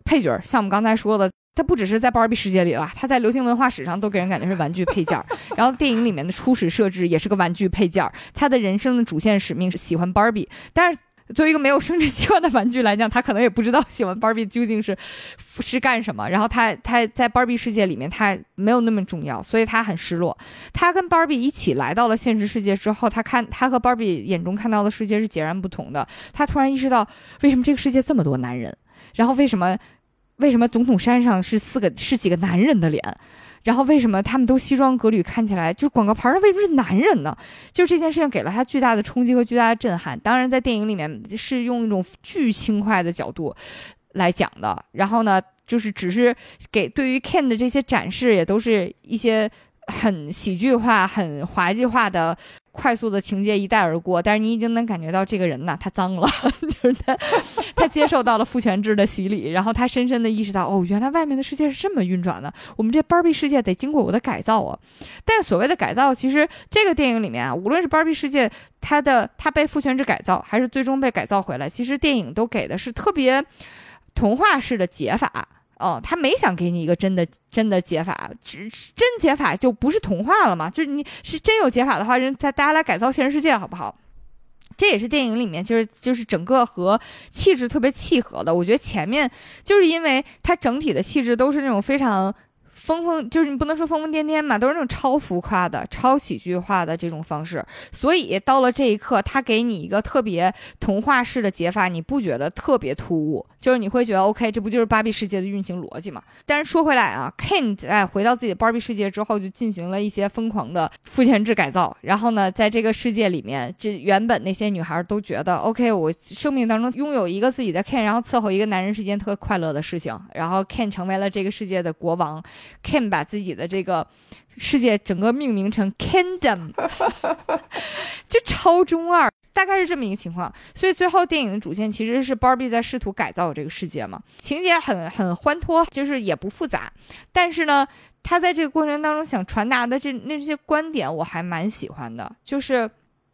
配角，像我们刚才说的，他不只是在 Barbie 世界里了，他在流行文化史上都给人感觉是玩具配件。然后电影里面的初始设置也是个玩具配件，他的人生的主线使命是喜欢芭比，但是。作为一个没有生殖器官的玩具来讲，他可能也不知道喜欢芭比究竟是是干什么。然后他他在芭比世界里面，他没有那么重要，所以他很失落。他跟芭比一起来到了现实世界之后，他看他和芭比眼中看到的世界是截然不同的。他突然意识到，为什么这个世界这么多男人？然后为什么为什么总统山上是四个是几个男人的脸？然后为什么他们都西装革履，看起来就是广告牌上为什么是男人呢？就这件事情给了他巨大的冲击和巨大的震撼。当然，在电影里面是用一种巨轻快的角度来讲的。然后呢，就是只是给对于 Ken 的这些展示，也都是一些很喜剧化、很滑稽化的。快速的情节一带而过，但是你已经能感觉到这个人呐，他脏了，就是他，他接受到了父权制的洗礼，然后他深深的意识到，哦，原来外面的世界是这么运转的，我们这芭比世界得经过我的改造啊。但是所谓的改造，其实这个电影里面啊，无论是芭比世界，它的它被父权制改造，还是最终被改造回来，其实电影都给的是特别童话式的解法。哦，他没想给你一个真的真的解法，真真解法就不是童话了嘛？就是你是真有解法的话，人再大家来改造现实世界好不好？这也是电影里面就是就是整个和气质特别契合的。我觉得前面就是因为它整体的气质都是那种非常。疯疯就是你不能说疯疯癫癫嘛，都是那种超浮夸的、超喜剧化的这种方式。所以到了这一刻，他给你一个特别童话式的解法，你不觉得特别突兀？就是你会觉得 OK，这不就是芭比世界的运行逻辑嘛？但是说回来啊，Ken 在回到自己的芭比世界之后，就进行了一些疯狂的父权制改造。然后呢，在这个世界里面，这原本那些女孩都觉得 OK，我生命当中拥有一个自己的 Ken，然后伺候一个男人是件特快乐的事情。然后 Ken 成为了这个世界的国王。Ken 把自己的这个世界整个命名成 Kingdom，就超中二，大概是这么一个情况。所以最后电影的主线其实是 Barbie 在试图改造这个世界嘛，情节很很欢脱，就是也不复杂。但是呢，他在这个过程当中想传达的这那这些观点，我还蛮喜欢的。就是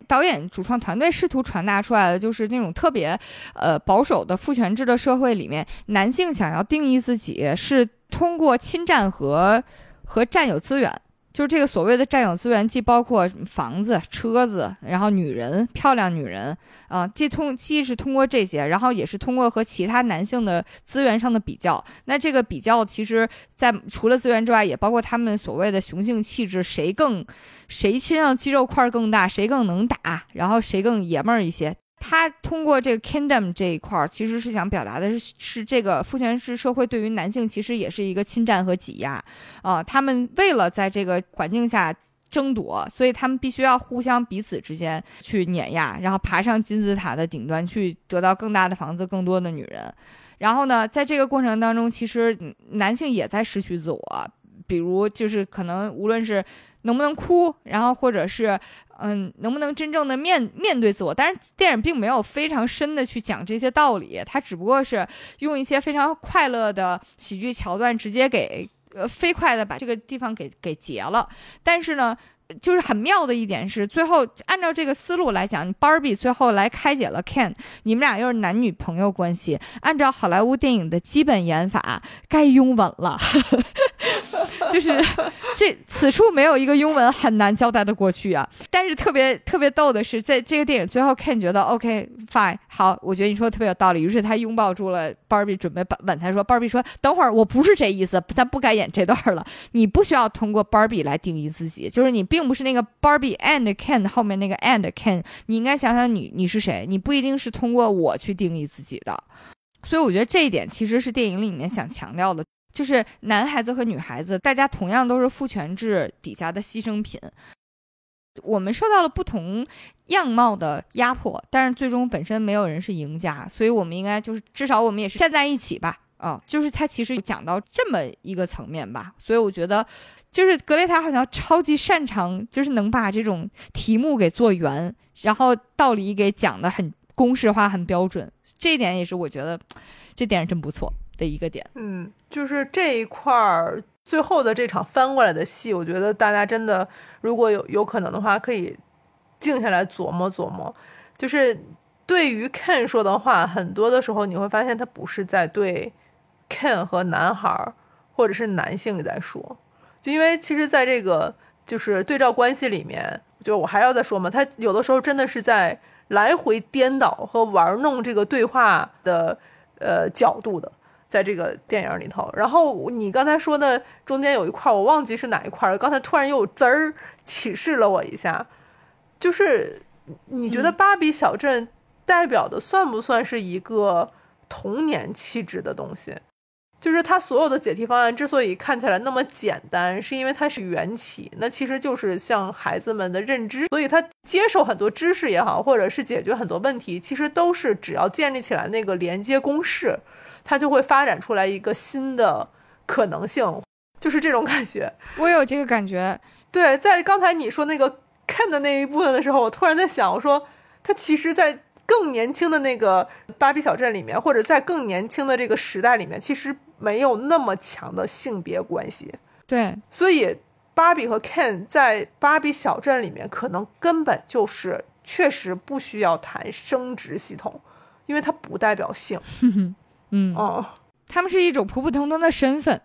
导演主创团队试图传达出来的，就是那种特别呃保守的父权制的社会里面，男性想要定义自己是。通过侵占和和占有资源，就是这个所谓的占有资源，既包括房子、车子，然后女人、漂亮女人啊，既通既是通过这些，然后也是通过和其他男性的资源上的比较。那这个比较，其实在除了资源之外，也包括他们所谓的雄性气质，谁更谁身上肌肉块更大，谁更能打，然后谁更爷们儿一些。他通过这个 kingdom 这一块儿，其实是想表达的是，是这个父权制社会对于男性其实也是一个侵占和挤压，啊，他们为了在这个环境下争夺，所以他们必须要互相彼此之间去碾压，然后爬上金字塔的顶端去得到更大的房子、更多的女人。然后呢，在这个过程当中，其实男性也在失去自我，比如就是可能无论是。能不能哭？然后或者是，嗯，能不能真正的面面对自我？但是电影并没有非常深的去讲这些道理，它只不过是用一些非常快乐的喜剧桥段，直接给呃飞快的把这个地方给给结了。但是呢。就是很妙的一点是，最后按照这个思路来讲，Barbie 最后来开解了 Ken，你们俩又是男女朋友关系，按照好莱坞电影的基本演法，该拥吻了。就是这此处没有一个拥吻很难交代的过去啊。但是特别特别逗的是，在这个电影最后，Ken 觉得 OK fine 好，我觉得你说的特别有道理，于是他拥抱住了 Barbie，准备吻他说，Barbie 说等会儿我不是这意思，咱不该演这段了，你不需要通过 Barbie 来定义自己，就是你。并不是那个 Barbie and Ken 后面那个 and Ken，你应该想想你你是谁？你不一定是通过我去定义自己的，所以我觉得这一点其实是电影里面想强调的，就是男孩子和女孩子，大家同样都是父权制底下的牺牲品，我们受到了不同样貌的压迫，但是最终本身没有人是赢家，所以我们应该就是至少我们也是站在一起吧，啊，就是他其实讲到这么一个层面吧，所以我觉得。就是格雷塔好像超级擅长，就是能把这种题目给做圆，然后道理给讲的很公式化、很标准。这一点也是我觉得这点真不错的一个点。嗯，就是这一块儿最后的这场翻过来的戏，我觉得大家真的如果有有可能的话，可以静下来琢磨琢磨。就是对于 Ken 说的话，很多的时候你会发现他不是在对 Ken 和男孩或者是男性在说。就因为其实，在这个就是对照关系里面，就我还要再说嘛，他有的时候真的是在来回颠倒和玩弄这个对话的呃角度的，在这个电影里头。然后你刚才说的中间有一块，我忘记是哪一块了。刚才突然又滋儿启示了我一下，就是你觉得芭比小镇代表的算不算是一个童年气质的东西？就是它所有的解题方案之所以看起来那么简单，是因为它是缘起，那其实就是像孩子们的认知，所以他接受很多知识也好，或者是解决很多问题，其实都是只要建立起来那个连接公式，它就会发展出来一个新的可能性，就是这种感觉。我有这个感觉。对，在刚才你说那个看的那一部分的时候，我突然在想，我说他其实，在。更年轻的那个芭比小镇里面，或者在更年轻的这个时代里面，其实没有那么强的性别关系。对，所以芭比和 Ken 在芭比小镇里面，可能根本就是确实不需要谈生殖系统，因为它不代表性。嗯哦，他们是一种普普通通的身份，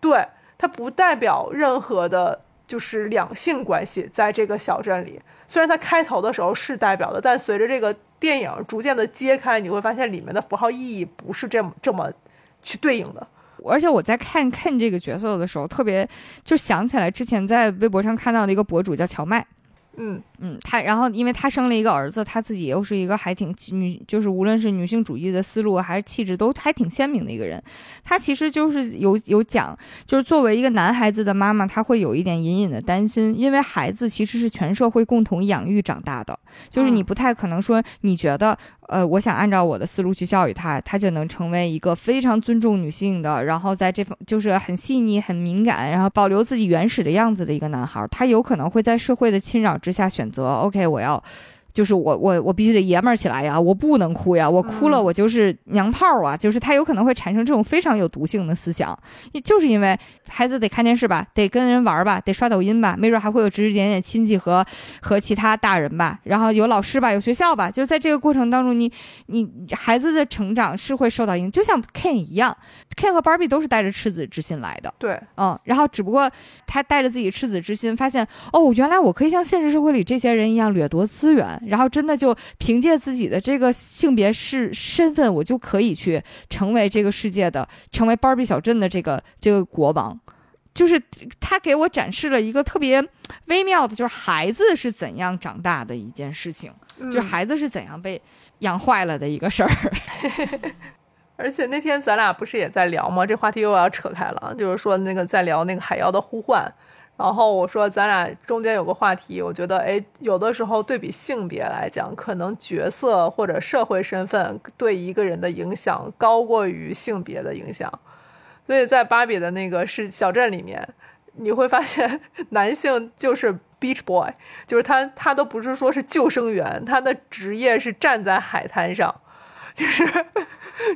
对，它不代表任何的就是两性关系在这个小镇里。虽然它开头的时候是代表的，但随着这个电影逐渐的揭开，你会发现里面的符号意义不是这么这么去对应的。而且我在看 Ken 这个角色的时候，特别就想起来之前在微博上看到的一个博主叫乔麦。嗯嗯，他然后因为他生了一个儿子，他自己又是一个还挺女，就是无论是女性主义的思路还是气质都还挺鲜明的一个人。他其实就是有有讲，就是作为一个男孩子的妈妈，他会有一点隐隐的担心，因为孩子其实是全社会共同养育长大的，就是你不太可能说你觉得。呃，我想按照我的思路去教育他，他就能成为一个非常尊重女性的，然后在这方就是很细腻、很敏感，然后保留自己原始的样子的一个男孩。他有可能会在社会的侵扰之下选择，OK，我要。就是我我我必须得爷们儿起来呀！我不能哭呀！我哭了我就是娘炮啊！就是他有可能会产生这种非常有毒性的思想，就是因为孩子得看电视吧，得跟人玩吧，得刷抖音吧，没准还会有指指点点亲戚和和其他大人吧，然后有老师吧，有学校吧，就是在这个过程当中，你你孩子的成长是会受到影响，就像 Ken 一样，Ken 和 Barbie 都是带着赤子之心来的，对，嗯，然后只不过他带着自己赤子之心，发现哦，原来我可以像现实社会里这些人一样掠夺资源。然后真的就凭借自己的这个性别是身份，我就可以去成为这个世界的，成为芭比小镇的这个这个国王。就是他给我展示了一个特别微妙的，就是孩子是怎样长大的一件事情，就是孩子是怎样被养坏了的一个事儿。而且那天咱俩不是也在聊吗？这话题又要扯开了，就是说那个在聊那个海妖的呼唤。然后我说，咱俩中间有个话题，我觉得，哎，有的时候对比性别来讲，可能角色或者社会身份对一个人的影响高过于性别的影响。所以在芭比的那个是小镇里面，你会发现男性就是 beach boy，就是他他都不是说是救生员，他的职业是站在海滩上。就是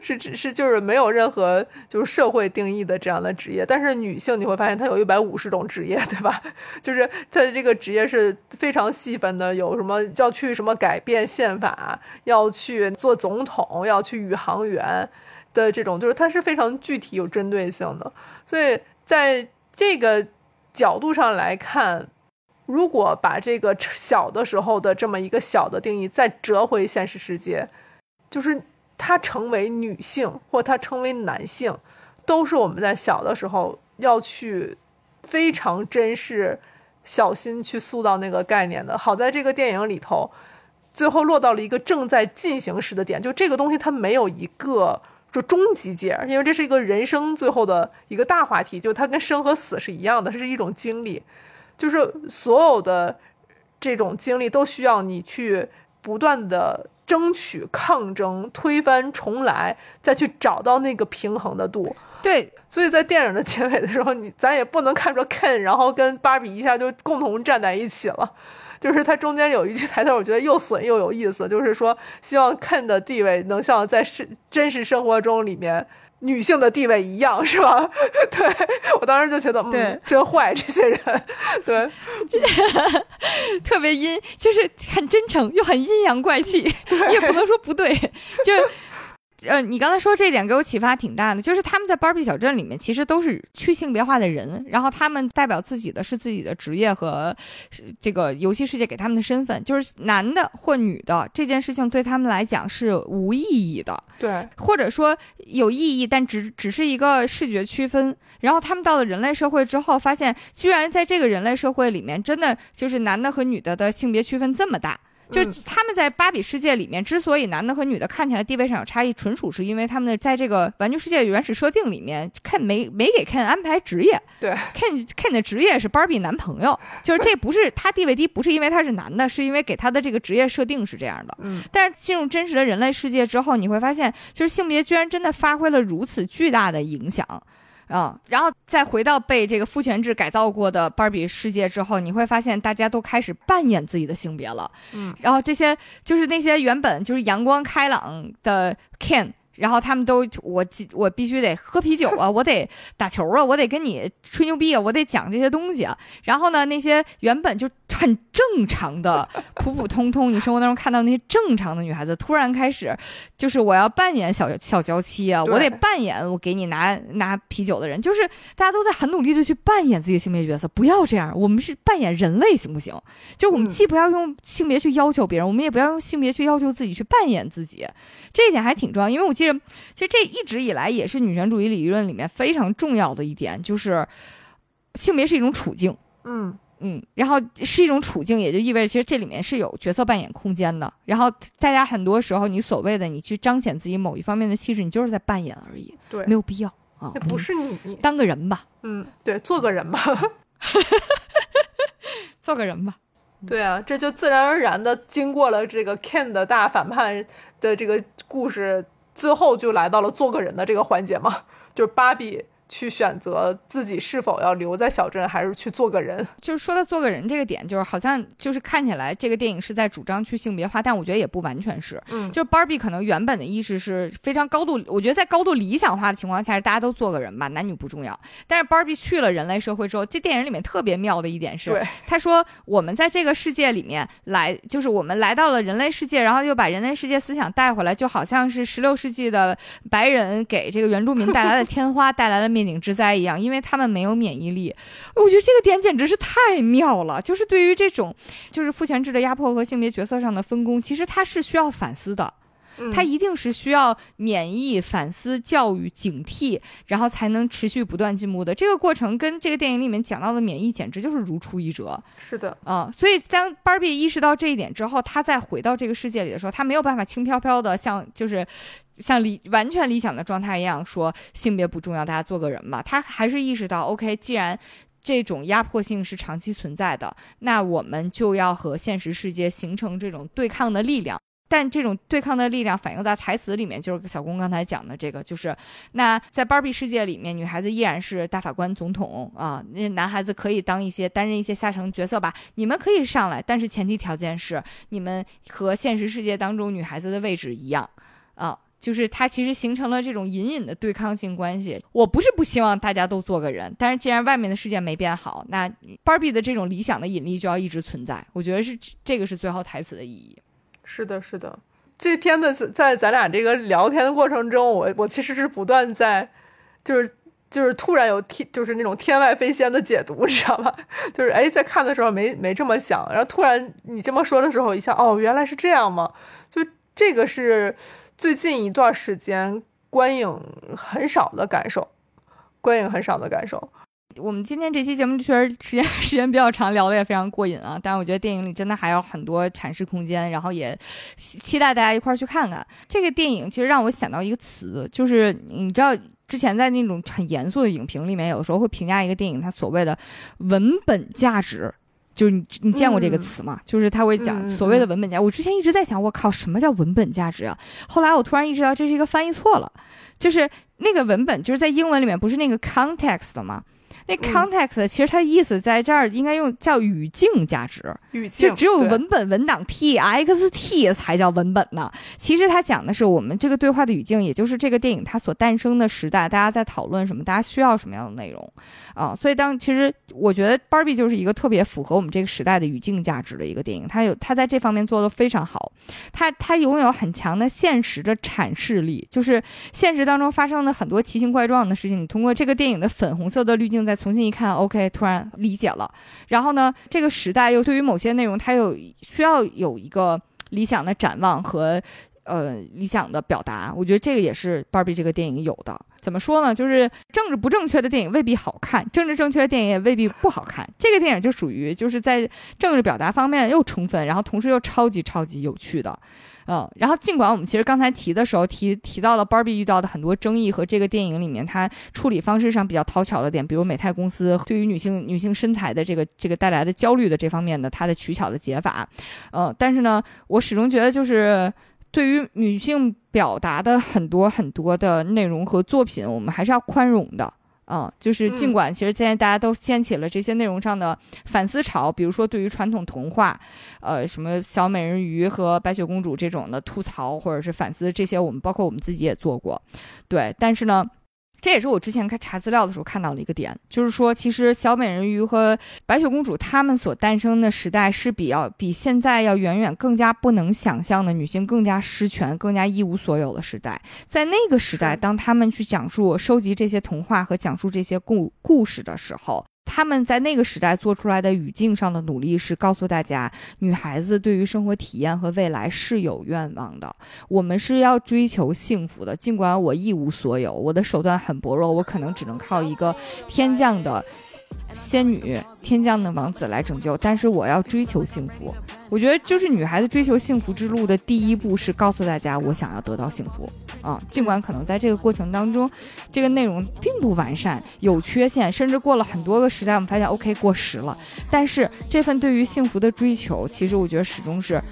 是只是就是没有任何就是社会定义的这样的职业，但是女性你会发现她有一百五十种职业，对吧？就是她的这个职业是非常细分的，有什么要去什么改变宪法，要去做总统，要去宇航员的这种，就是它是非常具体有针对性的。所以在这个角度上来看，如果把这个小的时候的这么一个小的定义再折回现实世界。就是他成为女性，或他成为男性，都是我们在小的时候要去非常珍视、小心去塑造那个概念的。好在这个电影里头，最后落到了一个正在进行时的点，就这个东西它没有一个就终极界，因为这是一个人生最后的一个大话题，就它跟生和死是一样的，它是一种经历，就是所有的这种经历都需要你去不断的。争取抗争，推翻重来，再去找到那个平衡的度。对，所以在电影的结尾的时候，你咱也不能看着 Ken，然后跟芭比一下就共同站在一起了。就是他中间有一句台词，我觉得又损又有意思，就是说希望 Ken 的地位能像在是真实生活中里面。女性的地位一样是吧？对我当时就觉得，嗯，真坏这些人，对，特别阴，就是很真诚又很阴阳怪气，你也不能说不对，就。呃，你刚才说这点给我启发挺大的，就是他们在芭比小镇里面其实都是去性别化的人，然后他们代表自己的是自己的职业和这个游戏世界给他们的身份，就是男的或女的这件事情对他们来讲是无意义的，对，或者说有意义，但只只是一个视觉区分。然后他们到了人类社会之后，发现居然在这个人类社会里面，真的就是男的和女的的性别区分这么大。就他们在芭比世界里面，之所以男的和女的看起来地位上有差异，纯属是因为他们的在这个玩具世界原始设定里面，Ken 没没给 Ken 安排职业。对，Ken Ken 的职业是芭比男朋友，就是这不是他地位低，不是因为他是男的，是因为给他的这个职业设定是这样的。嗯，但是进入真实的人类世界之后，你会发现，就是性别居然真的发挥了如此巨大的影响。嗯，然后再回到被这个父权制改造过的芭比世界之后，你会发现大家都开始扮演自己的性别了。嗯，然后这些就是那些原本就是阳光开朗的 Ken，然后他们都我我必须得喝啤酒啊，我得打球啊，我得跟你吹牛逼啊，我得讲这些东西啊。然后呢，那些原本就很正常的、普普通通，你生活当中看到那些正常的女孩子，突然开始就是我要扮演小小娇妻啊，我得扮演我给你拿拿啤酒的人，就是大家都在很努力的去扮演自己的性别角色，不要这样，我们是扮演人类行不行？就是我们既不要用性别去要求别人，我们也不要用性别去要求自己去扮演自己，这一点还挺重要，因为我记得。其实这一直以来也是女权主义理论里面非常重要的一点，就是性别是一种处境，嗯嗯，然后是一种处境，也就意味着其实这里面是有角色扮演空间的。然后大家很多时候，你所谓的你去彰显自己某一方面的气质，你就是在扮演而已，对，没有必要啊，那不是你当个人吧，嗯，对，做个人吧，做个人吧。对啊，这就自然而然的经过了这个 Ken 的大反叛的这个故事，最后就来到了做个人的这个环节嘛，就是芭比。去选择自己是否要留在小镇，还是去做个人。就是说到做个人这个点，就是好像就是看起来这个电影是在主张去性别化，但我觉得也不完全是。嗯，就是 Barbie 可能原本的意识是非常高度，我觉得在高度理想化的情况下，大家都做个人吧，男女不重要。但是 Barbie 去了人类社会之后，这电影里面特别妙的一点是，他说我们在这个世界里面来，就是我们来到了人类世界，然后又把人类世界思想带回来，就好像是十六世纪的白人给这个原住民带来的天花 带来了。灭顶之灾一样，因为他们没有免疫力。我觉得这个点简直是太妙了。就是对于这种，就是父权制的压迫和性别角色上的分工，其实他是需要反思的。它一定是需要免疫、反思、教育、警惕，然后才能持续不断进步的。这个过程跟这个电影里面讲到的免疫简直就是如出一辙。是的，啊，所以当芭比意识到这一点之后，他再回到这个世界里的时候，他没有办法轻飘飘的像就是像理完全理想的状态一样说性别不重要，大家做个人吧。他还是意识到，OK，既然这种压迫性是长期存在的，那我们就要和现实世界形成这种对抗的力量。但这种对抗的力量反映在台词里面，就是小公刚才讲的这个，就是那在芭比世界里面，女孩子依然是大法官、总统啊，那男孩子可以当一些担任一些下层角色吧，你们可以上来，但是前提条件是你们和现实世界当中女孩子的位置一样啊，就是它其实形成了这种隐隐的对抗性关系。我不是不希望大家都做个人，但是既然外面的世界没变好，那芭比的这种理想的引力就要一直存在。我觉得是这个是最后台词的意义。是的，是的，这片子在咱俩这个聊天的过程中，我我其实是不断在，就是就是突然有天就是那种天外飞仙的解读，你知道吧？就是哎，在看的时候没没这么想，然后突然你这么说的时候，一下哦，原来是这样吗？就这个是最近一段时间观影很少的感受，观影很少的感受。我们今天这期节目确实时间时间比较长，聊的也非常过瘾啊！但是我觉得电影里真的还有很多阐释空间，然后也期待大家一块儿去看看这个电影。其实让我想到一个词，就是你知道之前在那种很严肃的影评里面，有时候会评价一个电影它所谓的文本价值，就是你你见过这个词吗？就是他会讲所谓的文本价。我之前一直在想，我靠，什么叫文本价值啊？后来我突然意识到这是一个翻译错了，就是那个文本就是在英文里面不是那个 context 的吗？那 context 其实它的意思在这儿应该用叫语境价值，语境就只有文本文档 t x t 才叫文本呢。其实它讲的是我们这个对话的语境，也就是这个电影它所诞生的时代，大家在讨论什么，大家需要什么样的内容啊。所以当其实我觉得 Barbie 就是一个特别符合我们这个时代的语境价值的一个电影，它有它在这方面做的非常好，它它拥有很强的现实的阐释力，就是现实当中发生的很多奇形怪状的事情，你通过这个电影的粉红色的滤镜在。重新一看，OK，突然理解了。然后呢，这个时代又对于某些内容，它有需要有一个理想的展望和呃理想的表达。我觉得这个也是 Barbie 这个电影有的。怎么说呢？就是政治不正确的电影未必好看，政治正确的电影也未必不好看。这个电影就属于就是在政治表达方面又充分，然后同时又超级超级有趣的。嗯，然后尽管我们其实刚才提的时候提提到了 Barbie 遇到的很多争议和这个电影里面它处理方式上比较讨巧的点，比如美泰公司对于女性女性身材的这个这个带来的焦虑的这方面的它的取巧的解法，呃，但是呢，我始终觉得就是对于女性表达的很多很多的内容和作品，我们还是要宽容的。嗯，就是尽管其实现在大家都掀起了这些内容上的反思潮，比如说对于传统童话，呃，什么小美人鱼和白雪公主这种的吐槽或者是反思，这些我们包括我们自己也做过，对，但是呢。这也是我之前看查资料的时候看到了一个点，就是说，其实小美人鱼和白雪公主她们所诞生的时代是比较比现在要远远更加不能想象的，女性更加失权、更加一无所有的时代。在那个时代，当他们去讲述、收集这些童话和讲述这些故故事的时候。他们在那个时代做出来的语境上的努力，是告诉大家，女孩子对于生活体验和未来是有愿望的。我们是要追求幸福的，尽管我一无所有，我的手段很薄弱，我可能只能靠一个天降的。仙女、天降的王子来拯救，但是我要追求幸福。我觉得，就是女孩子追求幸福之路的第一步是告诉大家，我想要得到幸福啊。尽管可能在这个过程当中，这个内容并不完善，有缺陷，甚至过了很多个时代，我们发现 OK 过时了。但是这份对于幸福的追求，其实我觉得始终是，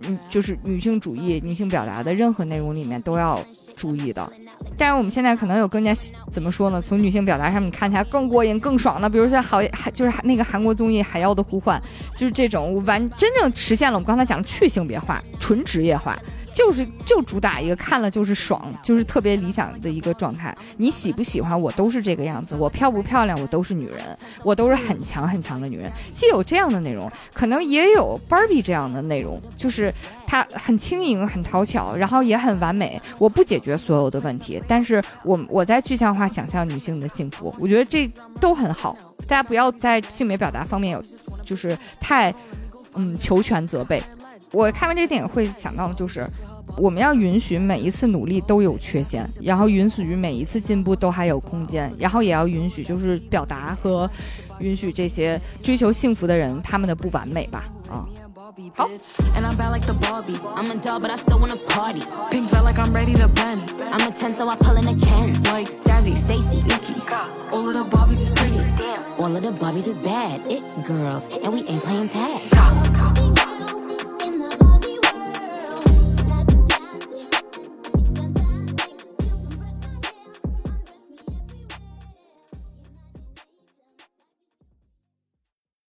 嗯，就是女性主义、女性表达的任何内容里面都要。注意的，但是我们现在可能有更加怎么说呢？从女性表达上面看起来更过瘾、更爽的，比如像好还就是那个韩国综艺《海妖的呼唤》，就是这种完真正实现了我们刚才讲的去性别化、纯职业化。就是就主打一个看了就是爽，就是特别理想的一个状态。你喜不喜欢我都是这个样子，我漂不漂亮我都是女人，我都是很强很强的女人。既有这样的内容，可能也有 baby 这样的内容，就是她很轻盈、很讨巧，然后也很完美。我不解决所有的问题，但是我我在具象化想象女性的幸福，我觉得这都很好。大家不要在性别表达方面有，就是太嗯求全责备。我看完这个电影会想到的就是。我们要允许每一次努力都有缺陷，然后允许每一次进步都还有空间，然后也要允许就是表达和允许这些追求幸福的人他们的不完美吧。啊，好。